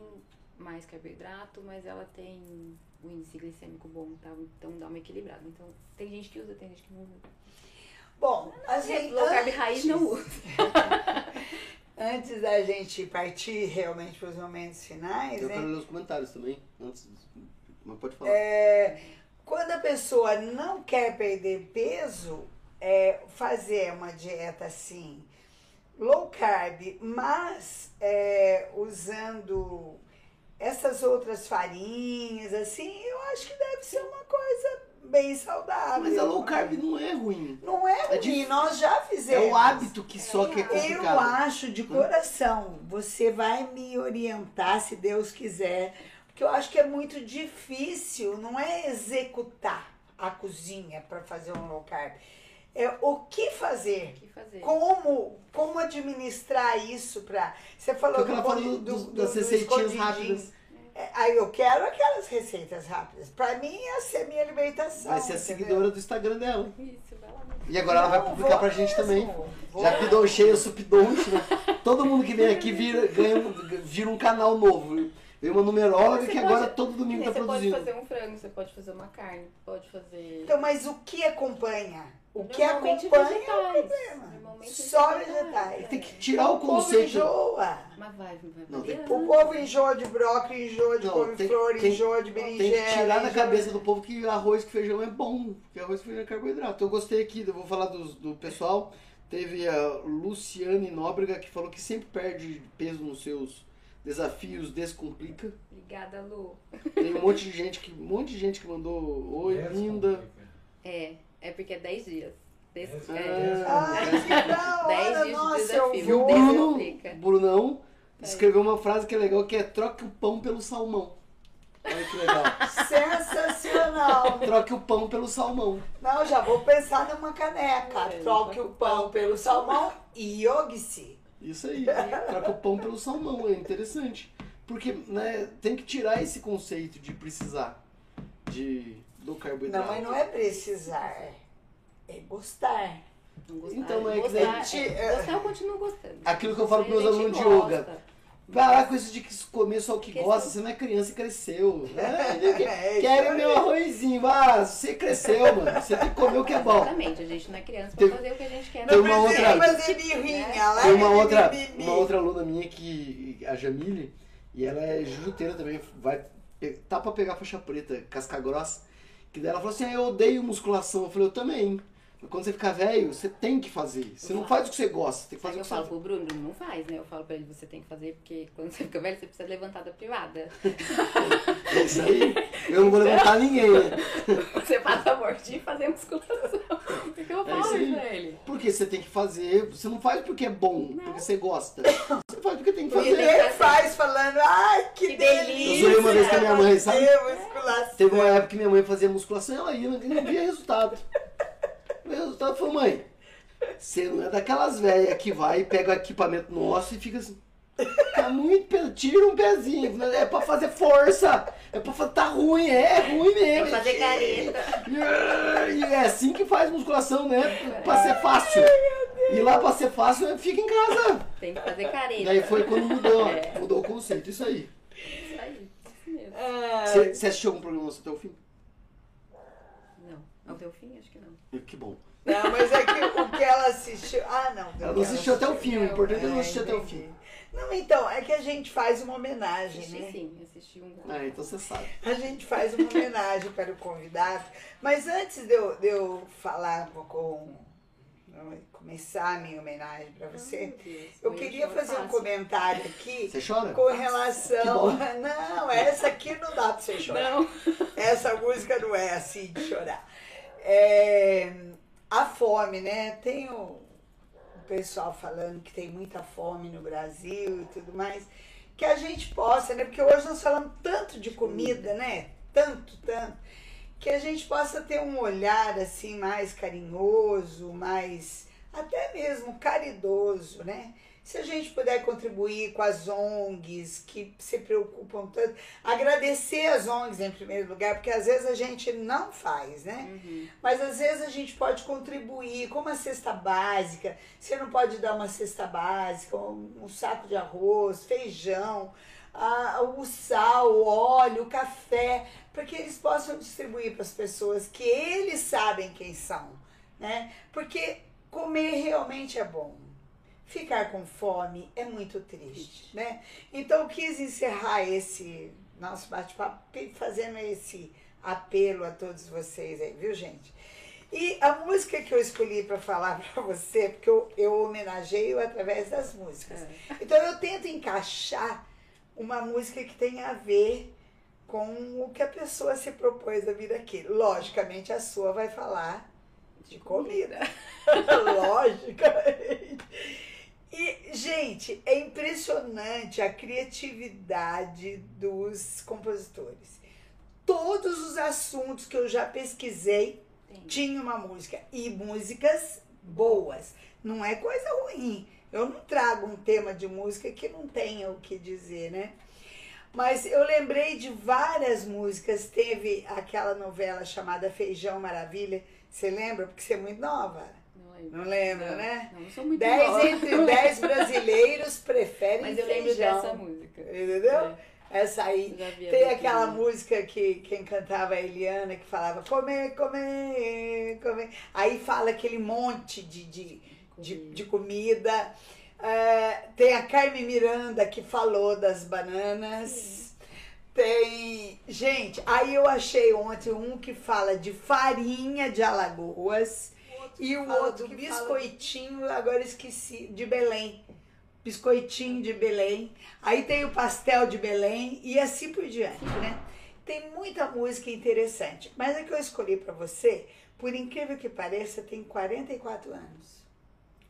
mais carboidrato, mas ela tem o índice glicêmico bom, tá? então dá uma equilibrada. Então tem gente que usa, tem gente que não usa. Bom, assim, Low carb raiz não usa. *laughs* Antes da gente partir realmente para os momentos finais, Eu né? quero ler os comentários também. Antes, mas pode falar. É, quando a pessoa não quer perder peso, é, fazer uma dieta assim, low carb, mas é, usando essas outras farinhas, assim, eu acho que deve ser uma coisa bem saudável. Mas a low carb não é ruim. Não é É ruim, difícil. nós já É fizemos. o hábito que só que é Eu acho de coração, você vai me orientar se Deus quiser, porque eu acho que é muito difícil, não é executar a cozinha para fazer um low carb. É o que fazer. O que fazer? Como, como administrar isso para. Você falou ela falou dos- das receitinhas rápidas. É, aí eu quero aquelas receitas rápidas. Para mim, essa é a minha alimentação. Vai ser a seguidora do Instagram dela. Isso, vai lá. E agora ela vai publicar pra gente mesmo, também. vou. Já pidonchei o supidonche, né? Todo mundo que vem aqui vira, ganha um, vira um canal novo. Veio uma numeróloga que pode- agora todo domingo tá Você pode produzindo. fazer um frango, você pode fazer uma carne, pode fazer. Então, mas o que acompanha? O que acompanha é o vegetais. problema. Só vegetais, vegetais. é. Tem que tirar o O povo conceito. enjoa. Mas vai, vai Não, tem-. O povo enjoa de brócolis, enjoa de couve-flor, tem- enjoa de Tem berinjela. que tirar da enjoa- cabeça do povo que arroz com feijão é bom, porque arroz com feijão é carboidrato. Eu gostei aqui, eu vou falar dos- do, pessoal. Teve a Luciane Nóbrega que falou que sempre perde peso nos seus desafios, descomplica. Obrigada, Lu. Tem um monte de gente que, um monte de gente que mandou oi, linda. É, é porque é 10 dias. Desse, Essa- é, Ah. Ai, que da 10 hora, dias de nossa, desafio. eu E o. Bruno. Brunão, escreveu uma frase que é legal, que é troque o pão pelo salmão. Olha que legal. *laughs* Sensacional. Troque o pão pelo salmão. Não, já vou pensar numa caneca. É, Troque o pão pelo salmão e yogi-se. Isso aí, troca o pão pelo salmão, é interessante. Porque né, tem que tirar esse conceito de precisar de, do Não, carboidrato. mas não é precisar. É gostar. Não gostar, Então, é que gostar, daí- é, gostar eu continuo gostando. Aquilo que eu falo A pros meus alunos de yoga. Parar com isso de que comer só o que gosta, você não é criança e cresceu. Eu que- É, Quero *laughs* meu arrozinho. Ah, você cresceu, mano. Você tem que comer o que é bom. Exatamente, a gente não é criança pra Tem- fazer o que a gente quer. tem Não uma outra- fazer birrinha. lá Tem uma é outra, uma outra aluna minha que, a Jamile, e ela é jujuteira também, vai, tá pra pegar faixa preta, casca grossa, que daí ela falou assim, ah, eu odeio musculação. Eu falei, eu também. Quando você ficar velho, você tem que fazer. Você não faz o que você gosta, você tem que Sabe fazer que o eu falo você pro Bruno, Bruno não faz, né? Eu falo pra ele, você tem que fazer, porque quando você fica velho, você precisa levantar da privada. É *laughs* isso aí. Eu não vou levantar ninguém, né? Você passa a morte de fazer musculação. Porque eu É falo isso pra ele. Porque você tem que fazer, você não faz porque é bom, porque você gosta. Você faz porque tem que E fazer. ele faz falando, ai, que, Que delícia. Eu zoei uma vez com a minha mãe, sabe? musculação. Teve uma época que minha mãe fazia musculação e ela ia e não via resultado. O resultado foi, mãe, você não é daquelas velhas que vai e pega o equipamento nosso e fica assim. Tá muito pesado, tira um pezinho. É pra fazer força. É pra fazer. Tá ruim, é ruim Tem mesmo. que fazer careta. E é assim que faz musculação, né? Pra ser fácil. E lá pra ser fácil, fica em casa. Tem que fazer careta. Daí foi quando mudou, É. mudou o conceito. Isso aí. Isso aí, isso mesmo. Ai. Você assistiu algum programa nosso até o fim? Não. Até o fim, acho que não. Que bom. Não, mas é que o que ela assistiu. Ah, não. Ela não assistiu até o fim, o importante é não Ah, assistir até o fim. Não, então, é que a gente faz uma homenagem, Assisti né? sim, assisti um. Ah, então você sabe. A gente faz uma homenagem para o convidado. Mas antes de eu, de eu falar um pouco, começar a minha homenagem para você, Deus, eu queria fazer um fácil. comentário aqui Você chora? com relação. Não, essa aqui não dá para você chorar. Não. Essa música não é assim de chorar. É, a fome, né? Tem o pessoal falando que tem muita fome no Brasil e tudo mais. Que a gente possa, né? Porque hoje nós falamos tanto de comida, né? Tanto, tanto. Que a gente possa ter um olhar assim mais carinhoso, mais até mesmo caridoso, né? Se a gente puder contribuir com as ONGs que se preocupam tanto, agradecer as ONGs em primeiro lugar, porque às vezes a gente não faz, né? Uhum. Mas às vezes a gente pode contribuir com uma cesta básica. Você não pode dar uma cesta básica, um, saco de arroz, feijão, ah, o sal, o óleo, o café, para que eles possam distribuir para as pessoas que eles sabem quem são, né? Porque comer realmente é bom. Ficar com fome é muito triste, né? Então eu quis encerrar esse nosso bate-papo fazendo esse apelo a todos vocês aí, viu, gente? E a música que eu escolhi para falar *laughs* para você, porque eu, eu homenageio através das músicas. É. Então eu tento encaixar uma música que tenha a ver com o que a pessoa se propôs a vir aqui. Logicamente, a sua vai falar de comida. *laughs* Logicamente. E, gente, é impressionante a criatividade dos compositores. Todos os assuntos que eu já pesquisei Tem. tinha uma música. E músicas boas. Não é coisa ruim. Eu não trago um tema de música que não tenha o que dizer, né? Mas eu lembrei de várias músicas. Teve aquela novela chamada Feijão Maravilha. Você lembra? Porque você é muito nova. Não lembro. Não lembra, né? Não, sou muito Dez nova. entre dez brasileiros preferem Mas eu lembro feijão. dessa música. Entendeu? É, Essa aí. Tem aquela música que quem cantava a Eliana, que falava comer, comer, comer. Aí fala aquele monte de, de, de, de comida. É, tem a Carmen Miranda que falou das bananas. Tem. Gente, aí eu achei ontem um que fala de farinha de Alagoas. E o fala outro, do biscoitinho, agora esqueci, de Belém. Biscoitinho de Belém. Aí tem o pastel de Belém e assim por diante, né? Tem muita música interessante. Mas a que eu escolhi pra você, por incrível que pareça, tem 44 anos.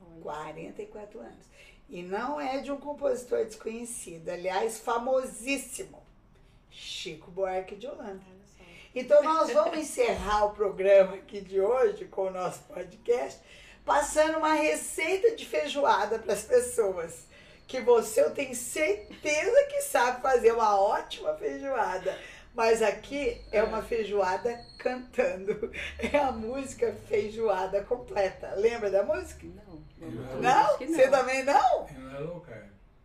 Olha. 44 anos. E não é de um compositor desconhecido, aliás, famosíssimo. Chico Buarque de Holanda. Então nós vamos encerrar o programa aqui de hoje com o nosso podcast, passando uma receita de feijoada para as pessoas. Que você eu tenho certeza que sabe fazer uma ótima feijoada. Mas aqui é uma feijoada cantando. É a música feijoada completa. Lembra da música? Não. Não. Não? Você também não? Não é louco,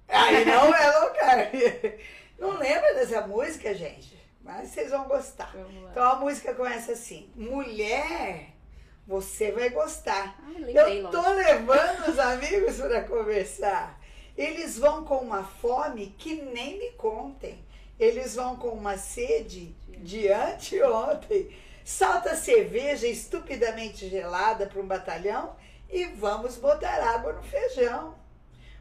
Aí não é louca. *laughs* Não lembra dessa música, gente? Mas vocês vão gostar. Então a música começa assim: Mulher, você vai gostar. Ah, Eu tô levando os *laughs* amigos para conversar. Eles vão com uma fome que nem me contem. Eles vão com uma sede de anteontem. Salta cerveja estupidamente gelada para um batalhão e vamos botar água no feijão.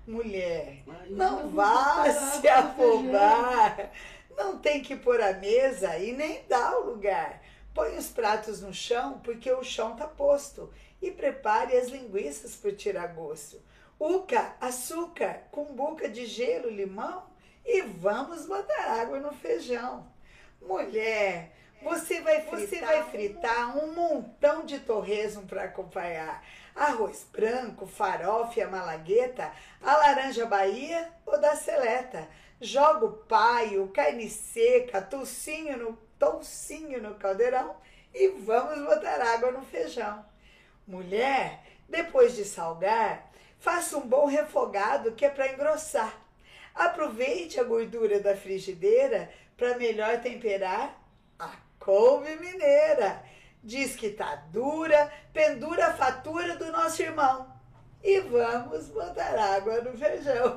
Mulher, não vá se afobar. Não tem que pôr a mesa e nem dá o lugar. Põe os pratos no chão, porque o chão tá posto. E prepare as linguiças por tirar gosto. Uca, açúcar, cumbuca de gelo, limão. E vamos botar água no feijão. Mulher, você vai fritar, você vai fritar um montão de torresmo para acompanhar. Arroz branco, farofa a malagueta, a laranja Bahia ou da seleta. Joga o paio, carne seca, toucinho no, toucinho no caldeirão e vamos botar água no feijão. Mulher, depois de salgar, faça um bom refogado que é para engrossar. Aproveite a gordura da frigideira para melhor temperar a couve mineira. Diz que tá dura, pendura a fatura do nosso irmão. E vamos botar água no feijão.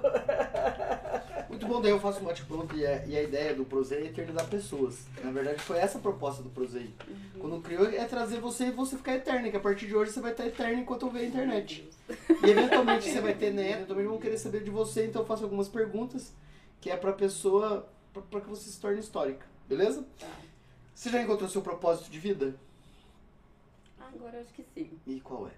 *laughs* Muito bom, daí eu faço um bate-pronto e, a- e a ideia do Prosei é eternizar pessoas. Na verdade, foi essa a proposta do Prosei. Quando criou, é trazer você e você ficar eterno, que a partir de hoje você vai estar eterno enquanto eu ver a internet. E eventualmente você vai ter neto, eventualmente vão querer saber de você, então eu faço algumas perguntas que é pra pessoa, pra, pra que você se torne histórica, beleza? Tá. Você já encontrou seu propósito de vida? Agora eu acho que sim. E qual é?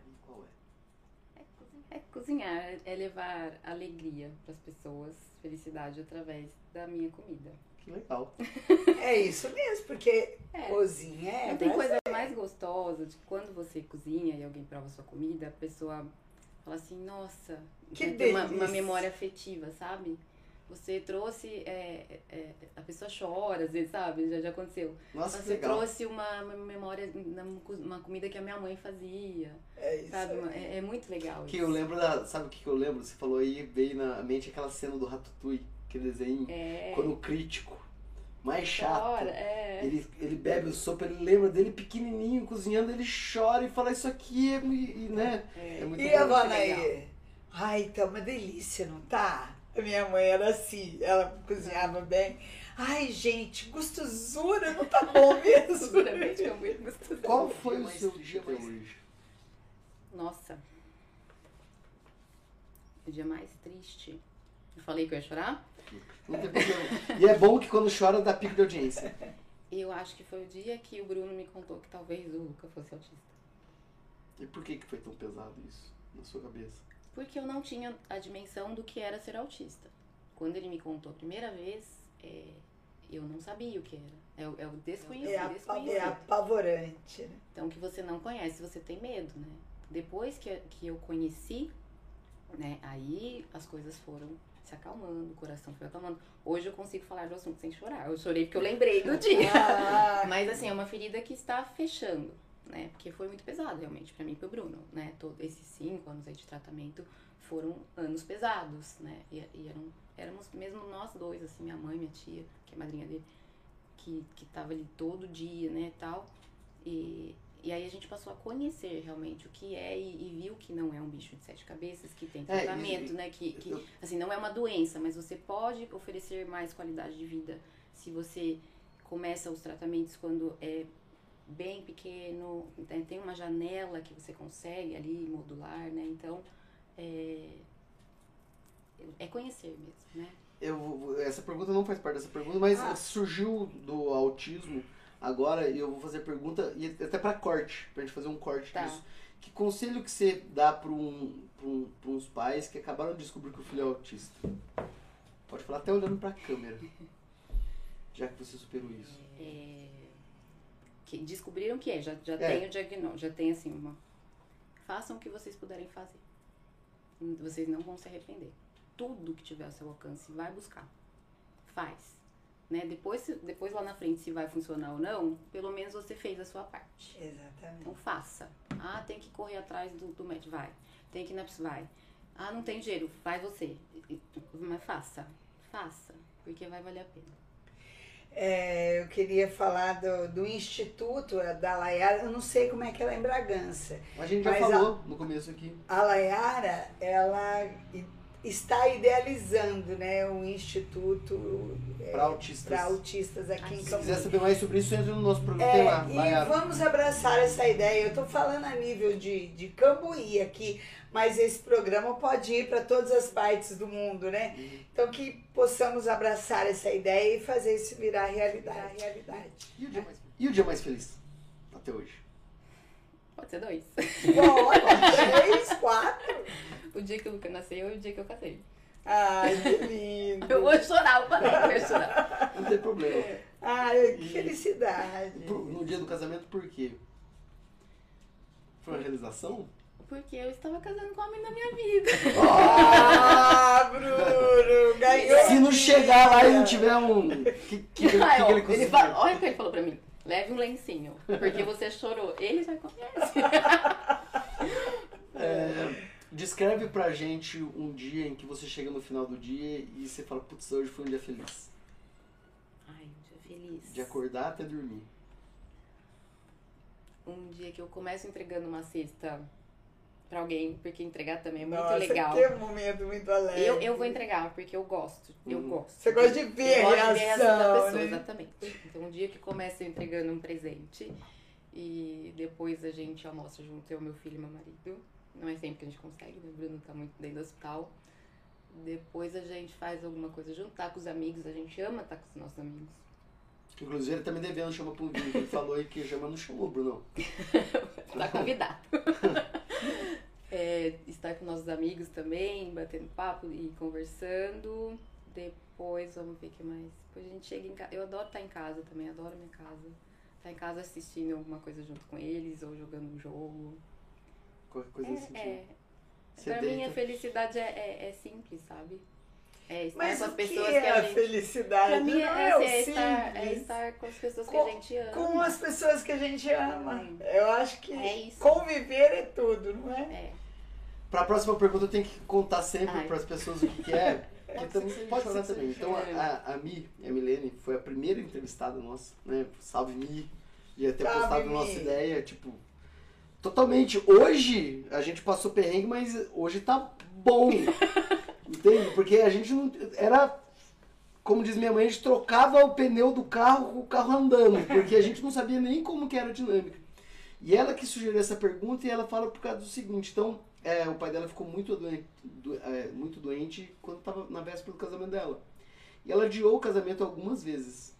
É? É cozinhar, é levar alegria para as pessoas, felicidade através da minha comida. Que legal. *laughs* É isso mesmo, porque É. cozinha é. Não tem coisa mais gostosa de quando você cozinha e alguém prova sua comida, a pessoa fala assim, nossa, Que vai ter uma, delícia. uma memória afetiva, sabe? Você trouxe, é, é, a pessoa chora às vezes, sabe? Já, já aconteceu. Nossa, que Você legal. trouxe uma, uma memória, uma comida que a minha mãe fazia, É isso. sabe? É, é muito legal Que isso. eu lembro da. Sabe o que eu lembro? Você falou aí, veio na mente aquela cena do Ratatouille, aquele desenho. É, Quando o crítico, mais chato, é. ele, ele bebe o sopa, ele lembra dele pequenininho, cozinhando, ele chora e fala isso aqui é, me- e, né? É. É muito E a bom. Vanaí? Ai, tá uma delícia, não tá? A minha mãe era assim, ela cozinhava bem. Ai, gente, gostosura, não tá bom *laughs* mesmo? Seguramente é. Qual foi o seu dia hoje? Nossa. O dia mais triste. Eu falei que eu ia chorar. Não tem problema. E é bom que quando chora dá pico de audiência. Eu acho que foi o dia que o Bruno me contou que talvez o Luca fosse autista. E por que, que foi tão pesado isso na sua cabeça? Porque eu não tinha a dimensão do que era ser autista. Quando ele me contou a primeira vez, é, eu não sabia o que era. É, o- é o desconhecido. É, apa- desconhecido. é apavorante. né? Então, que você não conhece, você tem medo, né? Depois que, que eu conheci, né, aí as coisas foram se acalmando, o coração foi acalmando. Hoje eu consigo falar do assunto sem chorar. Eu chorei porque eu lembrei do *laughs* dia. Ah, Mas assim, é uma ferida que está fechando, né? Porque foi muito pesado realmente pra mim e pro Bruno, né? Todo esses cinco anos aí de tratamento foram anos pesados, né? E, e eram, éramos mesmo nós dois, assim, minha mãe, minha tia, que é madrinha dele, que, que tava ali todo dia, né, tal. E, e aí a gente passou a conhecer realmente o que é e, e viu que não é um bicho de sete cabeças, que tem É, tratamento, e- né? Que, que assim, não é uma doença, mas você pode oferecer mais qualidade de vida se você começa os tratamentos quando é bem pequeno, né, tem uma janela que você consegue ali modular, né? Então, é, é conhecer mesmo, né? Eu, essa pergunta não faz parte dessa pergunta, mas Ah. surgiu do autismo agora e eu vou fazer pergunta, e até pra corte, pra gente fazer um corte Tá. disso. Que conselho que você dá pra, um, um, uns pais que acabaram de descobrir que o filho é autista? Pode falar até olhando pra câmera. *laughs* Já que você superou isso. É, que descobriram que é, já, já É. tem o diagnóstico, já tem assim uma. Façam o que vocês puderem fazer. Vocês não vão se arrepender. Tudo que tiver ao seu alcance, vai buscar. Faz. Né? Depois, depois lá na frente, se vai funcionar ou não, pelo menos você fez a sua parte. Exatamente. Então faça. Ah, tem que correr atrás do, do médico. Vai. Tem que ir na vai. Ah, não tem dinheiro. Vai você. Mas faça. Faça. Porque vai valer a pena. É, eu queria falar do, do Instituto da Laiara, eu não sei como é que ela é em Bragança. A gente já falou no começo aqui. A Laiara, ela está idealizando né, um instituto é, Pra autistas. autistas aqui em Se quiser Campinas. saber mais sobre isso, entra no nosso programa. tem lá, É, e Layara. vamos abraçar essa ideia. Eu estou falando a nível de, de Cambuí aqui, mas esse programa pode ir para todas as partes do mundo, né? Então que possamos abraçar essa ideia e fazer isso virar realidade. realidade. E o dia mais, e o dia mais feliz? Até hoje. Pode ser dois. Bom, *laughs* três, quatro. O dia que o Luca nasceu e o dia que eu casei. Ai, que lindo. *laughs* Eu vou chorar, eu falei que eu ia chorar. Não tem problema. Ai, que felicidade. No dia do casamento, por quê? Foi uma realização? Porque eu estava casando com o homem da minha vida. Ah, Bruno, ganhou. Se não chegar lá e não tiver um. Que, que, que, que ele ele fala, olha o que ele falou pra mim. Leve um lencinho, porque você chorou. Ele já conhece. *laughs* É, descreve pra gente um dia em que você chega no final do dia e você fala, putz, hoje foi um dia feliz. Ai, um dia feliz. De acordar até dormir. Um dia que eu começo entregando uma cesta pra alguém, porque entregar também é muito Nossa, legal. que momento muito alegre. Eu, eu vou entregar, porque eu gosto. Eu Uhum. gosto. Você gosta de ver Eu a gosto de ver a reação reação, da pessoa, né? exatamente. Então, um dia que começa eu entregando um presente e depois a gente almoça junto, eu, meu filho e meu marido. Não é sempre que a gente consegue, né? O Bruno tá muito dentro do hospital. Depois a gente faz alguma coisa junto, tá com os amigos, a gente ama estar com os nossos amigos. Inclusive, ele tá me devendo chama pra um vinho. que Ele falou aí que chama não chamou, Bruno. *laughs* Tá convidado. *laughs* É, estar com nossos amigos também, batendo papo e conversando. Depois, vamos ver o que mais. Depois a gente chega em casa. Eu adoro estar em casa também, adoro minha casa. Estar em casa assistindo alguma coisa junto com eles ou jogando um jogo. Qualquer coisa assim. É, é. Você Pra mim a felicidade é, é, é simples, sabe? É estar Mas com as o que pessoas é que a gente. felicidade? Pra mim não é, é, o assim, é estar, é estar com as pessoas que Com- a gente ama. Com as pessoas que a gente ama. Hum. Eu acho que É isso. conviver é tudo, não é? É. Pra próxima pergunta eu tenho que contar sempre Ai. pras pessoas o que, que é. *laughs* Pode ser também que pode. Então a, a, Mi, a Milene, foi a primeira entrevistada nossa, né? Salve Mi. Ter Salve, postado nossa ideia, tipo. Totalmente. Hoje a gente passou perrengue, mas hoje tá bom. *laughs* Entende? Porque a gente não. Era. Como diz minha mãe, a gente trocava o pneu do carro com o carro andando, porque a gente não sabia nem como que era a dinâmica. E ela que sugeriu essa pergunta e ela fala por causa do seguinte, então, é, o pai dela ficou muito doente, do- é, muito doente quando estava na véspera do casamento dela. E ela adiou o casamento algumas vezes.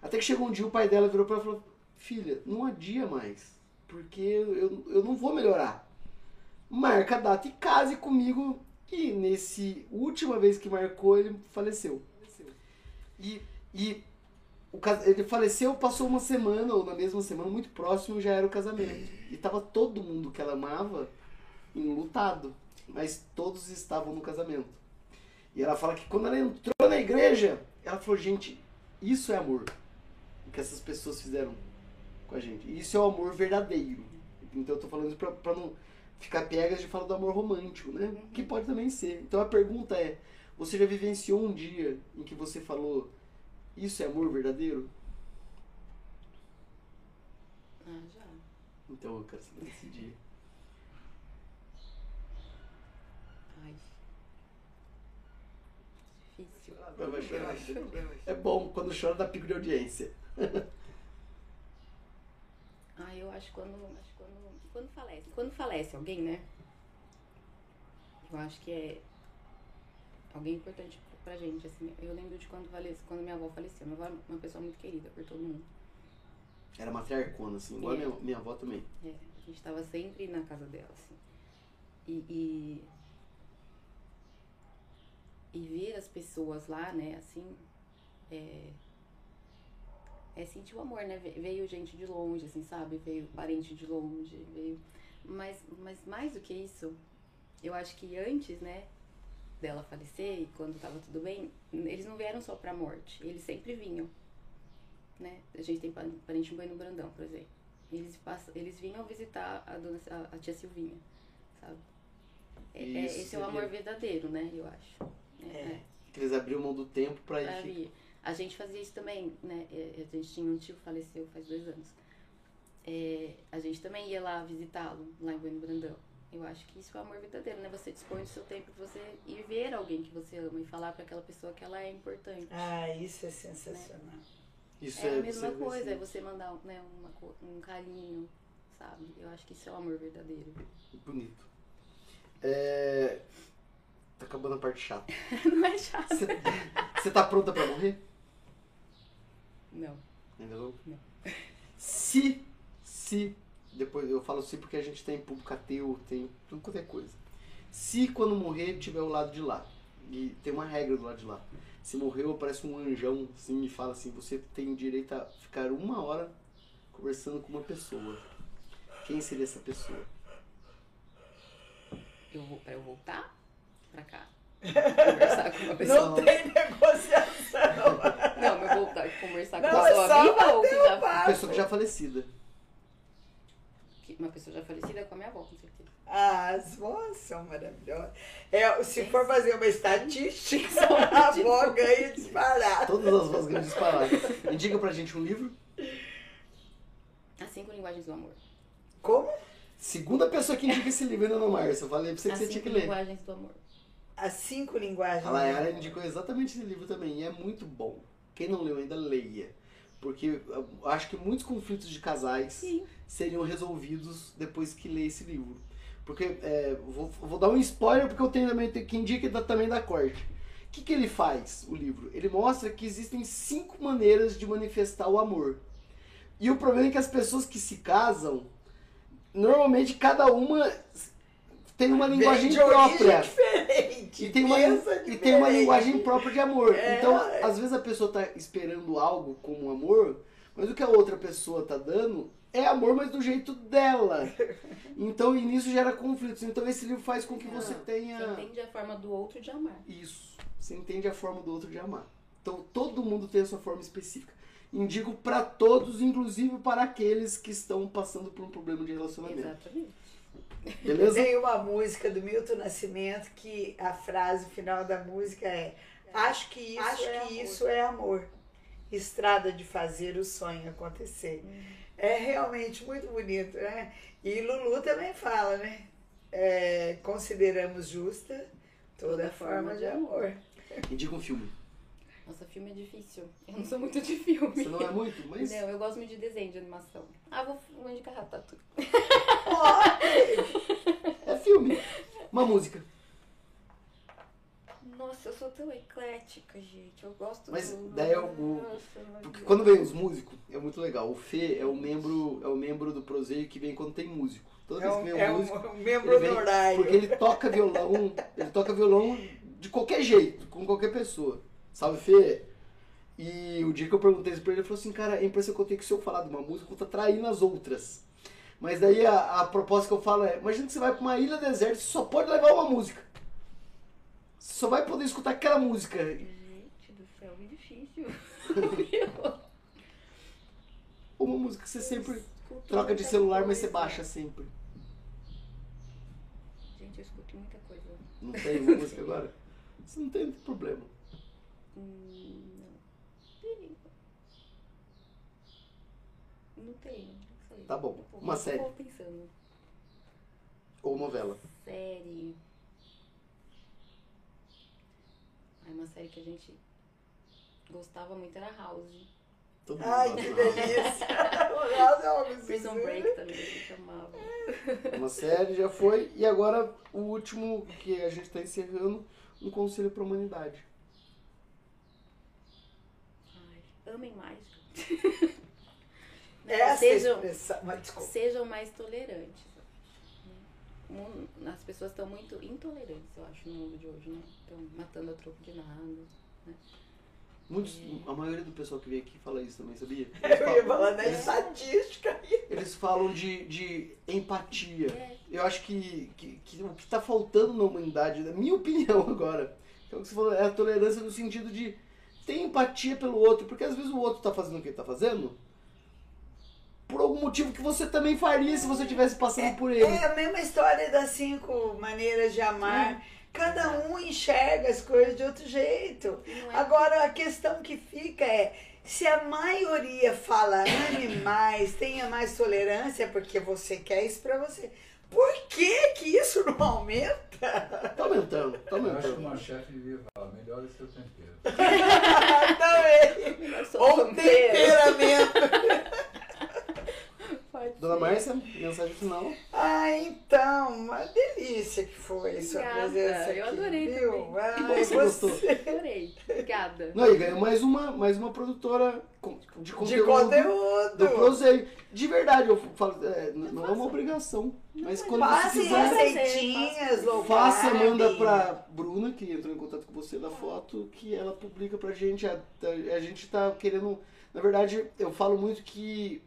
Até que chegou um dia, o pai dela virou para ela e falou: Filha, não adia mais, porque eu, eu não vou melhorar. Marca a data e case comigo. E nesse última vez que marcou, ele faleceu. E, e o, ele faleceu, passou uma semana, ou na mesma semana, muito próximo, já era o casamento. E tava todo mundo que ela amava enlutado, mas todos estavam no casamento. E ela fala que quando ela entrou na igreja, ela falou, gente, isso é amor. O que essas pessoas fizeram com a gente. Isso é o amor verdadeiro. Então eu tô falando isso pra, pra não ficar piegas de falar do amor romântico, né? Que pode também ser. Então a pergunta é, você já vivenciou um dia em que você falou, isso é amor verdadeiro? Ah, já. Então eu quero saber desse dia. Ai. Difícil. Vai chorar. É bom, quando chora dá pico de audiência. *laughs* Ah, eu acho quando, acho quando, quando falece. Quando falece alguém, né? Eu acho que é alguém importante pra gente, assim. Eu lembro de quando, falece, quando minha avó faleceu. Minha avó é uma pessoa muito querida por todo mundo. Era matriarcona, assim, igual a minha, minha avó também. É, a gente tava sempre na casa dela, assim. E, e, e ver as pessoas lá, né, assim, é, é sentir o amor, né? Ve- Veio gente de longe, assim, sabe? Veio parente de longe, veio... Mas, mas mais do que isso, eu acho que antes, né, dela falecer e quando tava tudo bem, eles não vieram só pra morte, eles sempre vinham, né? A gente tem pa- parente em Bueno Brandão, por exemplo. Eles, passam, eles vinham visitar a, dona, a, a tia Silvinha, sabe? É, é- esse é o amor verdadeiro, né? Eu acho. É, É. Que eles abriram mão do tempo pra pra ir. A gente fazia isso também, né? É, A gente tinha um tio que faleceu faz dois anos. É, a gente também ia lá visitá-lo, lá em Bueno Brandão. Eu acho que isso é o amor verdadeiro, né? Você dispõe do seu tempo pra você ir ver alguém que você ama e falar pra aquela pessoa que ela é importante. Ah, isso é sensacional. Isso é a mesma você- coisa, é você mandar né, uma, um carinho, sabe? Eu acho que isso é o amor verdadeiro. Bonito. É... Tá acabando a parte chata. *laughs* Não é chato. Você você tá pronta pra morrer? Não. Ainda não? Não. Se, se, depois eu falo se porque a gente tem público ateu, tem tudo quanto é coisa. Se quando morrer tiver o lado de lá, e tem uma regra do lado de lá. Se morreu, aparece um anjão assim e fala assim, você tem direito a ficar uma hora conversando com uma pessoa. Quem seria essa pessoa? Eu vou, pra eu voltar pra cá. *laughs* Conversar com uma pessoa. Não tem negociação. *laughs* Não, eu voltar e conversar com Não, uma é pessoa só viva ou que já. Uma pessoa que já é falecida. que- Uma pessoa já falecida com a minha avó, com certeza. Ah, as vós são maravilhosas. É, se for fazer uma estatística, *laughs* a avó ganha disparado. Todas as vozes grandes disparadas. Indica pra gente um livro. As cinco linguagens do amor. Como? Segunda pessoa que indica esse livro, Ana Márcia. Eu falei pra você que As você tinha cinco que ler. linguagens do amor. As cinco linguagens. A Layara indicou exatamente esse livro também, e é muito bom. Quem não leu ainda, leia. Porque eu acho que muitos conflitos de casais Sim. seriam resolvidos depois que lê esse livro. Porque, é, vou, vou dar um spoiler porque eu tenho também, que indica da- também da corte. O que, que ele faz, o livro? Ele mostra que existem cinco maneiras de manifestar o amor. E o problema é que as pessoas que se casam, normalmente cada uma tem uma linguagem própria. diferente. E tem, uma, pensa e tem uma diferente. linguagem própria de amor. É. Então, às vezes a pessoa tá esperando algo como amor, mas o que a outra pessoa tá dando é amor, mas do jeito dela. *laughs* Então, e nisso gera conflitos. Então, esse livro faz com que você tenha Você entende a forma do outro de amar. isso. Você entende a forma do outro de amar. Então, todo mundo tem a sua forma específica. Indico para todos, inclusive para aqueles que estão passando por um problema de relacionamento. Exatamente. Beleza? Tem uma música do Milton Nascimento que a frase final da música é Acho que isso, Acho é, que amor. isso é amor. Estrada de fazer o sonho acontecer. É realmente muito bonito, né? E Lulu também fala, né? É, consideramos justa toda, forma de amor. Indica um filme. Nossa, filme é difícil. Eu não sou muito de filme. Você não é muito, mas. Não, eu gosto muito de desenho, de animação. Ah, vou, vou indicar Ratatouille. É filme. Uma música. sou tão eclética, gente. Eu gosto Mas do... daí é o- Nossa, Porque quando vem os músicos, é muito legal. O Fê é o membro, é o membro do Proseio que vem quando tem músico. Toda É vez um, que vem é um um músico, *laughs* membro ele vem- honorário. porque ele toca violão, ele toca violão de qualquer jeito, com qualquer pessoa. Salve, Fê! E o dia que eu perguntei isso pra ele, ele falou assim, cara, a impressão que eu tenho é que se eu falar de uma música, eu vou estar traindo as outras. Mas daí a, a proposta que eu falo é, imagina que você vai pra uma ilha deserta, você só pode levar uma música. Você só vai poder escutar aquela música. Gente do céu, que difícil. *laughs* Uma música que você sempre troca de celular, mas você baixa sempre. Gente, eu escuto muita coisa. Não tem música *laughs* agora? Você não tem problema. Hum, não. Tem. Não tenho, não sei. Tá bom. Tô- Uma tô série. pensando. Ou novela. Série. Uma série que a gente gostava muito era House. Todo mundo Ai, que delícia. O *laughs* House é uma Prison coisa- Break também a gente amava. Uma série já foi. E agora o último que a gente está encerrando, um conselho para a humanidade. Ai, amem mais. *laughs* Essa sejam, expressão. Mas, desculpa. sejam mais tolerantes. As pessoas estão muito intolerantes, eu acho, no mundo de hoje, né? Estão matando a troco de nada. Muitos, a maioria do pessoal que vem aqui fala isso também, sabia? *laughs* Eu ia falar eles, estatística. eles falam de, de empatia. É, Eu acho que, que, que o que está faltando na humanidade, na minha opinião agora, é o que você falou, é a tolerância no sentido de ter empatia pelo outro, porque às vezes o outro está fazendo o que ele está fazendo por algum motivo que você também faria se você estivesse passando por ele. É a mesma história das cinco maneiras de amar. Cada um enxerga as coisas de outro jeito. é Agora, a questão que fica é: se a maioria fala ame mais, tenha mais tolerância, porque você quer isso pra você, por que que isso não aumenta? Tá aumentando, tá Eu acho que aumentando. uma chefe devia falar, melhore seu tempero. Também. Ou vampiros. temperamento. Pode Dona. Márcia, mensagem final. Ah, então, uma delícia que foi sua Obrigada, presença eu aqui, adorei viu? também. Ai, Que bom que você gostou. Adorei. Obrigada. Não, e ganhou mais uma, mais uma produtora com- de De conteúdo, conteúdo. do Proseio. De verdade, eu falo, é, não é uma obrigação. Mas quando você quiser, receitinhas, faça, manda pra Bruna, que entrou em contato com você da foto, que ela publica pra gente. A, a- gente tá querendo. Na verdade, eu falo muito que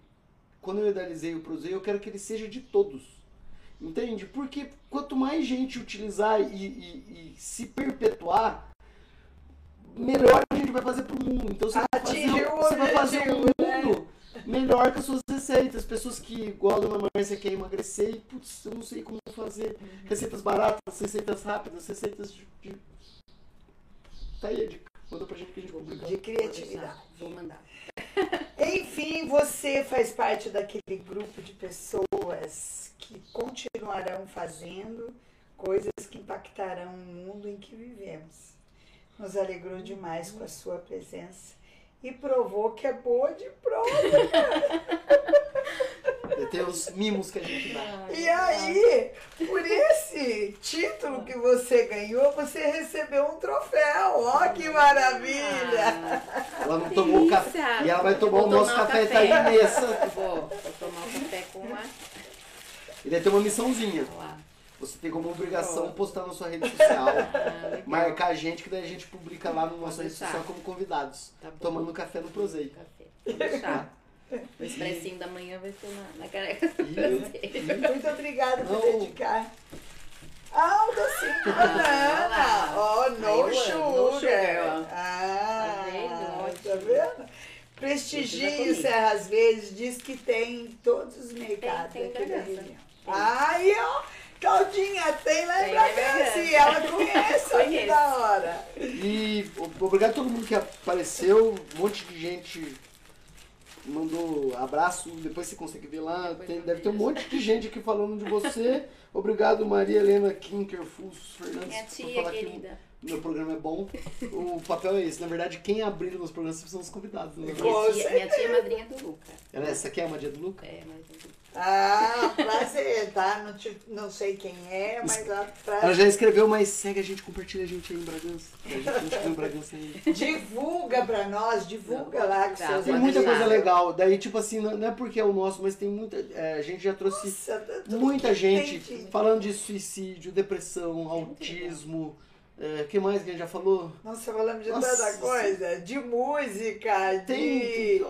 quando eu idealizei o Proseio, eu quero que ele seja de todos. Entende? Porque quanto mais gente utilizar e, e- e se perpetuar, melhor a gente vai fazer pro mundo. Então você vai fazer, Atingir o você vai fazer um né? mundo melhor com as suas receitas. Pessoas que, igual a Dona Márcia, quer emagrecer e, putz, eu não sei como fazer. Receitas baratas, receitas rápidas, receitas de... de... Tá aí a dica. Manda pra gente que a gente publica. De criatividade. Vou mandar. *laughs* Enfim, você faz parte daquele grupo de pessoas que continuarão fazendo coisas que impactarão o mundo em que vivemos. Nos alegrou demais com a sua presença e provou que é boa de prova. Tem os mimos que a gente dá. E aí, por esse título que você ganhou, você recebeu um troféu. Ó, que maravilha! Ela não tomou o café. E ela vai tomar o nosso café, café. tá aí nessa. Vou, vou tomar o café com uma. Ele tem uma missãozinha. Olha lá. Você tem como obrigação postar na sua rede social, *laughs* Ah, marcar a gente, que daí a gente publica lá no nosso Pode rede social como convidados. Tá. Tomando café no Proseio. Café. *laughs* O expressinho da manhã vai ser na, na careca. E- *laughs* Muito obrigada por dedicar. Ah, o docinho de banana. Ó, no Aí, no sugar. sugar, ó. Ah, Tá vendo? tá vendo? Prestigie Precisa comer. Serra às vezes, diz que tem em todos os mercados Tem, tem aqui da região. Aí, ó, Claudinha, tem lá em Bragança e ela conhece, olha que da hora. E o- obrigado a todo mundo que apareceu. Um monte de gente mandou abraço. Depois você consegue ver lá. Tem- deve ter um monte de gente aqui falando de você. *laughs* Obrigado, Maria Helena Kinkerfus Fernandes, Minha tia querida. o meu programa é bom. O papel é esse. Na verdade, quem abrir os programas são os convidados. Né? Minha tia, minha tia é madrinha do Luca. Ela- Essa aqui é a Maria do Luca? É, mas Ah, prazer, tá? Não, te- não sei quem é, mas ó, Ela prazer. já escreveu, mas segue a gente, compartilha a gente aí em Bragança. A gente não em Bragança ainda. Divulga pra nós, divulga lá com Tá, seus Tem muita deixar. coisa legal. Daí, tipo assim, não não é porque é o nosso, mas tem muita. é, a gente já trouxe Nossa, muita gente entendi. falando de suicídio, depressão, autismo. O que mais que a gente já falou? Nossa, falamos de Nossa, tanta coisa, de música, de... Tem.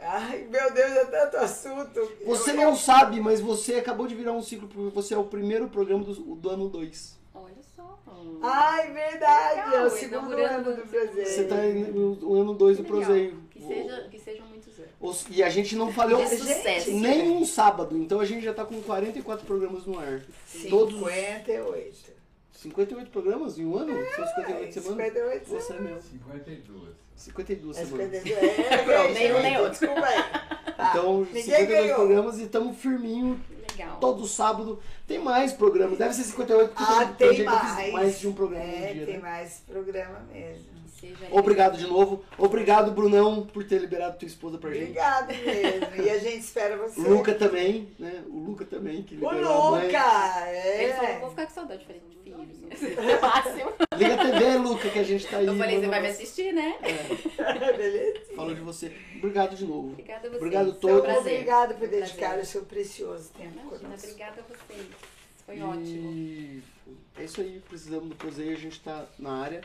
Ai, meu Deus, é tanto assunto. Você Eu- não sabe, mas você acabou de virar um ciclo, porque você é o primeiro programa do, do ano 2. Olha só. Ai, verdade, é o Legal, segundo ano do o Brasil. Você tá no no ano 2 do legal. Proseio. Que, seja, que sejam muitos anos. Os- E a gente não falhou De sucesso. nem um sábado, então a gente já tá com 44 programas no ar. Todos 58. 58 programas em um ano? São 58 semanas? 58 Você é meu. 52. 52 É semanas. 52. É, *laughs* Pronto, gente, nenhum nem outro. Desculpa aí. *laughs* Tá. Então, Ninguém 52 ganhou. programas e estamos firminho Legal. todo sábado. Tem mais programas, deve ser 58 porque Ah, tem, tem mais. mais de um programa É, dia. tem né? mais programa mesmo. Seja Obrigado de novo. Obrigado, Brunão, por ter liberado tua esposa pra gente. Obrigado mesmo. E a gente espera você. O Luca também, né? O Luca também, que O. Luca! Ele falou, É. vou ficar com saudade. Eu falei, de filhos. *laughs* né? Fácil. Liga a TV, Luca, que a gente tá aí. Eu falei, você vai me assistir, né? É, *laughs* Beleza? falou de você. Obrigado de novo. Obrigada a vocês. Obrigado a todos. prazer. Obrigada por Prazer. dedicar o seu precioso tempo Imagina, conosco. obrigada a vocês. Foi E ótimo. É isso aí, precisamos do Proseio, a gente tá na área.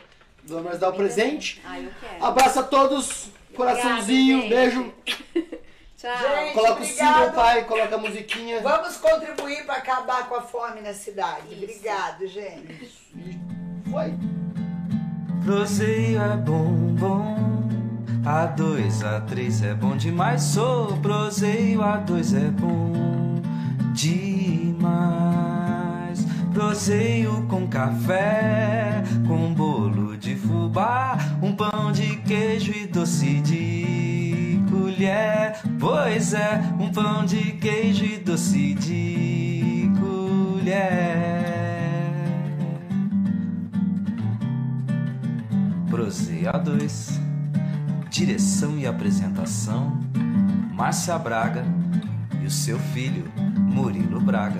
Vamos mais dar o presente. Ah, eu quero. Abraço a todos, coraçãozinho, Obrigada, beijo. *laughs* Tchau. Gente, Coloca o obrigado. símbolo, pai, coloca a musiquinha. Vamos contribuir para acabar com a fome na cidade. Isso. Obrigado, gente. Isso, e foi. Proseio é bom, bom. A dois, a três é bom demais. Sou proseio, a dois é bom demais. Proseio com café, com bolo de fubá, um pão de queijo e doce de colher. Pois é, um pão de queijo e doce de colher. Proseia 2 Direção e apresentação Márcia Braga e o seu filho Murilo Braga